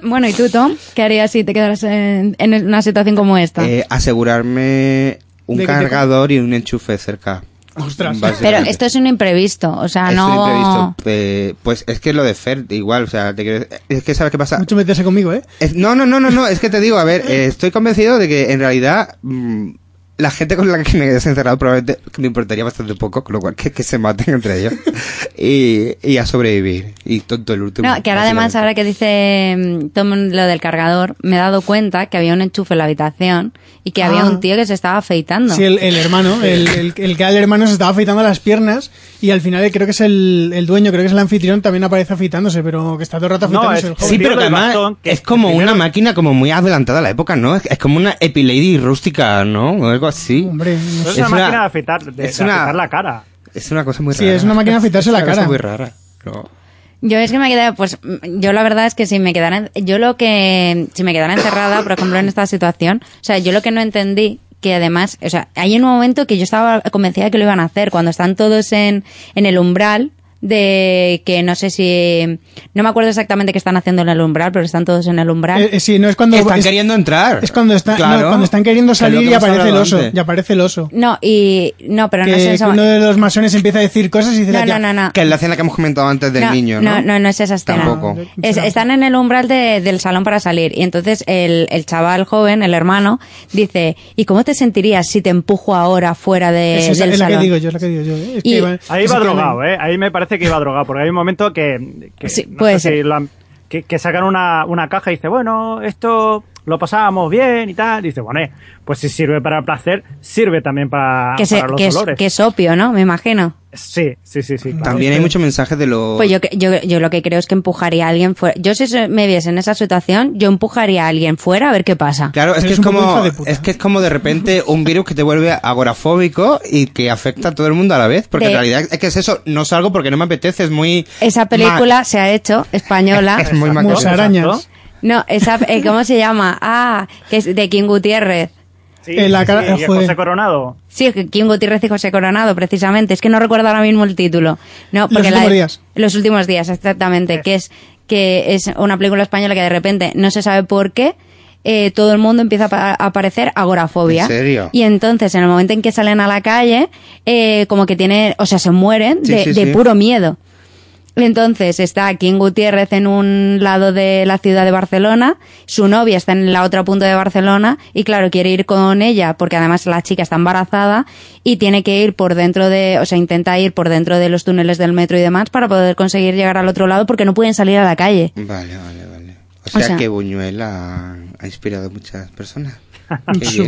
[SPEAKER 1] Bueno, ¿y tú, Tom? ¿Qué harías si te quedaras en, en una situación como esta?
[SPEAKER 3] Eh, asegurarme un
[SPEAKER 4] ¿De qué te-
[SPEAKER 3] cargador y un enchufe cerca.
[SPEAKER 4] Ostras.
[SPEAKER 1] Pero esto es un imprevisto, o sea,
[SPEAKER 3] Es un
[SPEAKER 1] no...
[SPEAKER 3] imprevisto. Eh, pues es que lo de Fer, igual, o sea, te quiero- es que sabes qué pasa.
[SPEAKER 4] Mucho meterse conmigo, ¿eh?
[SPEAKER 3] Es- no, no, no, no, no, es que te digo, a ver, eh, estoy convencido de que en realidad mm, la gente con la que me quedé encerrado probablemente me importaría bastante poco, con lo cual que, que se maten entre ellos y, y a sobrevivir. Y tonto el último.
[SPEAKER 1] No, que ahora además, ahora que dice mm, Tom lo del cargador, me he dado cuenta que había un enchufe en la habitación y que había
[SPEAKER 4] Ah.
[SPEAKER 1] un tío que se estaba afeitando.
[SPEAKER 4] Sí, el, el hermano, el, el, el que era el hermano se estaba afeitando las piernas y al final creo que es el, el dueño, creo que es el anfitrión, también aparece afeitándose, pero que está todo el rato
[SPEAKER 2] No,
[SPEAKER 4] afeitándose
[SPEAKER 2] es-
[SPEAKER 4] el joven.
[SPEAKER 3] Sí, pero que además
[SPEAKER 2] bastón, que
[SPEAKER 3] es como
[SPEAKER 2] primero-
[SPEAKER 3] una máquina como muy adelantada a la época, ¿no? Es, es como una Epilady rústica, ¿no? O algo así.
[SPEAKER 4] Hombre, no
[SPEAKER 2] No
[SPEAKER 4] sé.
[SPEAKER 2] es una
[SPEAKER 3] Es una-
[SPEAKER 2] máquina de afeitar, de,
[SPEAKER 3] es
[SPEAKER 2] de
[SPEAKER 3] una-
[SPEAKER 2] afeitar la cara.
[SPEAKER 3] Es una cosa muy
[SPEAKER 4] Sí,
[SPEAKER 3] rara.
[SPEAKER 4] es una máquina de afeitarse
[SPEAKER 3] Es
[SPEAKER 4] la
[SPEAKER 3] una cosa
[SPEAKER 4] cara.
[SPEAKER 3] muy rara. No.
[SPEAKER 1] Yo es que me quedé, pues, yo la verdad es que si me quedara, en- yo lo que, si me quedara encerrada, por ejemplo, en esta situación, o sea, yo lo que no entendí, que además, o sea, hay un momento que yo estaba convencida de que lo iban a hacer, cuando están todos en, en el umbral, de que no sé si, no me acuerdo exactamente qué están haciendo en el umbral, pero están todos en el umbral.
[SPEAKER 4] Eh, eh, sí, no es cuando
[SPEAKER 3] Están
[SPEAKER 4] es,
[SPEAKER 3] queriendo entrar.
[SPEAKER 4] es cuando, está, no,
[SPEAKER 3] Claro.
[SPEAKER 4] cuando están queriendo
[SPEAKER 3] Que lo
[SPEAKER 4] salir
[SPEAKER 3] que
[SPEAKER 4] y aparece el oso.
[SPEAKER 3] antes.
[SPEAKER 4] Y aparece el oso.
[SPEAKER 1] no, y, no, pero
[SPEAKER 4] que,
[SPEAKER 1] no es
[SPEAKER 4] que
[SPEAKER 1] esa.
[SPEAKER 4] uno de los masones empieza a decir cosas y dice
[SPEAKER 1] No, no, no, no.
[SPEAKER 3] Que es la escena que hemos comentado antes del
[SPEAKER 1] no,
[SPEAKER 3] niño, ¿no?
[SPEAKER 1] No, no, no es esa escena.
[SPEAKER 3] Tampoco.
[SPEAKER 1] Es- están en el umbral de- del salón para salir y entonces el, el chaval joven, el hermano, dice, ¿y cómo te sentirías si te empujo ahora fuera de,
[SPEAKER 4] Es, esa-
[SPEAKER 1] del
[SPEAKER 4] es la que
[SPEAKER 1] salón?
[SPEAKER 4] digo yo, es la que digo yo. ¿eh? Es que
[SPEAKER 1] Y-
[SPEAKER 4] iba-
[SPEAKER 2] Ahí va
[SPEAKER 4] que-
[SPEAKER 2] drogado, ¿eh? Ahí me parece que iba drogado, porque hay un momento que, que,
[SPEAKER 1] Sí,
[SPEAKER 2] no
[SPEAKER 1] puede
[SPEAKER 2] sé
[SPEAKER 1] ser.
[SPEAKER 2] que, que sacan una, una caja y dice, bueno, esto lo pasábamos bien y tal. dice, bueno, eh, pues si sirve para el placer, sirve también para,
[SPEAKER 1] que, se-
[SPEAKER 2] para los
[SPEAKER 1] que es, que es opio, ¿no? Me imagino.
[SPEAKER 2] Sí, sí, sí, sí. claro.
[SPEAKER 3] También hay muchos mensajes de los...
[SPEAKER 1] Pues yo, que- yo, yo lo que creo es que empujaría a alguien fuera. Yo si me viese en esa situación, yo empujaría a alguien fuera a ver qué pasa.
[SPEAKER 3] Claro, es que es como es que es como de repente un virus que te vuelve agorafóbico y que afecta a todo el mundo a la vez, porque
[SPEAKER 1] De-
[SPEAKER 3] en realidad es que es eso, no salgo porque no me apetece, es muy
[SPEAKER 1] Esa película se ha hecho, española.
[SPEAKER 3] Es muy macabro.
[SPEAKER 1] No, esa, eh, ¿cómo se llama? Ah, que es de King Gutiérrez.
[SPEAKER 2] Sí,
[SPEAKER 4] En la
[SPEAKER 2] sí,
[SPEAKER 4] cara-
[SPEAKER 2] sí, y
[SPEAKER 4] joder.
[SPEAKER 2] José Coronado.
[SPEAKER 1] Sí, que King Gutiérrez y José Coronado, precisamente. Es que no recuerdo ahora mismo el título. No, porque
[SPEAKER 4] últimos
[SPEAKER 1] la-
[SPEAKER 4] días.
[SPEAKER 1] Los últimos días, exactamente. Que es que es una película española que de repente no se sabe por qué. eh, todo el mundo empieza a pa- a aparecer agorafobia.
[SPEAKER 3] ¿En serio?
[SPEAKER 1] Y entonces, en el momento en que salen a la calle, eh, como que tiene, o sea, se mueren de,
[SPEAKER 3] sí,
[SPEAKER 1] de
[SPEAKER 3] sí.
[SPEAKER 1] puro miedo. Entonces está King Gutiérrez en un lado de la ciudad de Barcelona, su novia está en la otra punta de Barcelona y claro, quiere ir con ella porque además la chica está embarazada y tiene que ir por dentro de, o sea, intenta ir por dentro de los túneles del metro y demás para poder conseguir llegar al otro lado porque no pueden salir a la calle.
[SPEAKER 3] Vale, vale, vale. O sea,
[SPEAKER 1] sea-
[SPEAKER 3] que Buñuel ha, ha inspirado a muchas personas. Bien.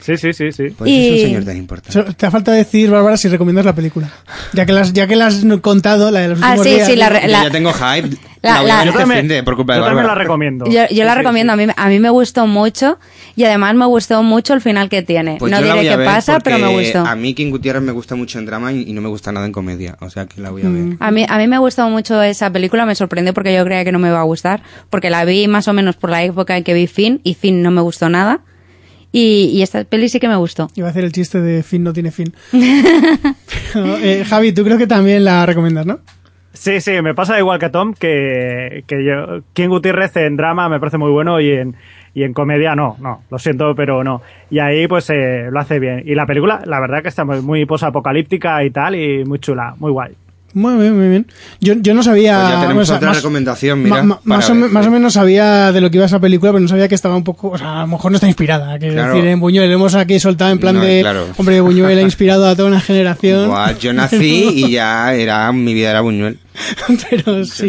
[SPEAKER 2] Sí, sí, sí, sí.
[SPEAKER 3] Pues
[SPEAKER 1] Y-
[SPEAKER 3] es un señor tan importante.
[SPEAKER 4] Te ha falta decir, Bárbara, si recomiendas la película. Ya que las, ya que la has contado, la de los
[SPEAKER 1] Ah,
[SPEAKER 4] últimos
[SPEAKER 1] sí,
[SPEAKER 4] días,
[SPEAKER 1] sí, la
[SPEAKER 4] ¿no?
[SPEAKER 1] re-
[SPEAKER 3] Yo ya tengo hype.
[SPEAKER 1] la-
[SPEAKER 3] La,
[SPEAKER 1] la- Yo
[SPEAKER 3] este
[SPEAKER 2] también-
[SPEAKER 3] de por culpa de
[SPEAKER 2] yo también la recomiendo.
[SPEAKER 1] Yo, yo
[SPEAKER 2] Sí,
[SPEAKER 1] la
[SPEAKER 2] sí,
[SPEAKER 1] recomiendo,
[SPEAKER 2] sí.
[SPEAKER 1] A, mí, a mí me gustó mucho y además me gustó mucho el final que tiene.
[SPEAKER 3] Pues
[SPEAKER 1] no
[SPEAKER 3] la
[SPEAKER 1] diré qué pasa, pero me gustó.
[SPEAKER 3] A mí King Gutiérrez me gusta mucho en drama y, y no me gusta nada en comedia. O sea que la voy a ver.
[SPEAKER 1] A mí, a mí me gustó mucho esa película, me sorprendió porque yo creía que no me iba a gustar, porque la vi más o menos por la época en que vi Finn y Finn no me gustó nada. Y, y esta peli sí que me gustó.
[SPEAKER 4] Iba a hacer el chiste de fin no tiene fin. Pero, eh, Javi, tú creo que también la recomiendas, ¿no?
[SPEAKER 2] Sí, sí, me pasa igual que a Tom, que, que yo, King Gutiérrez en drama me parece muy bueno y en, y en comedia no, no, lo siento, pero no. Y ahí pues eh, lo hace bien. Y la película, la verdad que está muy, muy posapocalíptica y tal, y muy chula, muy guay.
[SPEAKER 4] Muy bien, muy bien. Yo, yo no sabía...
[SPEAKER 3] Pues ya tenemos otra
[SPEAKER 4] más-
[SPEAKER 3] recomendación, mira.
[SPEAKER 4] ma- ma-
[SPEAKER 3] para
[SPEAKER 4] más, o, más o menos sabía de lo que iba esa película, pero no sabía que estaba un poco... O sea, a lo mejor no está inspirada. Que
[SPEAKER 3] Claro.
[SPEAKER 4] decir, en Buñuel hemos aquí soltado en plan
[SPEAKER 3] No,
[SPEAKER 4] de...
[SPEAKER 3] claro.
[SPEAKER 4] Hombre, Buñuel ha inspirado a toda una generación.
[SPEAKER 3] Buah, yo nací y ya era mi vida era Buñuel.
[SPEAKER 4] pero sí.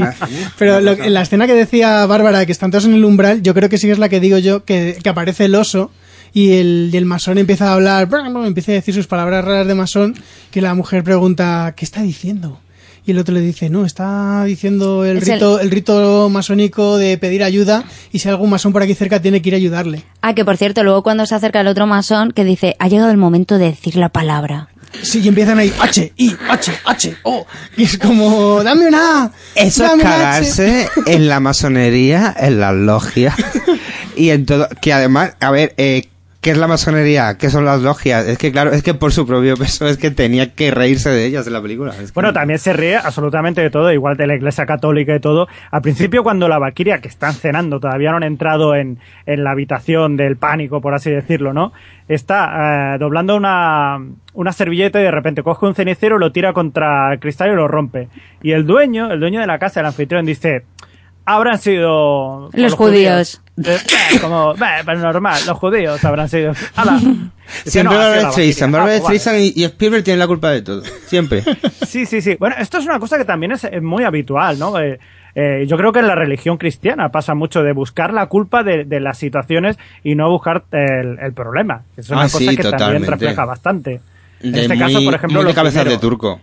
[SPEAKER 4] Pero lo- en la escena que decía Bárbara, que están todos en el umbral, yo creo que sí es la que digo yo, que, que aparece el oso y el, y el masón empieza a hablar, empieza a decir sus palabras raras de masón, que la mujer pregunta, ¿qué está diciendo? Y el otro le dice, no, está diciendo el
[SPEAKER 1] Es
[SPEAKER 4] rito, el... rito masónico de pedir ayuda y si hay algún masón por aquí cerca tiene que ir a ayudarle.
[SPEAKER 1] Ah, que por cierto, luego cuando se acerca el otro masón, que dice, ha llegado el momento de decir la palabra.
[SPEAKER 4] Sí, y empiezan ahí, H, I, H, H, O. Y es como, dame una A.
[SPEAKER 3] Eso es
[SPEAKER 4] dame una H".
[SPEAKER 3] cagarse en la masonería, en las logias y en todo. Que además, a ver, eh, ¿qué es la masonería? ¿Qué son las logias? Es que claro, es que por su propio peso es que tenía que reírse de ellas en la película. Es que-
[SPEAKER 2] Bueno, también se ríe absolutamente de todo, igual de la iglesia católica y todo. Al principio, cuando la Valquiria, que están cenando, todavía no han entrado en, en la habitación del pánico, por así decirlo, ¿no? Está eh, doblando una, una servilleta y de repente coge un cenicero, lo tira contra el cristal y lo rompe. Y el dueño, el dueño de la casa, el anfitrión, dice, habrán sido...
[SPEAKER 1] Los judíos.
[SPEAKER 2] Eh, como, eh, pues normal, los judíos habrán sido... ¡Hala!
[SPEAKER 3] Siempre
[SPEAKER 2] "No,
[SPEAKER 3] Barbara Streisand.
[SPEAKER 2] Valquiria".
[SPEAKER 3] Barbara
[SPEAKER 2] Ah, pues vale.
[SPEAKER 3] Streisand y, y Spielberg tienen la culpa de todo. Siempre.
[SPEAKER 2] Sí, sí, sí. Bueno, esto es una cosa que también es, es muy habitual, ¿no? Eh, eh, yo creo que en la religión cristiana pasa mucho de buscar la culpa de, de las situaciones y no buscar el, el problema. Es una
[SPEAKER 3] Ah,
[SPEAKER 2] cosa
[SPEAKER 3] sí,
[SPEAKER 2] que también refleja bastante. En
[SPEAKER 3] De
[SPEAKER 2] este
[SPEAKER 3] muy,
[SPEAKER 2] caso, por ejemplo,
[SPEAKER 3] muy de
[SPEAKER 2] los
[SPEAKER 3] cabezas de turco.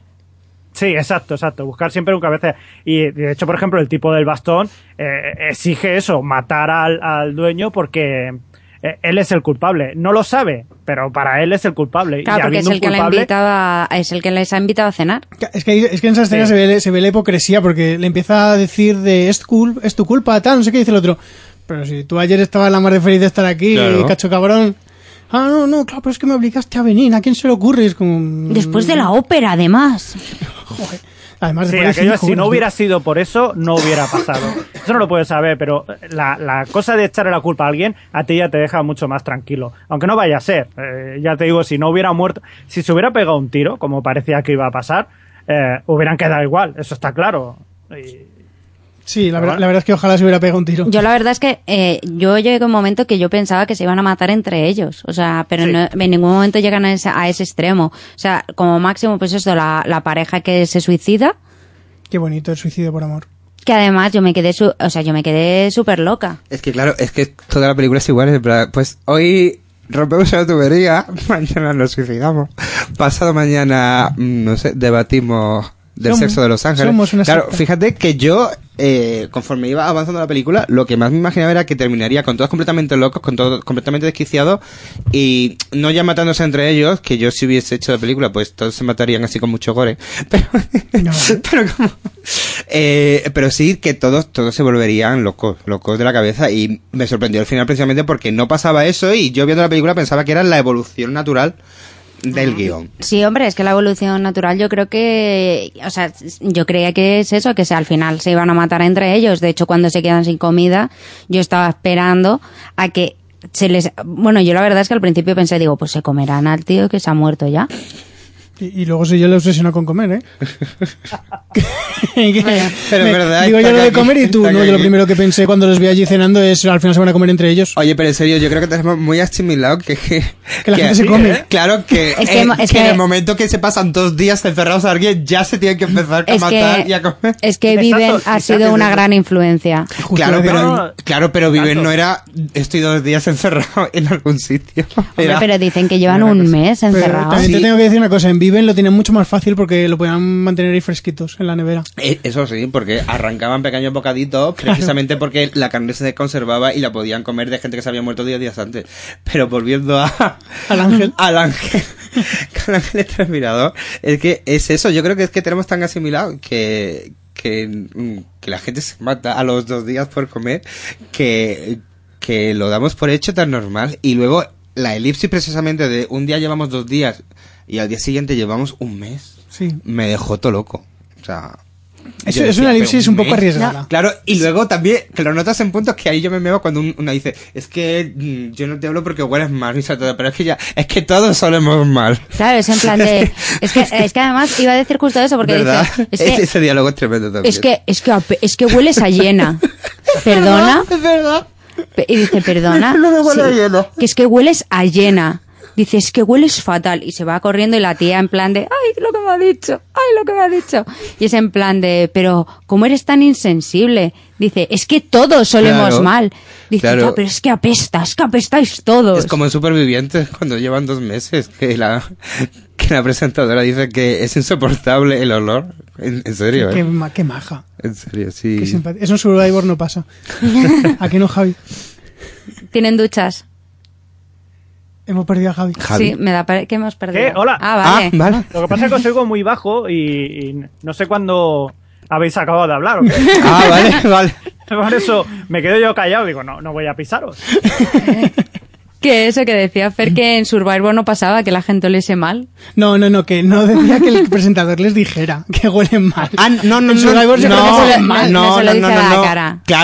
[SPEAKER 2] Sí, exacto, exacto. Buscar siempre un cabeza. Y de hecho, por ejemplo, el tipo del bastón eh, exige eso, matar al, al dueño porque eh, él es el culpable. No lo sabe, pero para él es el culpable.
[SPEAKER 1] Claro,
[SPEAKER 2] y
[SPEAKER 1] porque es el que la
[SPEAKER 2] culpable,
[SPEAKER 1] invitaba, es el que les ha invitado a cenar.
[SPEAKER 4] Es que, es que en esa escena
[SPEAKER 2] Sí.
[SPEAKER 4] se, ve, se ve la hipocresía porque le empieza a decir de es, cul- es tu culpa, tal, no sé qué dice el otro. Pero si tú ayer estabas la más de feliz de estar aquí,
[SPEAKER 3] Claro.
[SPEAKER 4] cacho cabrón. Ah, no, no, claro, pero es que me obligaste a venir. ¿A quién se le ocurre? Es como... mm,
[SPEAKER 1] Después de la ópera, además.
[SPEAKER 4] Joder. Además,
[SPEAKER 2] Sí, aquello, si no hubiera sido por eso, no hubiera pasado. Eso no lo puedes saber, pero la, la cosa de echarle la culpa a alguien, a ti ya te deja mucho más tranquilo. Aunque no vaya a ser. Eh, ya te digo, si no hubiera muerto, si se hubiera pegado un tiro, como parecía que iba a pasar, eh, hubieran quedado igual, eso está claro. Y-
[SPEAKER 4] Sí, la, verdad- la verdad es que ojalá se hubiera pegado un tiro.
[SPEAKER 1] Yo la verdad es que eh, yo llegué a un momento que yo pensaba que se iban a matar entre ellos. O sea, pero
[SPEAKER 2] Sí.
[SPEAKER 1] no- en ningún momento llegan a ese, a ese extremo. O sea, como máximo, pues eso, la, la pareja que se suicida,
[SPEAKER 4] Qué bonito el suicidio por amor.
[SPEAKER 1] que además yo me quedé, su- o sea, yo me quedé súper loca.
[SPEAKER 3] Es que claro, es que toda la película es igual. Pues hoy rompemos la tubería, mañana nos suicidamos. Pasado mañana, mm, no sé, debatimos del
[SPEAKER 4] Somos-
[SPEAKER 3] sexo de los ángeles.
[SPEAKER 4] somos una
[SPEAKER 3] claro,
[SPEAKER 4] secta.
[SPEAKER 3] fíjate que yo, eh, conforme iba avanzando la película, lo que más me imaginaba era que terminaría con todos completamente locos, con todos completamente desquiciados y no ya matándose entre ellos, que yo si hubiese hecho la película, pues todos se matarían así con mucho gore. Pero,
[SPEAKER 4] No.
[SPEAKER 3] pero como, eh, pero sí que todos, todos se volverían locos, locos de la cabeza y me sorprendió al final precisamente porque no pasaba eso y yo viendo la película pensaba que era la evolución natural del guion.
[SPEAKER 1] Sí, hombre, es que la evolución natural yo creo que, o sea, yo creía que es eso, que al final se iban a matar entre ellos. De hecho, cuando se quedan sin comida, yo estaba esperando a que se les... Bueno, yo la verdad es que al principio pensé, digo, pues se comerán al tío que se ha muerto ya.
[SPEAKER 4] Y, y luego soy yo el obsesionado con comer, ¿eh?
[SPEAKER 3] Pero
[SPEAKER 4] Me-
[SPEAKER 3] es verdad,
[SPEAKER 4] Digo yo lo de
[SPEAKER 3] aquí,
[SPEAKER 4] comer y tú, ¿no? Yo lo primero que pensé cuando los vi allí cenando es al final se van a comer entre ellos.
[SPEAKER 3] Oye, pero en serio, yo creo que tenemos muy asimilado que... Que,
[SPEAKER 4] Que la gente se come.
[SPEAKER 3] Claro que,
[SPEAKER 1] Es que
[SPEAKER 3] eh,
[SPEAKER 1] mo- es
[SPEAKER 3] que en el momento que se pasan dos días encerrados a alguien, ya se tiene que empezar a matar
[SPEAKER 1] que,
[SPEAKER 3] y a comer.
[SPEAKER 1] es que Viven ha sido una gran influencia.
[SPEAKER 4] Justo
[SPEAKER 3] Claro, pero, claro, pero Viven no era estoy dos días encerrado en algún sitio.
[SPEAKER 1] Hombre, pero dicen que llevan un mes
[SPEAKER 4] Pero
[SPEAKER 1] encerrados.
[SPEAKER 4] también te tengo que decir una cosa, en Viven lo tienen mucho más fácil porque lo podían mantener ahí fresquitos en la nevera.
[SPEAKER 3] Eh, Eso sí, porque arrancaban pequeños bocaditos precisamente porque la carne se conservaba y la podían comer de gente que se había muerto 10 días antes. Pero volviendo a,
[SPEAKER 4] Al ángel.
[SPEAKER 3] al ángel, al ángel exterminador, es que es eso, yo creo que es que tenemos tan asimilado que, que, mm, que la gente se mata a los dos días por comer que, que lo damos por hecho tan normal y luego la elipsis precisamente de un día llevamos dos días y al día siguiente llevamos un mes
[SPEAKER 4] Sí.
[SPEAKER 3] me dejó todo loco. O sea.
[SPEAKER 4] Es, es
[SPEAKER 3] decía,
[SPEAKER 4] una elipsis un poco
[SPEAKER 3] mes.
[SPEAKER 4] arriesgada.
[SPEAKER 3] Claro, y luego también, que lo notas en puntos que ahí yo me meo cuando un- una dice, es que mm, yo no te hablo porque hueles mal, y todo, pero es que ya, es que todos solemos mal.
[SPEAKER 1] Claro, es en plan de... Es que, es que además iba a decir justo eso porque
[SPEAKER 3] ¿Verdad?
[SPEAKER 1] dice... Es que,
[SPEAKER 3] ese diálogo es tremendo también.
[SPEAKER 1] es que, es que, es que hueles a llena. ¿Perdona?
[SPEAKER 3] Es verdad.
[SPEAKER 1] Y dice, perdona.
[SPEAKER 3] No me huele
[SPEAKER 1] Sí. Que es que hueles a llena. Dice, es que hueles fatal. Y se va corriendo y la tía en plan de, ay, lo que me ha dicho, ay, lo que me ha dicho. Y es en plan de, pero, ¿cómo eres tan insensible? Dice, es que todos solemos
[SPEAKER 3] Claro,
[SPEAKER 1] mal. Dice,
[SPEAKER 3] claro.
[SPEAKER 1] "Ya, pero es que apesta, es que apestáis todos.
[SPEAKER 3] Es como en Supervivientes cuando llevan dos meses que la, que la presentadora dice que es insoportable el olor. En, en serio,
[SPEAKER 4] Qué,
[SPEAKER 3] ¿eh?
[SPEAKER 4] ma- qué maja.
[SPEAKER 3] En serio, sí.
[SPEAKER 4] Qué Eso en Survivor no pasa. Aquí no, Javi.
[SPEAKER 1] ¿Tienen duchas?
[SPEAKER 4] Hemos perdido a Javi.
[SPEAKER 3] Javi.
[SPEAKER 1] Sí, me da que hemos perdido.
[SPEAKER 2] ¿Qué? Hola.
[SPEAKER 1] Ah, vale.
[SPEAKER 3] Ah, vale.
[SPEAKER 2] Lo que pasa es que os oigo muy bajo y, y no sé cuándo habéis acabado de hablar. ¿o qué?
[SPEAKER 3] Ah, vale, vale.
[SPEAKER 2] Por eso me quedo yo callado. Digo, no, no voy a pisaros.
[SPEAKER 1] Que eso que decía Fer que en Survivor no pasaba, que la gente oliese mal.
[SPEAKER 4] No, no, no, que no decía que el presentador les dijera que huelen mal.
[SPEAKER 3] Ah, no, no,
[SPEAKER 4] En
[SPEAKER 3] no,
[SPEAKER 4] Survivor se
[SPEAKER 3] no,
[SPEAKER 1] no
[SPEAKER 3] no, no, no,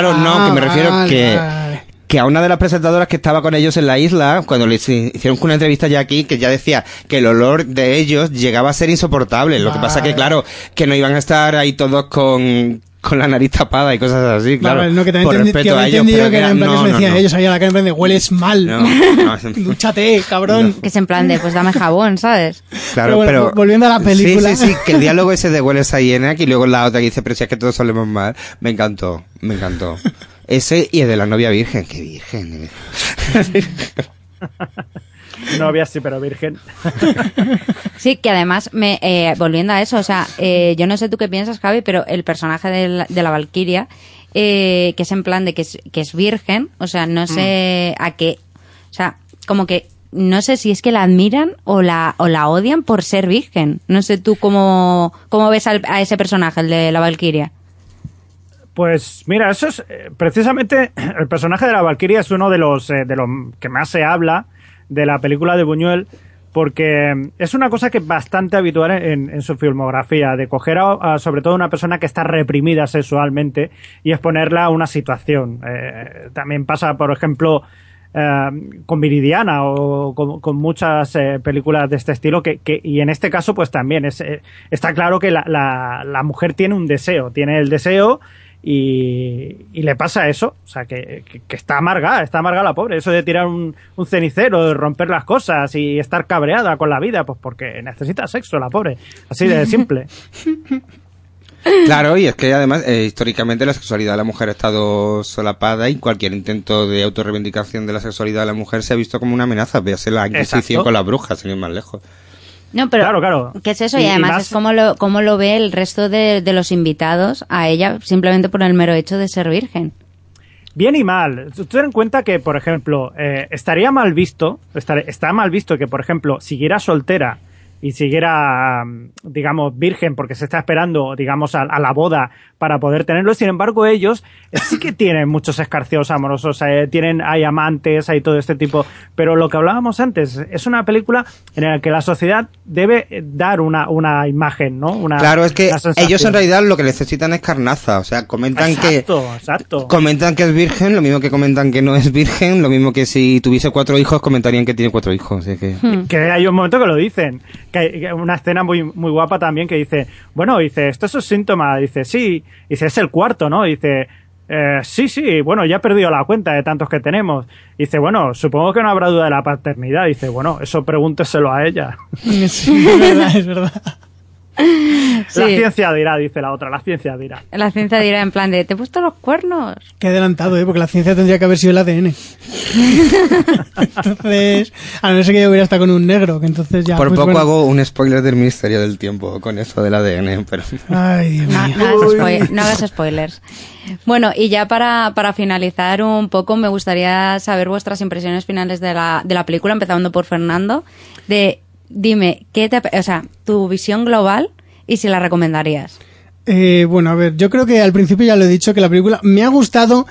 [SPEAKER 3] no. no, que me refiero
[SPEAKER 4] vale,
[SPEAKER 3] que,
[SPEAKER 4] vale.
[SPEAKER 3] Que a una de las presentadoras que estaba con ellos en la isla, cuando les hicieron una entrevista ya aquí, que ya decía que el olor de ellos llegaba a ser insoportable. Lo que pasa que, claro, que no iban a estar ahí todos con, con la nariz tapada y cosas así, claro.
[SPEAKER 4] Vale, no, que también
[SPEAKER 3] por
[SPEAKER 4] que
[SPEAKER 3] respeto
[SPEAKER 4] había
[SPEAKER 3] a ellos,
[SPEAKER 4] entendido
[SPEAKER 3] pero
[SPEAKER 4] que
[SPEAKER 3] que
[SPEAKER 4] era en plan que
[SPEAKER 3] no,
[SPEAKER 4] se
[SPEAKER 3] no,
[SPEAKER 4] decían
[SPEAKER 3] no.
[SPEAKER 4] ellos ahí a la cara en plan de hueles mal.
[SPEAKER 3] No, no,
[SPEAKER 4] Dúchate, cabrón.
[SPEAKER 1] Que es en plan de, pues dame jabón, ¿sabes?
[SPEAKER 3] Claro,
[SPEAKER 4] Pero
[SPEAKER 3] pero,
[SPEAKER 4] volviendo a la película.
[SPEAKER 3] Sí, sí, sí, que el diálogo ese de hueles a hiena, y luego la otra que dice, pero si es que todos solemos mal, me encantó, me encantó. Ese y el de la novia virgen, qué virgen.
[SPEAKER 2] Novia sí, pero virgen.
[SPEAKER 1] Sí, que además, me, eh, volviendo a eso, o sea, eh, yo no sé tú qué piensas, Javi, pero el personaje de la, de la Valquiria, eh, que es en plan de que es, que es virgen, o sea, no sé a qué, o sea, como que no sé si es que la admiran o la, o la odian por ser virgen. No sé tú cómo, cómo ves al- a ese personaje, el de la Valquiria.
[SPEAKER 2] Pues mira, eso es eh, precisamente el personaje de la Valquiria es uno de los eh, de los que más se habla de la película de Buñuel porque mm, es una cosa que es bastante habitual en, en su filmografía de coger a, sobre todo una persona que está reprimida sexualmente y exponerla a una situación. Eh, también pasa, por ejemplo, con Viridiana o con, muchas películas de este estilo que, que- y en este caso pues también es, está claro que la mujer tiene un deseo, tiene el deseo y, y le pasa eso, o sea que, que- que está amargada, está amargada la pobre, eso de tirar un, un cenicero, de romper las cosas y estar cabreada con la vida, pues porque necesita sexo la pobre, así de simple.
[SPEAKER 3] Claro, y es que además, eh, históricamente la sexualidad de la mujer ha estado solapada y cualquier intento de autorreivindicación de la sexualidad de la mujer se ha visto como una amenaza. Véase la Inquisición
[SPEAKER 2] Exacto.
[SPEAKER 3] con las brujas, sin ir más lejos.
[SPEAKER 1] No, pero
[SPEAKER 2] Claro, claro.
[SPEAKER 1] ¿qué es eso? Y,
[SPEAKER 2] Y- y
[SPEAKER 1] además
[SPEAKER 2] más-
[SPEAKER 1] es como lo, cómo lo ve el resto de, de los invitados a ella simplemente por el mero hecho de ser virgen.
[SPEAKER 2] Bien y mal. Ten en cuenta que, por ejemplo, eh, estaría mal visto, estar- está mal visto que, por ejemplo, siguiera soltera y siguiera, mm, digamos, virgen porque se está esperando, digamos, a, a la boda para poder tenerlo. Sin embargo, ellos eh, sí que tienen muchos escarceos amorosos, eh, tienen, hay amantes, hay todo este tipo. Pero lo que hablábamos antes, es una película en la que la sociedad debe dar una, una imagen, ¿no? Una,
[SPEAKER 3] claro, es que ellos en realidad lo que necesitan es carnaza. O sea, comentan
[SPEAKER 2] Exacto,
[SPEAKER 3] que.
[SPEAKER 2] exacto.
[SPEAKER 3] Comentan que es virgen, lo mismo que comentan que no es virgen, lo mismo que si tuviese cuatro hijos, comentarían que tiene cuatro hijos. así que...
[SPEAKER 1] Hmm.
[SPEAKER 2] Que hay un momento que lo dicen. Que hay que una escena muy, muy guapa también que dice, bueno, dice, esto es un síntoma. Dice, sí. Dice, es el cuarto, ¿no? Dice, eh, sí, sí, bueno, ya he perdido la cuenta de tantos que tenemos. Dice, bueno, supongo que no habrá duda de la paternidad. Dice, bueno, eso pregúnteselo a ella.
[SPEAKER 4] Es verdad.
[SPEAKER 1] Sí.
[SPEAKER 2] La ciencia dirá, dice la otra, la ciencia dirá.
[SPEAKER 1] La ciencia dirá en plan de, ¿te he puesto los cuernos?
[SPEAKER 4] Qué adelantado, ¿eh? Porque la ciencia tendría que haber sido el ADN. entonces, a no ser que yo hubiera estado con un negro, que entonces ya...
[SPEAKER 3] Por
[SPEAKER 4] pues
[SPEAKER 3] poco
[SPEAKER 4] bueno.
[SPEAKER 3] hago un spoiler del Ministerio del Tiempo con eso del ADN, pero...
[SPEAKER 4] Ay, Dios
[SPEAKER 1] No,
[SPEAKER 4] mío.
[SPEAKER 1] no hagas, spoil- no hagas spoilers. Bueno, y ya para, para finalizar un poco, me gustaría saber vuestras impresiones finales de la, de la película, empezando por Fernando. De, dime, ¿qué te, o sea, tu visión global y si la recomendarías?
[SPEAKER 4] Eh, bueno, a ver, yo creo que al principio ya lo he dicho, que la película me ha gustado,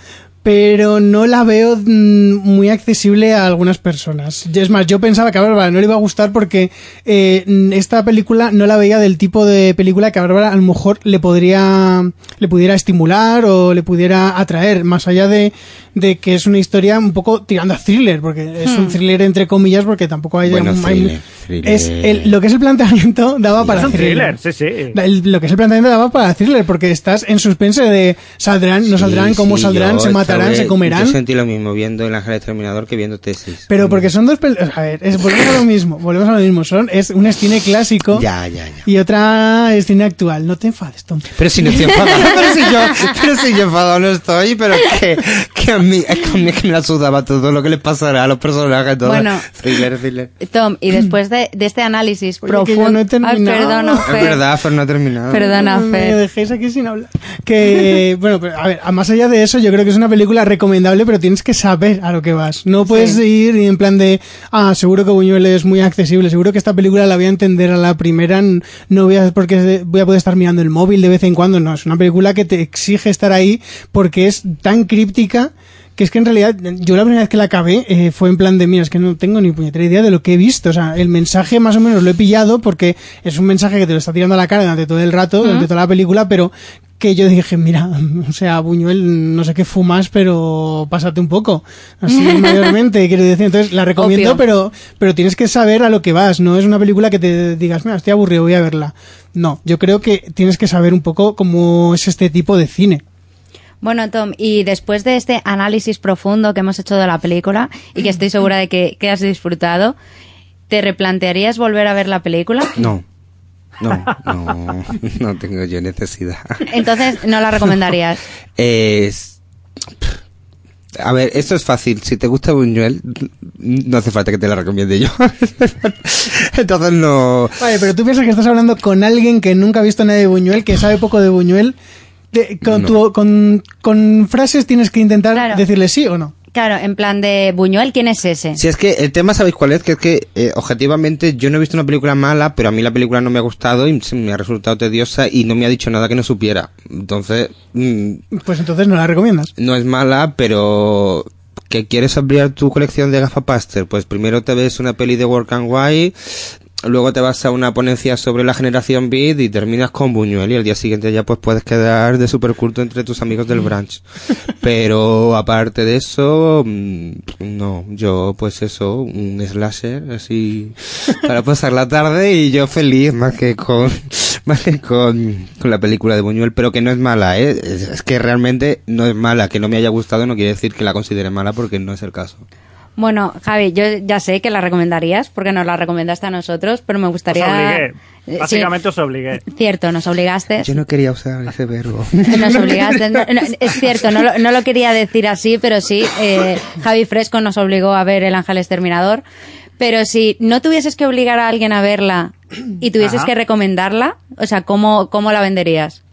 [SPEAKER 4] pero no la veo mm, muy accesible a algunas personas. Es más, yo pensaba que a Bárbara no le iba a gustar porque eh, esta película no la veía del tipo de película que a Bárbara a lo mejor le podría le pudiera estimular o le pudiera atraer, más allá de, de que es una historia un poco tirando a thriller, porque es un thriller entre comillas, porque tampoco hay...
[SPEAKER 3] Bueno,
[SPEAKER 4] hay-
[SPEAKER 3] thriller, thriller.
[SPEAKER 4] Es el- lo que es el planteamiento daba para
[SPEAKER 2] Es un thriller, sí, sí.
[SPEAKER 4] la- el- lo que es el planteamiento daba para thriller, porque estás en suspense de saldrán, no saldrán,
[SPEAKER 3] Sí,
[SPEAKER 4] cómo
[SPEAKER 3] sí,
[SPEAKER 4] saldrán,
[SPEAKER 3] yo
[SPEAKER 4] se matarán, se comerán.
[SPEAKER 3] Yo sentí lo mismo viendo El Ángel Exterminador que viendo Tesis.
[SPEAKER 4] Pero porque son dos pel- A ver, es, volvemos a lo mismo, volvemos a lo mismo. Son, es una es cine clásico
[SPEAKER 3] Ya, ya, ya.
[SPEAKER 4] y otra es cine actual. No te enfades, Tom.
[SPEAKER 3] Pero si no estoy enfadado, pero si yo, pero si yo enfadado no estoy, pero que, que a mí, es que a mí que me la sudaba todo lo que les pasará a los personajes, todo.
[SPEAKER 1] Bueno.
[SPEAKER 3] Thriller, thriller.
[SPEAKER 1] Tom, y después de, de este análisis
[SPEAKER 4] Oye, que yo
[SPEAKER 1] profundo...
[SPEAKER 4] no he terminado.
[SPEAKER 1] Ay, perdona,
[SPEAKER 3] Es
[SPEAKER 1] Fer.
[SPEAKER 3] verdad, Fer no ha terminado.
[SPEAKER 1] Perdona,
[SPEAKER 4] me
[SPEAKER 1] Fer.
[SPEAKER 4] dejéis aquí sin hablar. Que, bueno, pero, a ver, a más allá de eso, yo creo que es una película recomendable, pero tienes que saber a lo que vas. No puedes
[SPEAKER 1] Sí.
[SPEAKER 4] ir en plan de, ah, seguro que Buñuel es muy accesible, seguro que esta película la voy a entender a la primera, no voy a, porque voy a poder estar mirando el móvil de vez en cuando. No, es una película que te exige estar ahí porque es tan críptica que es que en realidad yo la primera vez que la acabé eh, fue en plan de mira es que no tengo ni puñetera idea de lo que he visto o sea el mensaje más o menos lo he pillado porque es un mensaje que te lo está tirando a la cara durante todo el rato durante toda la película pero que yo dije mira o sea Buñuel no sé qué fumas pero pásate un poco así mayormente quiero decir entonces la recomiendo pero pero tienes que saber a lo que vas no es una película que te digas mira estoy aburrido voy a verla no yo creo que tienes que saber un poco cómo es este tipo de cine
[SPEAKER 1] Bueno, Tom, y después de este análisis profundo que hemos hecho de la película y que estoy segura de que, que has disfrutado, ¿te replantearías volver a ver la película?
[SPEAKER 3] No. No, no, no tengo yo necesidad.
[SPEAKER 1] Entonces, no la recomendarías.
[SPEAKER 3] Es... A ver, esto es fácil. Si te gusta Buñuel, no hace falta que te la recomiende yo. Entonces no...
[SPEAKER 4] Vale, pero tú piensas que estás hablando con alguien que nunca ha visto nada de Buñuel, que sabe poco de Buñuel. Te- con,
[SPEAKER 3] No.
[SPEAKER 4] tu- con, con frases tienes que intentar
[SPEAKER 1] Claro.
[SPEAKER 4] decirle sí o no.
[SPEAKER 1] Claro, en plan de Buñuel, ¿quién es ese?
[SPEAKER 3] Si es que el tema, ¿sabéis cuál es? Que es que, eh, objetivamente, yo no he visto una película mala, pero a mí la película no me ha gustado y me ha resultado tediosa y no me ha dicho nada que no supiera. Entonces, mm,
[SPEAKER 4] Pues entonces no la recomiendas.
[SPEAKER 3] no es mala, pero que quieres ampliar tu colección de gafapaster, pues primero te ves una peli de Work and Why, luego te vas a una ponencia sobre la generación Beat y terminas con Buñuel y al día siguiente ya pues puedes quedar de superculto entre tus amigos del branch. Pero aparte de eso, mm, no, yo pues eso, un slasher así para pasar la tarde y yo feliz más que con más que con, con la película de Buñuel, pero que no es mala, ¿eh? Es que realmente no es mala, que no me haya gustado no quiere decir que la considere mala porque no es el caso.
[SPEAKER 1] Bueno, Javi, yo ya sé que la recomendarías porque nos la recomendaste a nosotros, pero me
[SPEAKER 2] Os
[SPEAKER 1] gustaría...
[SPEAKER 2] obligué.
[SPEAKER 1] Eh, sí,
[SPEAKER 2] Básicamente os obligué.
[SPEAKER 1] cierto, nos obligaste.
[SPEAKER 3] Yo no quería usar ese verbo.
[SPEAKER 1] Nos obligaste. No, no, es cierto, no lo, no lo quería decir así, pero sí, eh, Javi Fresco nos obligó a ver El Ángel Exterminador. Pero si no tuvieses que obligar a alguien a verla y tuvieses
[SPEAKER 2] Ajá.
[SPEAKER 1] que recomendarla, o sea, ¿cómo, cómo la venderías?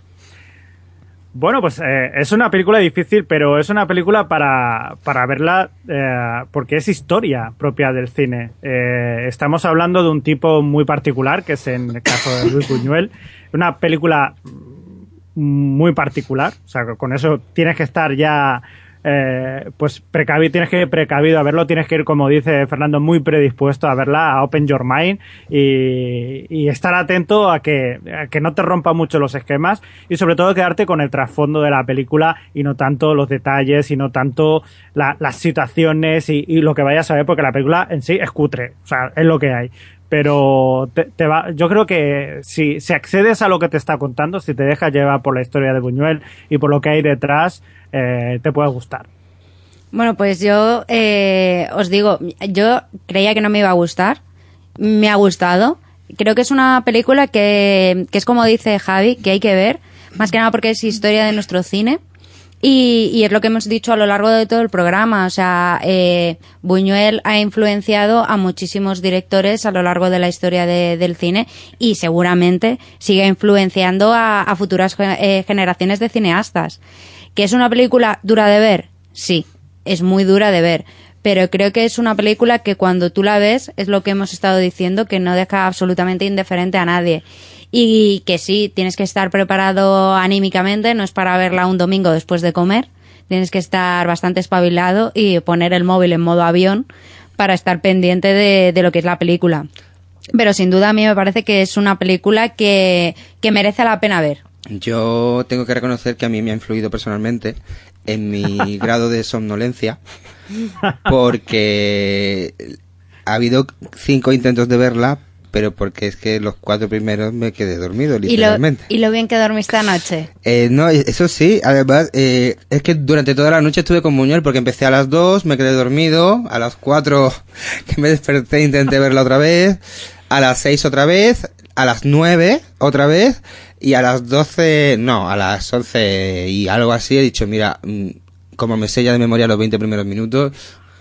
[SPEAKER 2] Bueno, pues eh, es una película difícil, pero es una película para, para verla eh, porque es historia propia del cine. Eh, estamos hablando de un tipo muy particular, que es en el caso de Luis Buñuel. Una película muy particular, o sea, con eso tienes que estar ya eh, pues precavido, tienes que ir precavido a verlo, tienes que ir, como dice Fernando, muy predispuesto a verla, a open your mind y, y estar atento a que, no te rompa mucho los esquemas y sobre todo quedarte con el trasfondo de la película y no tanto los detalles y no tanto la- las situaciones y, lo que vayas a ver porque la película en sí es cutre, o sea, es lo que hay. Pero te, te va, yo creo que si, si accedes a lo que te está contando, si te dejas llevar por la historia de Buñuel y por lo que hay detrás, eh, te puede gustar.
[SPEAKER 1] Bueno, pues yo eh, os digo, yo creía que no me iba a gustar, me ha gustado. Creo que es una película que, que es como dice Javi, que hay que ver, más que nada porque es historia de nuestro cine. Y, es lo que hemos dicho a lo largo de todo el programa. O sea, eh, Buñuel ha influenciado a muchísimos directores a lo largo de la historia de- del cine y seguramente sigue influenciando a, futuras eh, generaciones de cineastas. ¿Que es una película dura de ver? Sí, es muy dura de ver. Pero creo que es una película que cuando tú la ves, es lo que hemos estado diciendo, que no deja absolutamente indiferente a nadie. Y que sí, tienes que estar preparado anímicamente, no es para verla un domingo después de comer. Tienes que estar bastante espabilado y poner el móvil en modo avión para estar pendiente de, de lo que es la película. Pero sin duda a mí me parece que es una película que, que merece la pena ver.
[SPEAKER 3] Yo tengo que reconocer que a mí me ha influido personalmente en mi grado de somnolencia, porque ha habido cinco intentos de verla, pero porque es que los cuatro primeros me quedé dormido,
[SPEAKER 1] Y lo,
[SPEAKER 3] literalmente.
[SPEAKER 1] y lo bien que dormiste anoche.
[SPEAKER 3] Eh, no, eso sí, además, eh, es que durante toda la noche estuve con Muñoz porque empecé a las 2, me quedé dormido, a las 4 que me desperté intenté verla otra vez, a las 6 otra vez, a las 9 otra vez y a las 12, no, a las 11 y algo así he dicho, mira, mm, como me ya de memoria los 20 primeros minutos,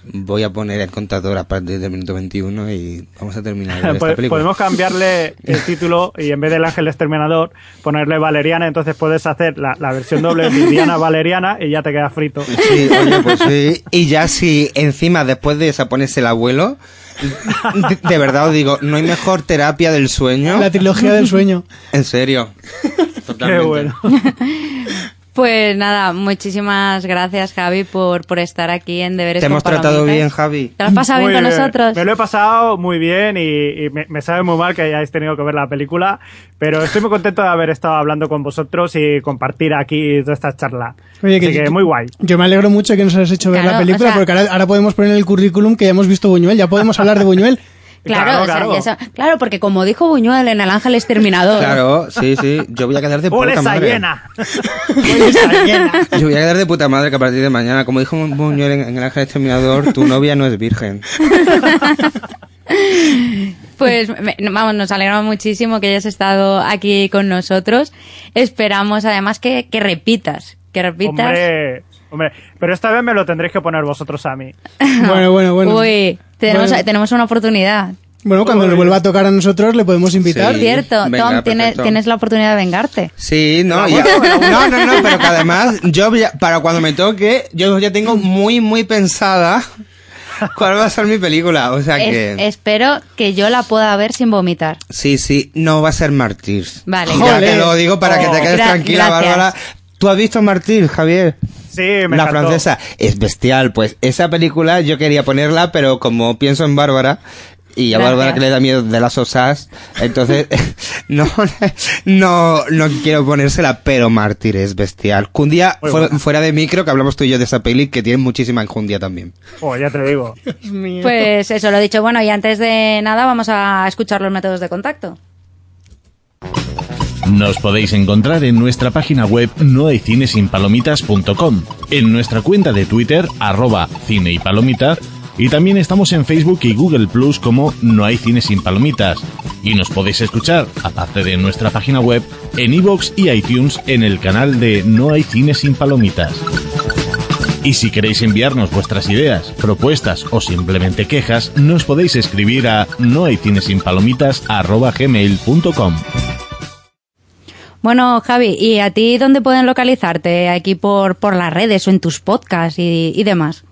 [SPEAKER 3] voy a poner el contador a partir del minuto 21 y vamos a terminar de esta película.
[SPEAKER 2] Podemos cambiarle el título y en vez del ángel exterminador ponerle Valeriana, entonces puedes hacer la, la versión doble Viviana Valeriana y ya te queda frito.
[SPEAKER 3] Sí, oye, pues sí. Y ya si encima después de esa pones el abuelo, de, de verdad os digo, no hay mejor terapia del sueño.
[SPEAKER 4] La trilogía del sueño.
[SPEAKER 3] En serio.
[SPEAKER 2] Qué
[SPEAKER 3] Totalmente.
[SPEAKER 2] bueno.
[SPEAKER 1] Pues nada, muchísimas gracias Javi por, por estar aquí en Deberes
[SPEAKER 3] Te
[SPEAKER 1] con
[SPEAKER 3] hemos tratado bien, Javi.
[SPEAKER 1] ¿Te lo has pasado
[SPEAKER 2] Muy
[SPEAKER 1] bien con nosotros?
[SPEAKER 2] Me lo he pasado muy bien y, y me, me sabe muy mal que hayáis tenido que ver la película, pero estoy muy contento de haber estado hablando con vosotros y compartir aquí toda esta charla.
[SPEAKER 4] Oye,
[SPEAKER 2] Así que
[SPEAKER 4] yo-
[SPEAKER 2] muy guay.
[SPEAKER 4] Yo me alegro mucho que nos hayas hecho ver
[SPEAKER 1] Claro,
[SPEAKER 4] la película,
[SPEAKER 1] o sea-
[SPEAKER 4] porque ahora, ahora podemos poner en el currículum que ya hemos visto Buñuel, ya podemos hablar de Buñuel.
[SPEAKER 1] Claro,
[SPEAKER 2] Claro,
[SPEAKER 1] o sea,
[SPEAKER 2] claro.
[SPEAKER 1] porque como dijo Buñuel en El Ángel Exterminador,
[SPEAKER 3] Claro, sí, sí. Yo voy a quedar de puta
[SPEAKER 2] ¡Bolesa
[SPEAKER 3] madre.
[SPEAKER 2] llena! ¡Bolesa llena!
[SPEAKER 3] Yo voy a quedar de puta madre que a partir de mañana, como dijo Buñuel en, en El Ángel Exterminador, tu novia no es virgen.
[SPEAKER 1] pues me- vamos, nos alegramos muchísimo que hayas estado aquí con nosotros. Esperamos además que, que repitas, que repitas.
[SPEAKER 2] Hombre, hombre, pero esta vez me lo tendréis que poner vosotros a mí.
[SPEAKER 4] Bueno, bueno, bueno.
[SPEAKER 1] Uy, tenemos,
[SPEAKER 4] Bueno.
[SPEAKER 1] tenemos una oportunidad.
[SPEAKER 4] Bueno, cuando nos vuelva a tocar a nosotros le podemos invitar.
[SPEAKER 3] Sí.
[SPEAKER 1] Cierto,
[SPEAKER 3] venga,
[SPEAKER 1] Tom, tiene-
[SPEAKER 3] perfecto.
[SPEAKER 1] tienes la oportunidad de vengarte.
[SPEAKER 3] Sí, no, ya- no, no, no, pero que además, yo ya- para cuando me toque, yo ya tengo muy, muy pensada cuál va a ser mi película. O sea
[SPEAKER 1] Es-
[SPEAKER 3] que,
[SPEAKER 1] espero que yo la pueda ver sin vomitar.
[SPEAKER 3] sí, sí, no va a ser Martyrs.
[SPEAKER 1] Vale,
[SPEAKER 3] Ya te lo digo para que te quedes tranquila,
[SPEAKER 1] gracias.
[SPEAKER 3] Bárbara. ¿Tú has visto Martyrs, Javier?
[SPEAKER 2] Sí, me
[SPEAKER 3] la
[SPEAKER 2] encantó.
[SPEAKER 3] francesa es bestial, pues esa película yo quería ponerla, pero como pienso en Bárbara y a
[SPEAKER 1] Gracias.
[SPEAKER 3] Bárbara que le da miedo de las osas, entonces no, no, no quiero ponérsela, pero Mártir es bestial. Un día fuera, de micro que hablamos tú y yo de esa peli que tiene muchísima enjundia también.
[SPEAKER 2] Oh, ya te digo.
[SPEAKER 1] Pues eso, lo dicho. Bueno, y antes de nada vamos a escuchar los métodos de contacto.
[SPEAKER 5] Nos podéis encontrar en nuestra página web nohaycinesinpalomitas.com, en nuestra cuenta de Twitter, arroba cine y y también estamos en Facebook y Google Plus como No hay cine sin palomitas. Y nos podéis escuchar, aparte de nuestra página web, en iVoox y iTunes en el canal de No hay cine sin palomitas. Y si queréis enviarnos vuestras ideas, propuestas o simplemente quejas, nos podéis escribir a nohaycinesinpalomitas.gmail.com.
[SPEAKER 1] Bueno, Javi, ¿y a ti dónde pueden localizarte? Aquí por, por las redes o en tus podcasts y, y demás.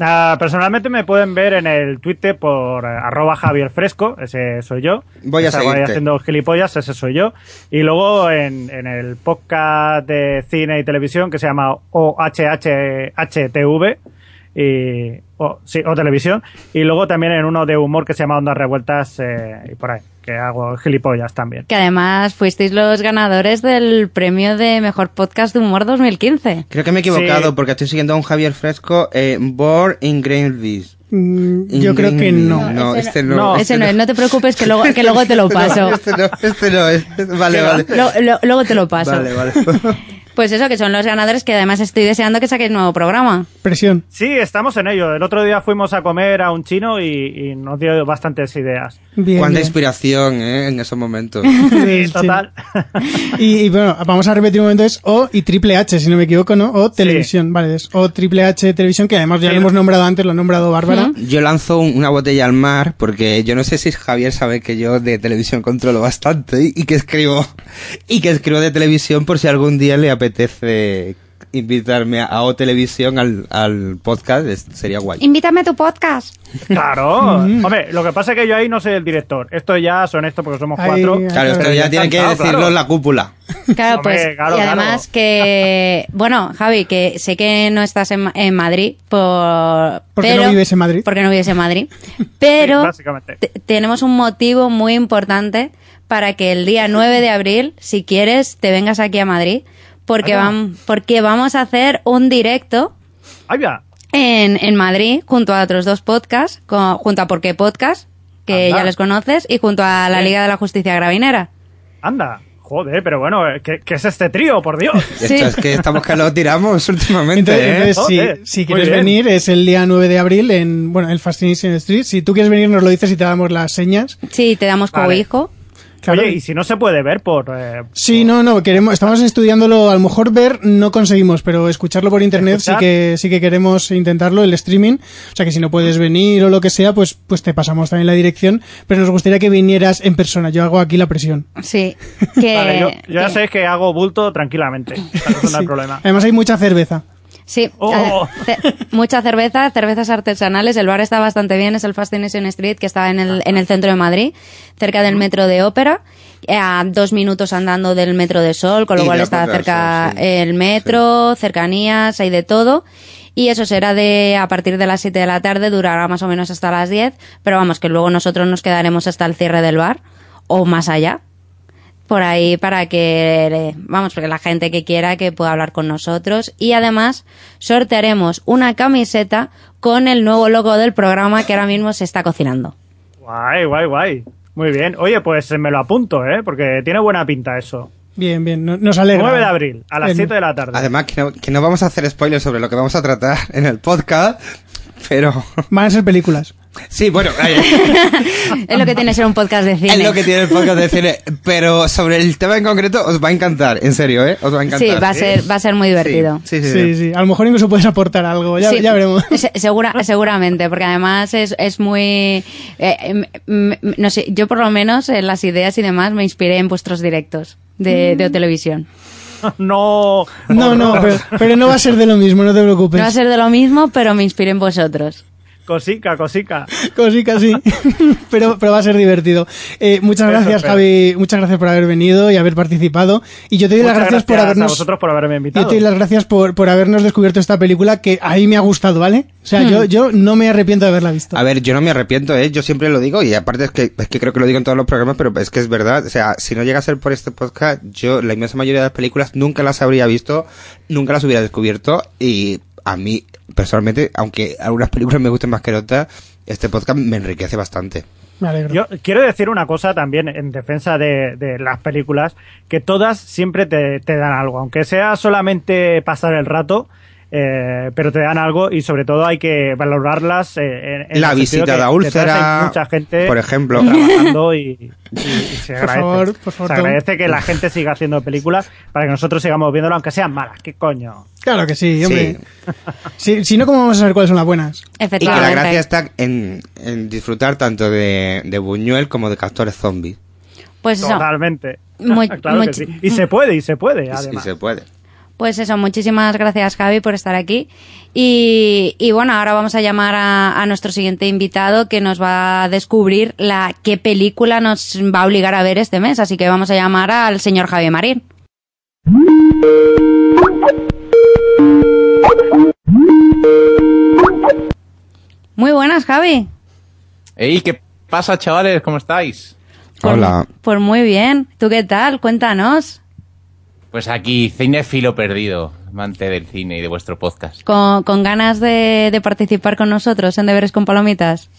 [SPEAKER 2] Ah, personalmente me pueden ver en el Twitter por eh, arroba Javier Fresco, ese soy yo.
[SPEAKER 3] Voy a
[SPEAKER 2] Estaba ahí
[SPEAKER 3] seguirte.
[SPEAKER 2] haciendo gilipollas, ese soy yo. Y luego en, en el podcast de cine y televisión que se llama OHHTV y o, sí, o televisión. Y luego también en uno de humor que se llama Ondas Revueltas eh, y por ahí, que hago gilipollas también.
[SPEAKER 1] Que además fuisteis los ganadores del premio de Mejor Podcast de Humor 2015.
[SPEAKER 3] Creo que me he equivocado
[SPEAKER 2] Sí.
[SPEAKER 3] porque estoy siguiendo a un Javier Fresco, eh, Born in Greenville.
[SPEAKER 4] Mm, Yo creo que no.
[SPEAKER 3] No,
[SPEAKER 1] ese
[SPEAKER 3] este
[SPEAKER 2] no.
[SPEAKER 3] no.
[SPEAKER 1] Ese no es, no te preocupes que luego, que luego te lo paso.
[SPEAKER 3] No, este no, este no es. Vale, vale.
[SPEAKER 1] Lo- lo- luego te lo paso.
[SPEAKER 3] Vale, vale.
[SPEAKER 1] Pues eso, que son los ganadores que además estoy deseando que saquéis nuevo programa.
[SPEAKER 4] Presión.
[SPEAKER 2] Sí, estamos en ello. El otro día fuimos a comer a un chino y, y nos dio bastantes ideas.
[SPEAKER 4] Bien,
[SPEAKER 3] Cuánta
[SPEAKER 4] bien.
[SPEAKER 3] inspiración, ¿eh? En esos momentos.
[SPEAKER 2] Sí,
[SPEAKER 4] Sí.
[SPEAKER 2] total.
[SPEAKER 4] Y, y bueno, vamos a repetir un momento, es O y Triple H, si no me equivoco, ¿no? O Televisión, vale, es O Triple H Televisión, que además ya
[SPEAKER 2] Sí.
[SPEAKER 4] lo hemos nombrado antes, lo ha nombrado Bárbara.
[SPEAKER 3] Yo lanzo un- una botella al mar porque yo no sé si Javier sabe que yo de televisión controlo bastante y, y que escribo y que escribo de televisión por si algún día le apetece invitarme a, O Televisión al, al podcast, es- sería guay.
[SPEAKER 1] Invítame a tu podcast.
[SPEAKER 2] Claro. Hombre, lo que pasa es que yo ahí no soy el director. Esto ya son esto porque somos cuatro.
[SPEAKER 3] Claro, esto
[SPEAKER 2] Pero
[SPEAKER 3] ya
[SPEAKER 2] yo
[SPEAKER 3] tienen que decirlo
[SPEAKER 2] claro.
[SPEAKER 3] en la cúpula.
[SPEAKER 1] Claro,
[SPEAKER 2] Hombre,
[SPEAKER 1] pues.
[SPEAKER 2] claro,
[SPEAKER 1] y además
[SPEAKER 2] claro.
[SPEAKER 1] que. Bueno, Javi, que sé que no estás en, Ma- en Madrid por.
[SPEAKER 4] Porque
[SPEAKER 1] pero-
[SPEAKER 4] no vives en Madrid.
[SPEAKER 1] Porque no vives en Madrid. Pero.
[SPEAKER 2] Sí, básicamente.
[SPEAKER 1] te- tenemos un motivo muy importante para que el día 9 de abril, si quieres, te vengas aquí a Madrid. Porque, vam- porque vamos a hacer un directo en, en Madrid junto a otros dos podcasts, con- junto a Por qué Podcast, que
[SPEAKER 2] Anda.
[SPEAKER 1] ya les conoces, y junto a la. Liga de la Justicia Gravinera.
[SPEAKER 2] Anda. Joder, pero bueno, ¿qué, qué es este trío, por Dios?
[SPEAKER 1] Sí.
[SPEAKER 3] Esto es que estamos que lo tiramos últimamente,
[SPEAKER 4] Entonces,
[SPEAKER 3] ¿eh?
[SPEAKER 4] entonces, si, si quieres venir, es el día 9 de abril en, bueno, el Fascination Street. Si tú quieres venir, nos lo dices y te damos las señas.
[SPEAKER 1] Sí, te damos
[SPEAKER 2] Vale.
[SPEAKER 1] cobijo.
[SPEAKER 4] Claro.
[SPEAKER 2] Oye, y si no se puede ver por... eh,
[SPEAKER 4] Sí, no, no, queremos, estamos estudiándolo, a lo mejor ver no conseguimos, pero escucharlo por internet sí que, sí que queremos intentarlo, el streaming, o sea que si no puedes venir o lo que sea, pues, pues te pasamos también la dirección, pero nos gustaría que vinieras en persona, yo hago aquí la presión.
[SPEAKER 1] Sí. Que,
[SPEAKER 2] Vale, yo, yo ya sé que hago bulto tranquilamente. No
[SPEAKER 4] Sí.
[SPEAKER 2] hay problema.
[SPEAKER 4] Además hay mucha cerveza.
[SPEAKER 1] Sí,
[SPEAKER 2] Oh.
[SPEAKER 1] ce- mucha cerveza, cervezas artesanales. El bar está bastante bien, es el Fascination Street, que está en el, en el centro de Madrid, cerca del metro de Ópera, eh, a dos minutos andando del metro de Sol, con lo
[SPEAKER 3] Y
[SPEAKER 1] cual está cerca
[SPEAKER 3] sí,
[SPEAKER 1] el metro, cercanías, hay de todo. Y eso será de a partir de las 7 de la tarde, durará más o menos hasta las 10, pero vamos, que luego nosotros nos quedaremos hasta el cierre del bar, o más allá, por ahí para que, vamos, porque la gente que quiera que pueda hablar con nosotros. Y además sortearemos una camiseta con el nuevo logo del programa que ahora mismo se está cocinando.
[SPEAKER 2] Guay, guay, guay. Muy bien. Oye, pues me lo apunto, ¿eh? Porque tiene buena pinta eso.
[SPEAKER 4] Bien, bien, no- nos alegra.
[SPEAKER 2] 9 de abril, a las
[SPEAKER 4] El-
[SPEAKER 2] 7 de la tarde.
[SPEAKER 3] Además, que no, que no vamos a hacer spoilers sobre lo que vamos a tratar en el podcast, pero...
[SPEAKER 4] Van a ser películas.
[SPEAKER 3] Sí, bueno,
[SPEAKER 1] Es lo que tiene ser un podcast de cine.
[SPEAKER 3] es lo que tiene el podcast de cine, pero sobre el tema en concreto os va a encantar, en serio, ¿eh? Os va a encantar.
[SPEAKER 1] Sí, va a ser, va a ser muy divertido.
[SPEAKER 3] Sí, sí, sí.
[SPEAKER 4] Sí, sí, a lo mejor incluso puedes aportar algo, ya,
[SPEAKER 1] Sí,
[SPEAKER 4] ya veremos.
[SPEAKER 1] se- segura, seguramente, porque además es, es muy... eh, em, em, no sé, yo por lo menos en las ideas y demás me inspiré en vuestros directos de, de televisión.
[SPEAKER 2] no.
[SPEAKER 4] No, no, pero, pero no va a ser de lo mismo, no te preocupes.
[SPEAKER 1] No va a ser de lo mismo, pero me inspiré en vosotros.
[SPEAKER 2] Cosica, cosica.
[SPEAKER 4] Cosica, sí. pero, pero va a ser divertido. Eh, muchas
[SPEAKER 2] Eso
[SPEAKER 4] gracias,
[SPEAKER 2] espero.
[SPEAKER 4] Javi. Muchas gracias por haber venido y haber participado. Y yo te doy las gracias, por
[SPEAKER 2] a
[SPEAKER 4] habernos.
[SPEAKER 2] vosotros por haberme
[SPEAKER 4] Yo
[SPEAKER 2] invitado.
[SPEAKER 4] te doy las gracias por, por habernos descubierto esta película que a mí me ha gustado, ¿vale? O sea,
[SPEAKER 1] Hmm.
[SPEAKER 4] yo, yo no me arrepiento de haberla visto.
[SPEAKER 3] A ver, yo no me arrepiento, ¿eh? Yo siempre lo digo y aparte es que, es que creo que lo digo en todos los programas, pero es que es verdad. O sea, si no llega a ser por este podcast, yo la inmensa mayoría de las películas nunca las habría visto, nunca las hubiera descubierto y a mí, personalmente, aunque algunas películas me gusten más que otras, este podcast me enriquece bastante.
[SPEAKER 4] Me alegro.
[SPEAKER 2] Yo quiero decir una cosa también en defensa de, de las películas, que todas siempre te, te dan algo, aunque sea solamente pasar el rato, eh, pero te dan algo y sobre todo hay que valorarlas. eh, en, en
[SPEAKER 3] La visita de úlcera,
[SPEAKER 2] mucha gente
[SPEAKER 3] por ejemplo.
[SPEAKER 2] trabajando y, y- y se
[SPEAKER 4] Por
[SPEAKER 2] agradece.
[SPEAKER 4] favor, por favor,
[SPEAKER 2] se agradece que la gente siga haciendo películas para que nosotros sigamos viéndolo, aunque sean malas. ¿Qué coño?
[SPEAKER 4] Claro que sí, hombre.
[SPEAKER 3] Sí.
[SPEAKER 4] Si, si no, ¿cómo vamos a saber cuáles son las buenas?
[SPEAKER 3] Y que la gracia está en, en disfrutar tanto de, de Buñuel como de Castores Zombies.
[SPEAKER 1] Pues eso.
[SPEAKER 2] Totalmente.
[SPEAKER 1] Muy-
[SPEAKER 2] claro
[SPEAKER 1] muy
[SPEAKER 2] que
[SPEAKER 1] ch-
[SPEAKER 2] sí. Y se puede, y se puede, además.
[SPEAKER 3] Y se puede.
[SPEAKER 1] Pues eso, muchísimas gracias Javi por estar aquí. Y, y bueno, ahora vamos a llamar a, a nuestro siguiente invitado que nos va a descubrir la qué película nos va a obligar a ver este mes. Así que vamos a llamar al señor Javi Marín. Muy buenas, Javi.
[SPEAKER 6] Ey, ¿qué pasa, chavales? ¿Cómo estáis?
[SPEAKER 1] Pues-
[SPEAKER 3] Hola.
[SPEAKER 1] Pues muy bien. ¿Tú qué tal? Cuéntanos.
[SPEAKER 6] Pues aquí, cinefilo perdido, amante del cine y de vuestro podcast.
[SPEAKER 1] Con, con ganas de, de participar con nosotros en Deberes con Palomitas.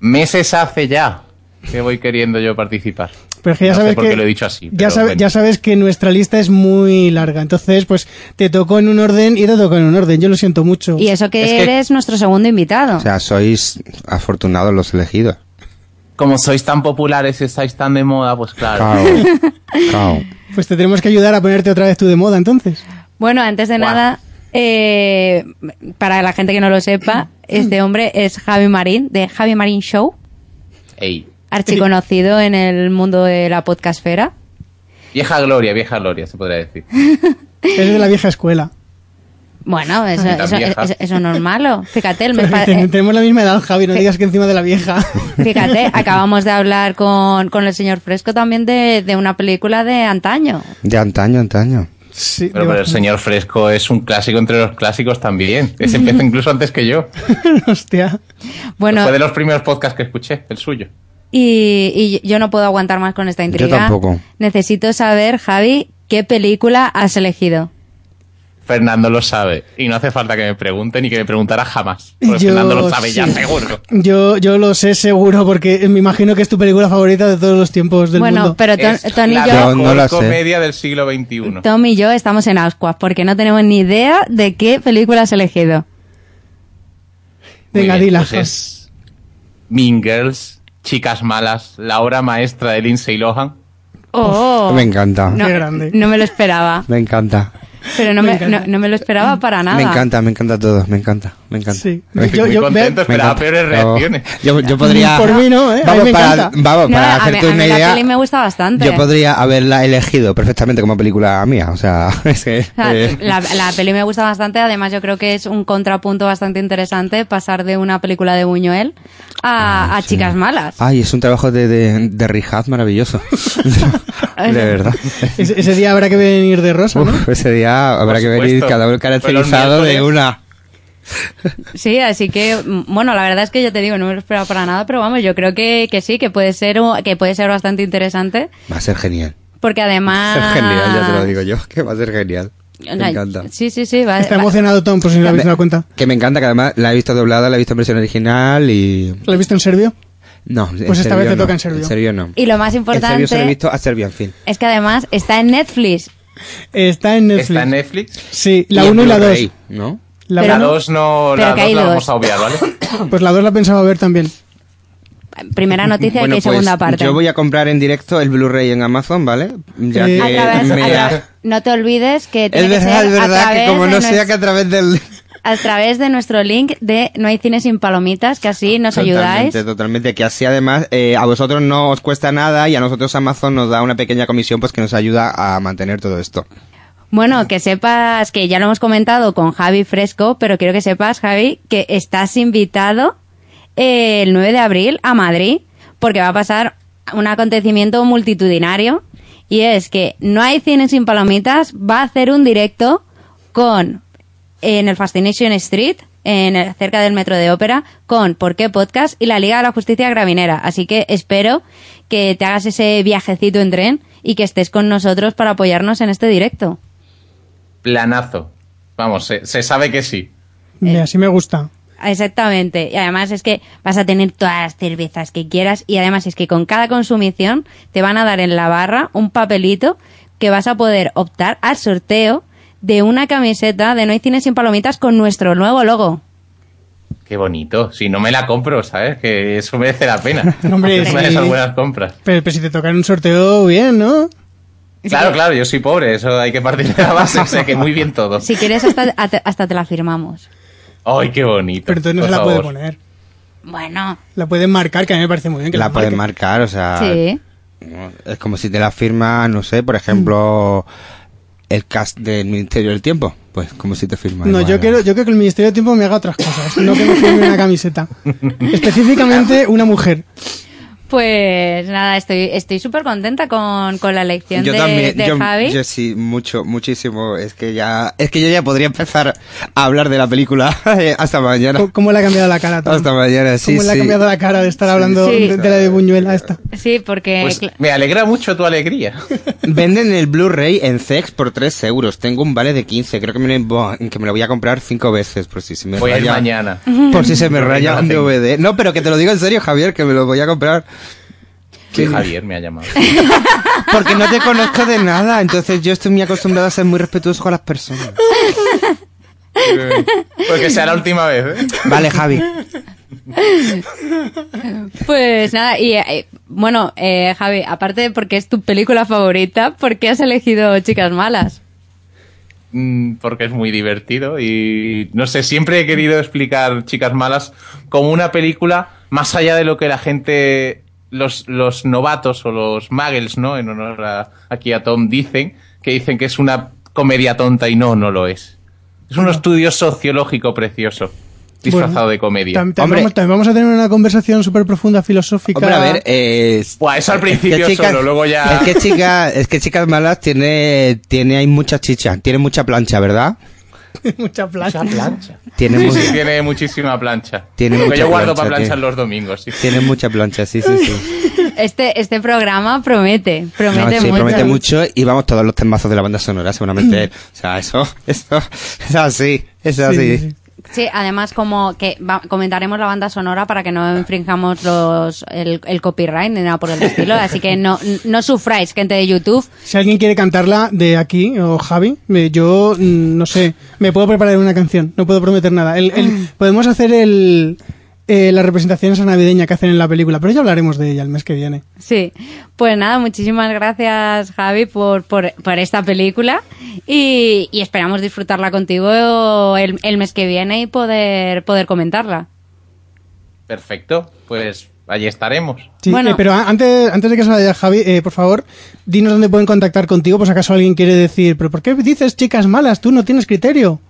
[SPEAKER 6] Meses hace ya que voy queriendo yo participar.
[SPEAKER 4] Pero es que ya
[SPEAKER 6] No sé
[SPEAKER 4] sabes
[SPEAKER 6] por
[SPEAKER 4] que
[SPEAKER 6] qué lo he dicho así,
[SPEAKER 4] Ya,
[SPEAKER 6] pero
[SPEAKER 4] sabe-
[SPEAKER 6] bueno.
[SPEAKER 4] ya sabes que nuestra lista es muy larga, entonces pues te tocó en un orden y te tocó en un orden. Yo lo siento mucho.
[SPEAKER 1] Y eso que
[SPEAKER 6] Es que-
[SPEAKER 1] eres nuestro segundo invitado.
[SPEAKER 3] O sea, sois afortunados los elegidos.
[SPEAKER 6] Como sois tan populares y estáis tan de moda, pues claro.
[SPEAKER 3] Cao. Cao.
[SPEAKER 4] Pues te tenemos que ayudar a ponerte otra vez tú de moda, entonces.
[SPEAKER 1] Bueno, antes de nada, eh, para la gente que no lo sepa, este hombre es Javi Marín, de Javi Marín Show,
[SPEAKER 6] Ey,
[SPEAKER 1] archiconocido en el mundo de la podcastfera.
[SPEAKER 6] vieja gloria, vieja gloria, se podría decir.
[SPEAKER 4] Eres de la vieja escuela.
[SPEAKER 1] Bueno, eso, eso, eso- eso no es malo. Fíjate, el mes
[SPEAKER 4] Ten- Tenemos la misma edad, Javi, no digas que encima de la vieja.
[SPEAKER 1] fíjate, acabamos de hablar con, con el señor Fresco también de, de una película de antaño.
[SPEAKER 3] De antaño, antaño.
[SPEAKER 4] Sí,
[SPEAKER 6] Pero, el señor Fresco es un clásico entre los clásicos también. Ese empezó incluso antes que yo.
[SPEAKER 4] Hostia.
[SPEAKER 1] Bueno,
[SPEAKER 6] Fue de los primeros podcasts que escuché, el suyo.
[SPEAKER 1] y, y yo no puedo aguantar más con esta intriga.
[SPEAKER 3] tampoco.
[SPEAKER 1] Necesito saber, Javi, qué película has elegido.
[SPEAKER 6] Fernando lo sabe. Y no hace falta que me pregunte ni que me preguntara jamás. Porque
[SPEAKER 4] Yo
[SPEAKER 6] Fernando lo sabe ya, seguro.
[SPEAKER 4] Yo, yo lo sé seguro porque me imagino que es tu película favorita de todos los tiempos del
[SPEAKER 1] bueno,
[SPEAKER 4] mundo.
[SPEAKER 1] pero Ton-
[SPEAKER 6] Es
[SPEAKER 1] Tony y
[SPEAKER 6] la
[SPEAKER 1] yo,
[SPEAKER 3] Yo
[SPEAKER 6] mejor
[SPEAKER 3] no la sé.
[SPEAKER 6] comedia del siglo XXI.
[SPEAKER 1] Tom y yo estamos en ascuas porque no tenemos ni idea de qué película has elegido.
[SPEAKER 4] Venga, dila.
[SPEAKER 6] pues es Mean Girls, Chicas Malas, la obra maestra de Lindsay Lohan.
[SPEAKER 1] Oh,
[SPEAKER 3] Me encanta.
[SPEAKER 1] no,
[SPEAKER 4] Qué grande.
[SPEAKER 1] no me lo esperaba,
[SPEAKER 3] Me encanta.
[SPEAKER 1] Pero no
[SPEAKER 4] Me
[SPEAKER 1] no, no me lo esperaba para nada.
[SPEAKER 3] Me encanta, me encanta todo. Me encanta, me encanta.
[SPEAKER 4] Sí.
[SPEAKER 3] Me
[SPEAKER 4] Yo-
[SPEAKER 6] Muy
[SPEAKER 4] yo-
[SPEAKER 6] contento, esperaba peores
[SPEAKER 3] Yo-
[SPEAKER 6] reacciones.
[SPEAKER 3] Yo, yo podría.
[SPEAKER 4] Por mí no, ¿eh? A mí
[SPEAKER 3] Vamos,
[SPEAKER 4] me
[SPEAKER 3] para, vamos,
[SPEAKER 1] No,
[SPEAKER 3] para
[SPEAKER 1] a mí-
[SPEAKER 3] hacerte
[SPEAKER 1] a mí
[SPEAKER 3] una
[SPEAKER 1] la
[SPEAKER 3] idea.
[SPEAKER 1] peli me gusta bastante.
[SPEAKER 3] Yo podría haberla elegido perfectamente como película mía. O sea, es que.
[SPEAKER 1] O sea,
[SPEAKER 3] eh,
[SPEAKER 1] la, la peli me gusta bastante, además yo creo que es un contrapunto bastante interesante pasar de una película de Buñuel a, a
[SPEAKER 3] sí.
[SPEAKER 1] Chicas Malas.
[SPEAKER 3] Ay, es un trabajo de, de, de maravilloso. de verdad.
[SPEAKER 4] Ese, ese día habrá que venir de rosa, ¿no?
[SPEAKER 3] Uf, ese día habrá que venir cada uno caracterizado de una.
[SPEAKER 1] Sí, así que, mm, bueno, la verdad es que yo te digo, no me lo esperaba para nada, pero vamos, yo creo que, que sí, que puede ser que puede ser bastante interesante,
[SPEAKER 3] Va a ser genial.
[SPEAKER 1] porque
[SPEAKER 3] Va
[SPEAKER 1] además...
[SPEAKER 3] a ser genial, ya te lo digo yo, que va a ser genial. Me encanta.
[SPEAKER 1] Sí, sí, sí. Va,
[SPEAKER 4] Está
[SPEAKER 1] va-
[SPEAKER 4] emocionado Tom, por si no lo habéis dado cuenta.
[SPEAKER 3] Que me encanta, que además la he visto doblada, la he visto en versión original y...
[SPEAKER 4] ¿Lo has visto en serbio?
[SPEAKER 3] No, en
[SPEAKER 4] Pues esta
[SPEAKER 3] serbio
[SPEAKER 4] vez te
[SPEAKER 3] no.
[SPEAKER 4] toca en serbio.
[SPEAKER 3] En serbio no.
[SPEAKER 1] Y lo más
[SPEAKER 3] En
[SPEAKER 1] importante
[SPEAKER 3] serbio solo he visto a Serbia, en fin.
[SPEAKER 1] es que además está en Netflix.
[SPEAKER 4] Está en Netflix.
[SPEAKER 6] Está en Netflix.
[SPEAKER 4] Sí, la
[SPEAKER 3] en
[SPEAKER 4] 1 y la 2.
[SPEAKER 3] Blu-ray, ¿no?
[SPEAKER 4] La
[SPEAKER 1] Pero
[SPEAKER 6] la
[SPEAKER 1] no-
[SPEAKER 6] 2 no, la dos la vamos a obviar, ¿vale?
[SPEAKER 4] Pues la 2 la pensaba ver también.
[SPEAKER 1] Primera noticia
[SPEAKER 3] Bueno,
[SPEAKER 1] y
[SPEAKER 3] pues,
[SPEAKER 1] segunda parte.
[SPEAKER 3] Yo voy a comprar en directo el Blu-ray en Amazon, ¿vale? Ya
[SPEAKER 4] Eh,
[SPEAKER 3] que
[SPEAKER 1] A través-
[SPEAKER 3] me
[SPEAKER 1] a no te olvides que tiene
[SPEAKER 3] Es
[SPEAKER 1] que
[SPEAKER 3] verdad,
[SPEAKER 1] ser
[SPEAKER 3] es
[SPEAKER 1] a
[SPEAKER 3] verdad, que como no sea que a través del...
[SPEAKER 1] a través de nuestro link de No hay cine sin palomitas, que así nos ayudáis.
[SPEAKER 3] Totalmente, totalmente. Que así además eh, a vosotros no os cuesta nada y a nosotros Amazon nos da una pequeña comisión pues que nos ayuda a mantener todo esto.
[SPEAKER 1] Bueno, que sepas que ya lo hemos comentado con Javi Fresco, pero quiero que sepas, Javi, que estás invitado el 9 de abril a Madrid, porque va a pasar un acontecimiento multitudinario, y es que No hay cine sin palomitas va a hacer un directo con en el Fascination Street, en el- cerca del metro de ópera, con ¿Por qué Podcast y la Liga de la Justicia Gravinera. Así que espero que te hagas ese viajecito en tren y que estés con nosotros para apoyarnos en este directo.
[SPEAKER 6] Planazo. Vamos, se, se sabe que sí.
[SPEAKER 4] Mira, así me gusta.
[SPEAKER 1] Exactamente. Y además es que vas a tener todas las cervezas que quieras y además es que con cada consumición te van a dar en la barra un papelito que vas a poder optar al sorteo de una camiseta de No hay cine sin palomitas con nuestro nuevo logo.
[SPEAKER 6] Qué bonito. Si no me la compro, ¿sabes? Que eso merece la pena.
[SPEAKER 4] Hombre,
[SPEAKER 6] es una de
[SPEAKER 4] sí.
[SPEAKER 6] esas buenas compras.
[SPEAKER 4] Pero, pero si te toca en un sorteo, bien, ¿no?
[SPEAKER 6] Claro, claro, yo soy pobre, eso hay que partir de la base, o sea que muy bien todo.
[SPEAKER 1] Si quieres hasta, hasta- te la firmamos.
[SPEAKER 6] ¡Ay, qué bonito!
[SPEAKER 4] Pero entonces no
[SPEAKER 6] Por
[SPEAKER 4] se la puede poner.
[SPEAKER 1] Bueno,
[SPEAKER 4] La pueden marcar, que a mí me parece muy bien que
[SPEAKER 3] la
[SPEAKER 4] la,
[SPEAKER 3] pueden marcar, o sea...
[SPEAKER 1] sí.
[SPEAKER 3] Es como si te la firma, no sé, por ejemplo... el cast del Ministerio del Tiempo. Pues como si te firma.
[SPEAKER 4] No, yo quiero, yo quiero que el Ministerio del Tiempo me haga otras cosas, no que me firme una camiseta. Específicamente una mujer.
[SPEAKER 1] Pues nada, estoy estoy súper contenta con, con la elección
[SPEAKER 3] Yo
[SPEAKER 1] de,
[SPEAKER 3] también,
[SPEAKER 1] de
[SPEAKER 3] yo,
[SPEAKER 1] Javi.
[SPEAKER 3] yo sí, mucho, muchísimo. Es que ya, es que yo ya podría empezar a hablar de la película hasta mañana.
[SPEAKER 4] ¿Cómo- ¿Cómo le ha cambiado la cara? Tom?
[SPEAKER 3] Hasta mañana, sí,
[SPEAKER 4] ¿Cómo le ha cambiado la cara de estar hablando
[SPEAKER 1] Sí.
[SPEAKER 4] de, de la de Buñuela esta?
[SPEAKER 1] Sí, porque
[SPEAKER 6] Pues me alegra mucho tu alegría.
[SPEAKER 3] Venden el Blu-ray en CEX por 3 euros. Tengo un vale de 15. Creo que me, lo, que me lo voy a comprar 5 veces por si se me
[SPEAKER 6] Voy a ir
[SPEAKER 3] raya.
[SPEAKER 6] mañana.
[SPEAKER 3] Por si se me raya
[SPEAKER 6] no
[SPEAKER 3] un. DVD. No, pero que te lo digo en serio, Javier, que me lo voy a comprar.
[SPEAKER 6] Sí, Javier me ha llamado.
[SPEAKER 3] Porque no te conozco de nada. Entonces yo estoy muy acostumbrado a ser muy respetuoso con las personas.
[SPEAKER 6] Porque sea la última vez, ¿eh?
[SPEAKER 3] Vale, Javi.
[SPEAKER 1] Pues nada, y eh, bueno, eh, Javi, aparte de porque es tu película favorita, ¿por qué has elegido Chicas Malas?
[SPEAKER 6] Mm, Porque es muy divertido y no sé, siempre he querido explicar Chicas Malas como una película más allá de lo que la gente, los, los novatos o los muggles, ¿no? En honor a, aquí a Tom dicen, que dicen que es una comedia tonta y no, no lo es. Es un estudio sociológico precioso, disfrazado
[SPEAKER 4] Bueno,
[SPEAKER 6] de comedia.
[SPEAKER 4] Vamos, también vamos a tener una conversación súper profunda, filosófica.
[SPEAKER 3] Hombre, a ver, eh,
[SPEAKER 6] Buah, eso al
[SPEAKER 3] es que
[SPEAKER 6] principio solo, luego ya-
[SPEAKER 3] Es que chica, es que chicas malas tiene, tiene, hay mucha chicha, tiene mucha plancha, ¿verdad?
[SPEAKER 4] mucha plancha.
[SPEAKER 6] plancha.
[SPEAKER 3] Tiene,
[SPEAKER 6] Sí,
[SPEAKER 3] mu-
[SPEAKER 6] sí, tiene muchísima plancha.
[SPEAKER 3] Tiene
[SPEAKER 6] Lo que
[SPEAKER 3] mucha
[SPEAKER 6] yo guardo
[SPEAKER 3] plancha,
[SPEAKER 6] para planchar
[SPEAKER 3] tiene.
[SPEAKER 6] los domingos, sí.
[SPEAKER 3] tiene mucha plancha, sí, sí, sí.
[SPEAKER 1] Este, este programa promete, promete
[SPEAKER 3] No, sí,
[SPEAKER 1] mucho.
[SPEAKER 3] promete mucho y vamos todos los temazos de la banda sonora seguramente. o sea, eso, eso, es así, es así.
[SPEAKER 4] Sí,
[SPEAKER 1] además como que va- comentaremos la banda sonora para que no infringamos los, el, el copyright ni nada por el estilo, así que no, no sufráis, gente de YouTube.
[SPEAKER 4] Si alguien quiere cantarla de aquí, o Javi, eh, yo mm, no sé, me puedo preparar una canción, no puedo prometer nada. El- el- podemos hacer el, eh, la representación esa navideña que hacen en la película, pero ya hablaremos de ella el mes que viene.
[SPEAKER 1] Sí, pues nada, muchísimas gracias Javi por, por, por esta película y, y esperamos disfrutarla contigo el, el mes que viene y poder, poder comentarla.
[SPEAKER 6] Perfecto, pues allí estaremos.
[SPEAKER 4] Sí,
[SPEAKER 1] Bueno.
[SPEAKER 4] eh, pero antes, antes de que se vaya Javi, eh, por favor, dinos dónde pueden contactar contigo, por si acaso alguien quiere decir, pero ¿por qué dices chicas malas? Tú no tienes criterio.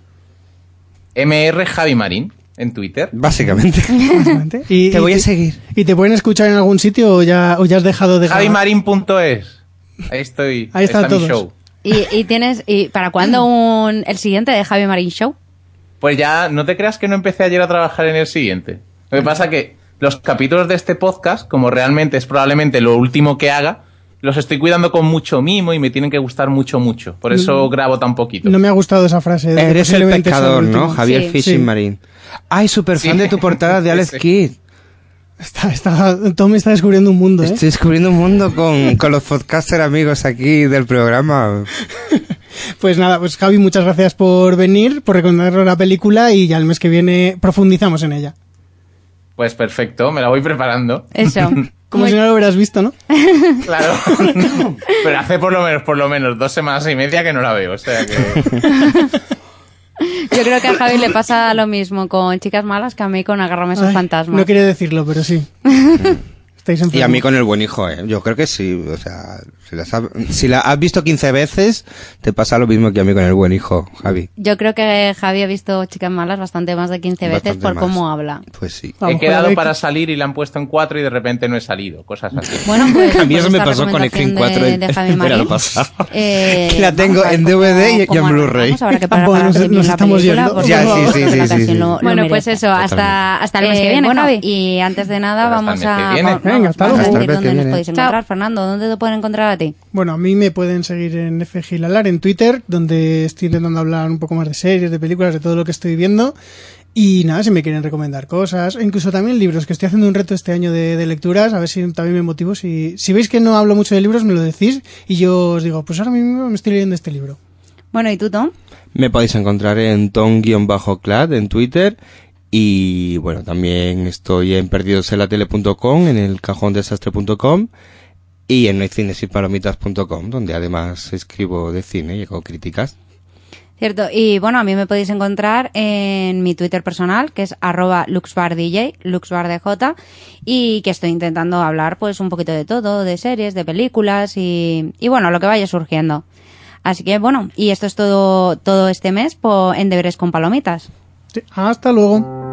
[SPEAKER 6] MR Javi Marín en Twitter.
[SPEAKER 3] Básicamente.
[SPEAKER 4] Básicamente. Y,
[SPEAKER 3] Te voy
[SPEAKER 4] y
[SPEAKER 3] a seguir.
[SPEAKER 4] ¿Y te pueden escuchar en algún sitio o ya, o ya has dejado de grabar?
[SPEAKER 6] Javimarín.es. Ahí estoy.
[SPEAKER 4] Ahí están
[SPEAKER 6] está mi
[SPEAKER 4] todos.
[SPEAKER 6] show.
[SPEAKER 1] ¿Y, y tienes, y para cuándo un, el siguiente de Javi Marín Show?
[SPEAKER 6] Pues ya, no te creas que no empecé ayer a trabajar en el siguiente. Lo que pasa que los capítulos de este podcast, como realmente es probablemente lo último que haga, los estoy cuidando con mucho mimo y me tienen que gustar mucho, mucho. Por eso grabo tan poquito.
[SPEAKER 4] No me ha gustado esa frase. de
[SPEAKER 3] Eres el pescador, ¿no? Javier
[SPEAKER 1] Sí.
[SPEAKER 3] Fishing
[SPEAKER 4] Sí.
[SPEAKER 3] Marine. Ay, super fan
[SPEAKER 6] Sí.
[SPEAKER 3] de tu portada de Alex
[SPEAKER 6] Sí.
[SPEAKER 3] Kidd.
[SPEAKER 4] Está, está, Tom está descubriendo un mundo, ¿eh?
[SPEAKER 3] Estoy descubriendo un mundo con, con los podcaster amigos aquí del programa.
[SPEAKER 4] Pues nada, pues Javi, muchas gracias por venir, por recomendarnos la película y ya el mes que viene profundizamos en ella.
[SPEAKER 6] Pues perfecto, me la voy preparando.
[SPEAKER 1] Eso.
[SPEAKER 4] Como
[SPEAKER 1] Muy-
[SPEAKER 4] si no lo hubieras visto, ¿no?
[SPEAKER 6] Claro. Pero hace por lo menos, por lo menos dos semanas y media que no la veo. O sea que.
[SPEAKER 1] Yo creo que a Javi le pasa lo mismo con Chicas Malas que a mí con Agárrame esos fantasmas.
[SPEAKER 4] No quería decirlo, pero sí. Estáis
[SPEAKER 3] Y a mí con el buen hijo, ¿eh? Yo creo que sí. O sea, si, las ha- si la has visto 15 veces, te pasa lo mismo que a mí con el buen hijo, Javi.
[SPEAKER 1] Yo creo que Javi ha visto Chicas Malas bastante más de 15 veces
[SPEAKER 3] Bastante
[SPEAKER 1] por
[SPEAKER 3] más.
[SPEAKER 1] cómo habla.
[SPEAKER 3] Pues sí.
[SPEAKER 6] He quedado para salir y la han puesto en cuatro y de repente no he salido. Cosas así.
[SPEAKER 1] Bueno, pues,
[SPEAKER 3] A mí
[SPEAKER 1] pues
[SPEAKER 3] eso me pasó con
[SPEAKER 1] recomendación
[SPEAKER 3] 4
[SPEAKER 1] de, de Javi Marín.
[SPEAKER 3] pasado.
[SPEAKER 1] Eh,
[SPEAKER 3] La tengo en
[SPEAKER 1] cómo-
[SPEAKER 3] DVD y en
[SPEAKER 1] cómo
[SPEAKER 3] Blu-ray.
[SPEAKER 4] nos- estamos yendo.
[SPEAKER 3] Ya, sí, sí,
[SPEAKER 1] la
[SPEAKER 3] sí, sí,
[SPEAKER 1] ocasión
[SPEAKER 3] sí.
[SPEAKER 1] lo- lo Bueno, pues eso, hasta, hasta el mes
[SPEAKER 4] Eh,
[SPEAKER 1] que viene,
[SPEAKER 4] bueno.
[SPEAKER 1] Javi. Y antes de nada, vamos a,
[SPEAKER 6] viene.
[SPEAKER 4] Venga, hasta luego.
[SPEAKER 1] dónde
[SPEAKER 3] que
[SPEAKER 1] nos
[SPEAKER 3] viene.
[SPEAKER 1] podéis encontrar. Fernando, ¿dónde te pueden encontrar a ti?
[SPEAKER 4] Bueno, a mí me pueden seguir en F Gilalar en Twitter, donde estoy intentando hablar un poco más de series, de películas, de todo lo que estoy viendo. Y nada, si me quieren recomendar cosas, o incluso también libros, que estoy haciendo un reto este año de, de lecturas, a ver si también me motivo. Si, si veis que no hablo mucho de libros, me lo decís y yo os digo, pues ahora mismo me estoy leyendo este libro.
[SPEAKER 1] Bueno, ¿y tú, Tom?
[SPEAKER 3] Me podéis encontrar en ton-clad en Twitter. Y bueno, también estoy en perdidosenlatele.com, en el cajondesastre.com y en noicinesypalomitas.com, donde además escribo de cine y hago críticas.
[SPEAKER 1] Cierto, y bueno, a mí me podéis encontrar en mi Twitter personal, que es arroba luxbardj, luxbardj, y que estoy intentando hablar pues un poquito de todo, de series, de películas y, y bueno, lo que vaya surgiendo. Así que bueno, y esto es todo, todo este mes po- en Deberes con Palomitas.
[SPEAKER 4] Sí, hasta luego.